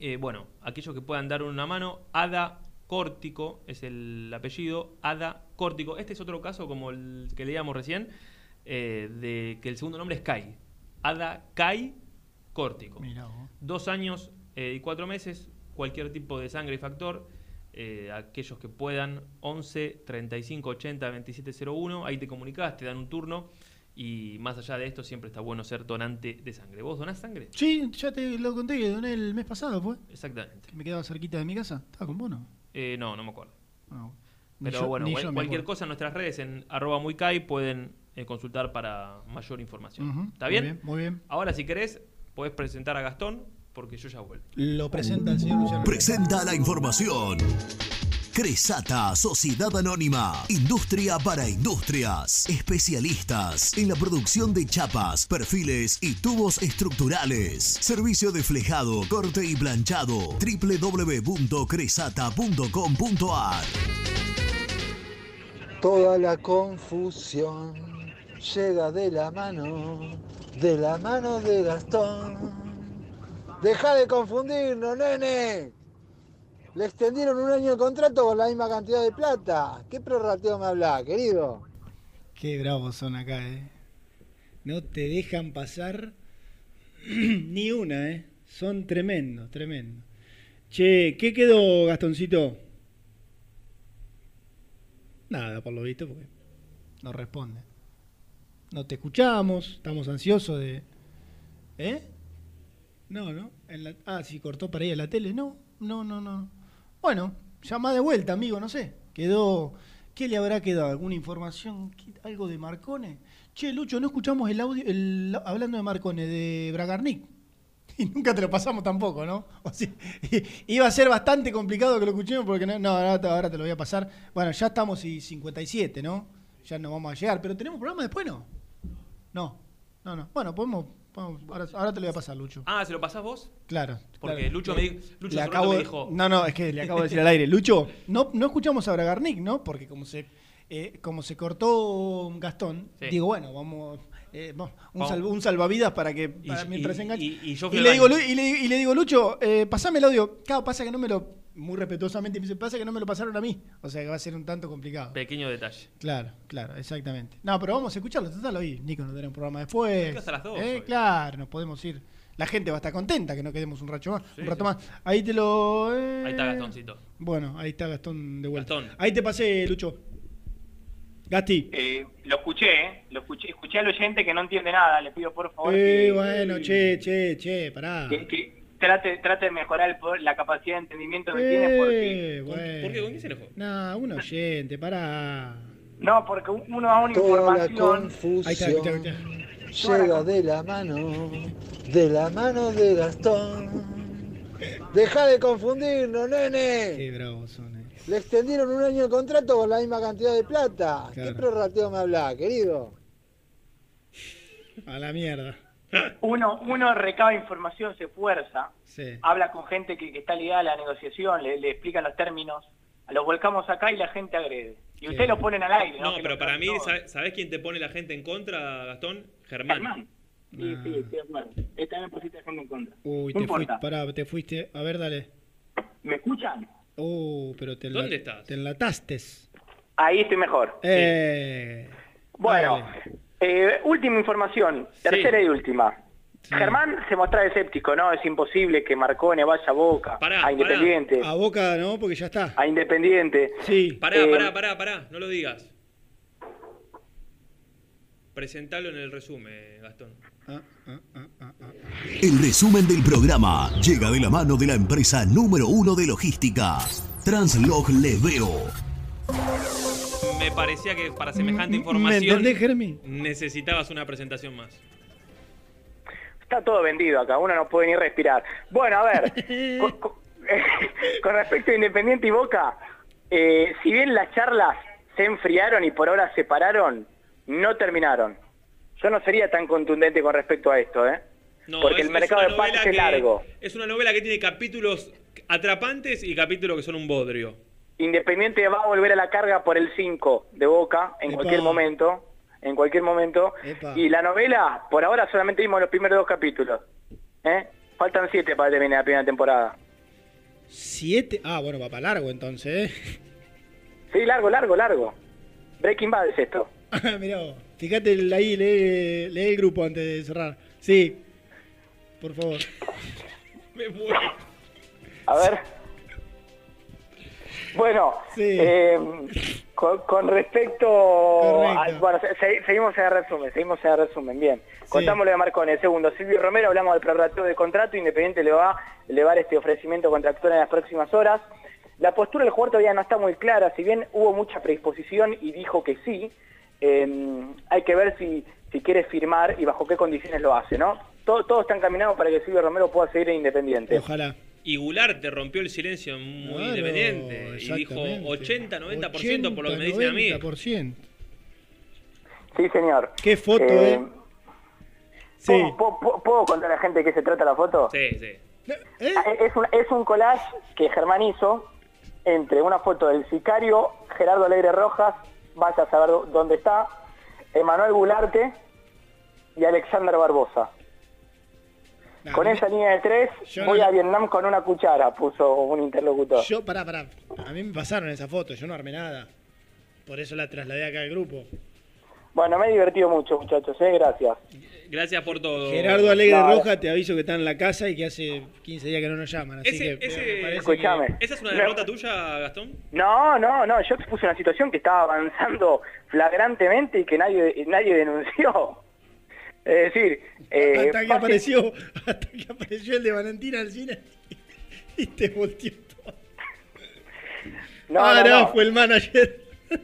Eh, bueno, aquellos que puedan dar una mano, Ada Córtico es el apellido, Ada Córtico. Este es otro caso como el que leíamos recién, eh, de que el segundo nombre es Kai. Ada Kai Córtico.
Mirá.
Dos años y cuatro meses, cualquier tipo de sangre y factor. Eh, aquellos que puedan, 11 35 80 2701, ahí te comunicas, te dan un turno y más allá de esto siempre está bueno ser donante de sangre. ¿Vos donás sangre?
Sí, ya te lo conté que doné el mes pasado, ¿fue?
Exactamente.
Que me quedaba cerquita de mi casa. ¿Estaba con vos, no?
Eh, no, no me acuerdo.
No. Ni
Pero
yo-
bueno, cual- cualquier cosa en nuestras redes, en arroba muy kai, pueden eh, consultar para mayor información. ¿Está
muy
bien,
muy bien.
Ahora, si querés, podés presentar a Gastón, porque yo ya vuelvo.
Lo presenta el señor Luciano.
Presenta la información. Cresata, Sociedad Anónima, Industria para Industrias, especialistas en la producción de chapas, perfiles y tubos estructurales. Servicio de flejado, corte y planchado. www.cresata.com.ar
Toda la confusión llega de la mano, de la mano de Gastón. Deja de confundirnos, nene. Le extendieron un año de contrato con la misma cantidad de plata. ¿Qué prorrateo me habla, querido?
Qué bravos son acá, ¿eh? No te dejan pasar ni una, ¿eh? Son tremendos, tremendos. Che, ¿qué quedó, Gastoncito? Nada, por lo visto, porque no responde. No te escuchamos, estamos ansiosos de... ¿Eh? No, ¿no? En la- Ah, si cortó para ir a la tele. No, no, no, no. Bueno, llama de vuelta, amigo, no sé. Quedó... ¿Qué le habrá quedado? ¿Alguna información? ¿Qué- ¿Algo de Marcone? Che, Lucho, no escuchamos el audio, el, hablando de Marcone, de Bragarnik. Y nunca te lo pasamos tampoco, ¿no? Iba a ser bastante complicado que lo escuchemos porque no, no, ahora, te- ahora te lo voy a pasar. Bueno, ya estamos y 57, ¿no? Ya no vamos a llegar, pero ¿tenemos programa después no? No, no, no. Bueno, podemos, ahora, ahora te lo voy a pasar, Lucho.
Ah, ¿se lo pasás vos?
Claro.
Porque
claro.
Lucho
Le-
me, di- Lucho
le acabo
me dijo...
No, no, es que le acabo de decir al aire. Lucho, no, no escuchamos a Bragarnik, ¿no? Porque como se, eh, como se cortó Gastón,
Sí.
digo, bueno, vamos... eh, un, un salvavidas para que para
Y-
mientras
y-
se enganche.
y- y yo
le, digo, y, le, digo, Lucho, eh, pasame el audio. Claro, pasa que no me lo. Muy respetuosamente me dice, pasa que no me lo pasaron a mí. O sea que va a ser un tanto complicado.
Pequeño detalle.
Claro, claro, exactamente. No, pero vamos a escucharlo. Total, hoy Nico nos dará un programa después.
Nico hasta las dos
Eh. Claro, nos podemos ir. La gente va a estar contenta que no quedemos un rato más.
Sí,
un rato
sí.
más. Ahí te lo. eh,
Ahí está Gastoncito.
Bueno, ahí está Gastón de vuelta.
Gastón.
Ahí te pasé, Lucho. Gasti.
Eh, lo escuché, ¿eh? Lo escuché, escuché al oyente que no entiende nada. Le pido por favor
Eh,
que,
bueno, che, che, che, pará.
que- que trate, trate de mejorar el poder- la capacidad de entendimiento que tiene porque...
Eh, bueno.
¿Por qué? ¿Con quién se enojó?
No, un oyente, pará.
No, porque uno da una
Toda la
información...
Ahí está,
confusión llega de la mano, de la mano de Gastón. Deja de confundirnos, nene.
Qué bravos son, eh.
Le extendieron un año de contrato con la misma cantidad de plata. ¿Qué
Claro.
prorrateo me habla, querido?
A la mierda.
Uno, uno recaba información, se esfuerza,
Sí.
habla con gente que, que está ligada a la negociación, le, le explican los términos, los volcamos acá y la gente agrede. Y ustedes lo ponen al aire, ¿no?
Pero para mí,
todos.
¿sabe- ¿sabés quién te pone la gente en contra, Gastón? Germán.
Germán. Sí, sí, estoy de acuerdo. Esta vez pusiste a gente en contra.
Uy,
no
te fuiste,
importa.
pará, te fuiste. A ver, dale.
¿Me escuchan?
Uh, pero te,
¿Dónde estás?
te enlataste.
Ahí estoy mejor.
Eh,
Bueno,
dale.
Eh, última información, tercera y última. Germán se mostraba escéptico, ¿no? Es imposible que Marcone vaya a Boca, a Independiente,
A boca no, porque ya está.
a Independiente.
Sí.
Pará,
Eh,
pará, pará, pará, no lo digas. Presentalo en el resumen, Gastón.
Ah, ah, ah, ah, ah.
El resumen del programa llega de la mano de la empresa número uno de logística, Translog Leveo.
Me me parecía que para semejante
¿Me
información
entendés, Germi?
necesitabas una presentación más.
Está todo vendido acá, uno no puede ni respirar. Bueno, a ver, con, con- con respecto a Independiente y Boca, eh, si bien las charlas se enfriaron y por ahora se pararon, no terminaron. Yo no sería tan contundente con respecto a esto, ¿eh?
No,
Porque
es-
el mercado
es
de pases es largo.
Es una novela que tiene capítulos atrapantes y capítulos que son un bodrio.
Independiente va a volver a la carga por el 5 de Boca en
Epa.
cualquier momento, en cualquier momento.
Epa.
Y la novela, por ahora solamente vimos los primeros dos capítulos. ¿eh? Faltan siete para terminar la primera temporada.
Siete. Ah, bueno, va para largo entonces, ¿eh?
Sí, largo, largo, largo. Breaking Bad es esto.
Mirá vos. Fíjate ahí, lee, lee el grupo antes de cerrar. Sí. Por favor.
Me muero.
A ver. Bueno, eh, con, con respecto al- bueno, se- se- seguimos en el resumen, seguimos en el resumen, bien. Contamos lo de Marcone, segundo, Silvio Romero, hablamos del prorrateo de contrato, Independiente le va a elevar este ofrecimiento contractual en las próximas horas. La postura del jugador todavía no está muy clara, si bien hubo mucha predisposición y dijo que sí, eh, hay que ver si, si quiere firmar y bajo qué condiciones lo hace, ¿no? Todo, todo está encaminado para que Silvio Romero pueda seguir en Independiente.
Ojalá.
Y Goulart te rompió el silencio muy
Claro,
independiente. Y dijo
exactamente.
80-90% por lo que me dicen a mí.
90%.
Sí, señor.
Qué foto,
Eh,
¿eh? Sí.
¿Puedo, puedo- puedo contar a la gente de qué se trata la foto?
Sí, sí.
Ah, Es un, es un collage que Germán hizo entre una foto del sicario Gerardo Alegre Rojas, vaya a saber dó- dónde está, Emanuel Gularte y Alexander Barbosa. Con esa línea de tres,
yo
voy
no-
a Vietnam con una cuchara, puso un interlocutor.
Yo, pará, pará. A mí me pasaron esa foto, yo no armé nada. Por eso la trasladé acá al grupo.
Bueno, me he divertido mucho, muchachos, ¿eh? gracias.
Gracias por todo.
Gerardo Alegre
No,
Roja, te aviso que está en la casa y que hace 15 días que no nos llaman. Así
Ese-
que
ese-
Escuchame.
que-
¿Esa es una derrota tuya, Gastón?
No, no, no, yo expuse una situación que estaba avanzando flagrantemente y que nadie, nadie denunció. Es decir, eh,
hasta que
fácil-
apareció, hasta que apareció el de Valentina Alcina y te volteó todo.
No,
ah,
no,
no,
no.
fue el manager.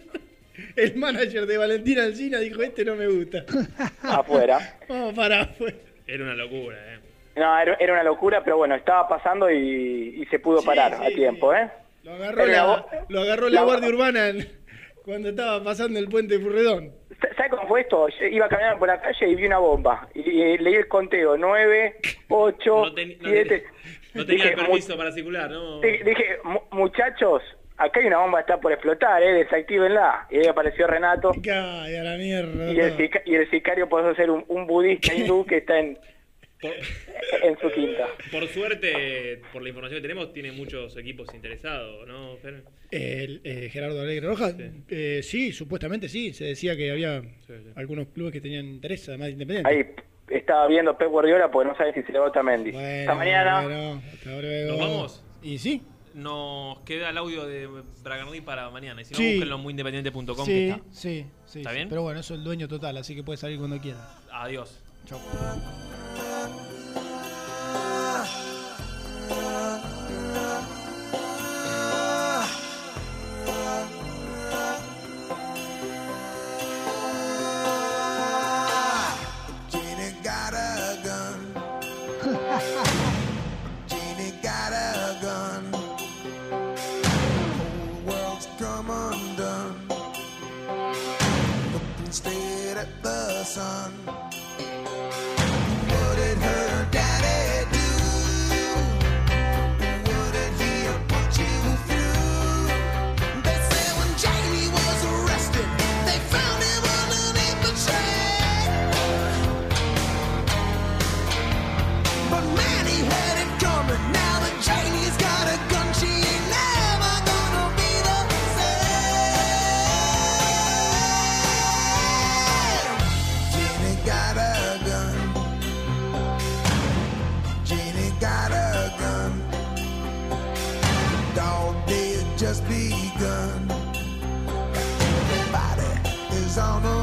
El manager de Valentina Alcina dijo, este no me gusta.
afuera.
Vamos para afuera.
Era una locura, ¿eh?
No, era, era una locura, pero bueno, estaba pasando y, y se pudo parar a tiempo, ¿eh?
Lo agarró la,
la-
lo agarró la
la-
Guardia Urbana en- cuando estaba pasando el puente de Furredón.
¿Sabes cómo fue esto? Yo iba caminando por la calle y vi una bomba. Y, y leí el conteo, 9, 8,
No, ten- no
7.
No tenía el
Dije,
permiso para circular, ¿no?
Di- Dije, "Mu- muchachos, acá hay una bomba que está por explotar, ¿eh? Desactívenla. Y ahí apareció Renato.
Ay, a la mierda.
Y el, y el sicario pasó a ser un, un budista hindú que está en, en su quinta.
Por suerte, por la información que tenemos, tiene muchos equipos interesados, ¿no, Fer?
El, eh, Gerardo Alegre Rojas, eh, sí, supuestamente sí. Se decía que había algunos clubes que tenían interés, además de Independiente.
Ahí estaba viendo Pep Guardiola porque no sabe si se le va a Mendy. Hasta mañana.
Bueno, hasta luego.
¿Nos vamos?
Y sí.
Nos queda el audio de Bragarni para mañana. Y si no,
Sí.
búsquenlo en muyindependiente.com. que
Sí,
está.
sí, sí.
¿Está
sí.
bien?
Pero bueno, eso es el dueño total, así que puede salir cuando quiera.
Adiós.
chào just begun. Everybody is on the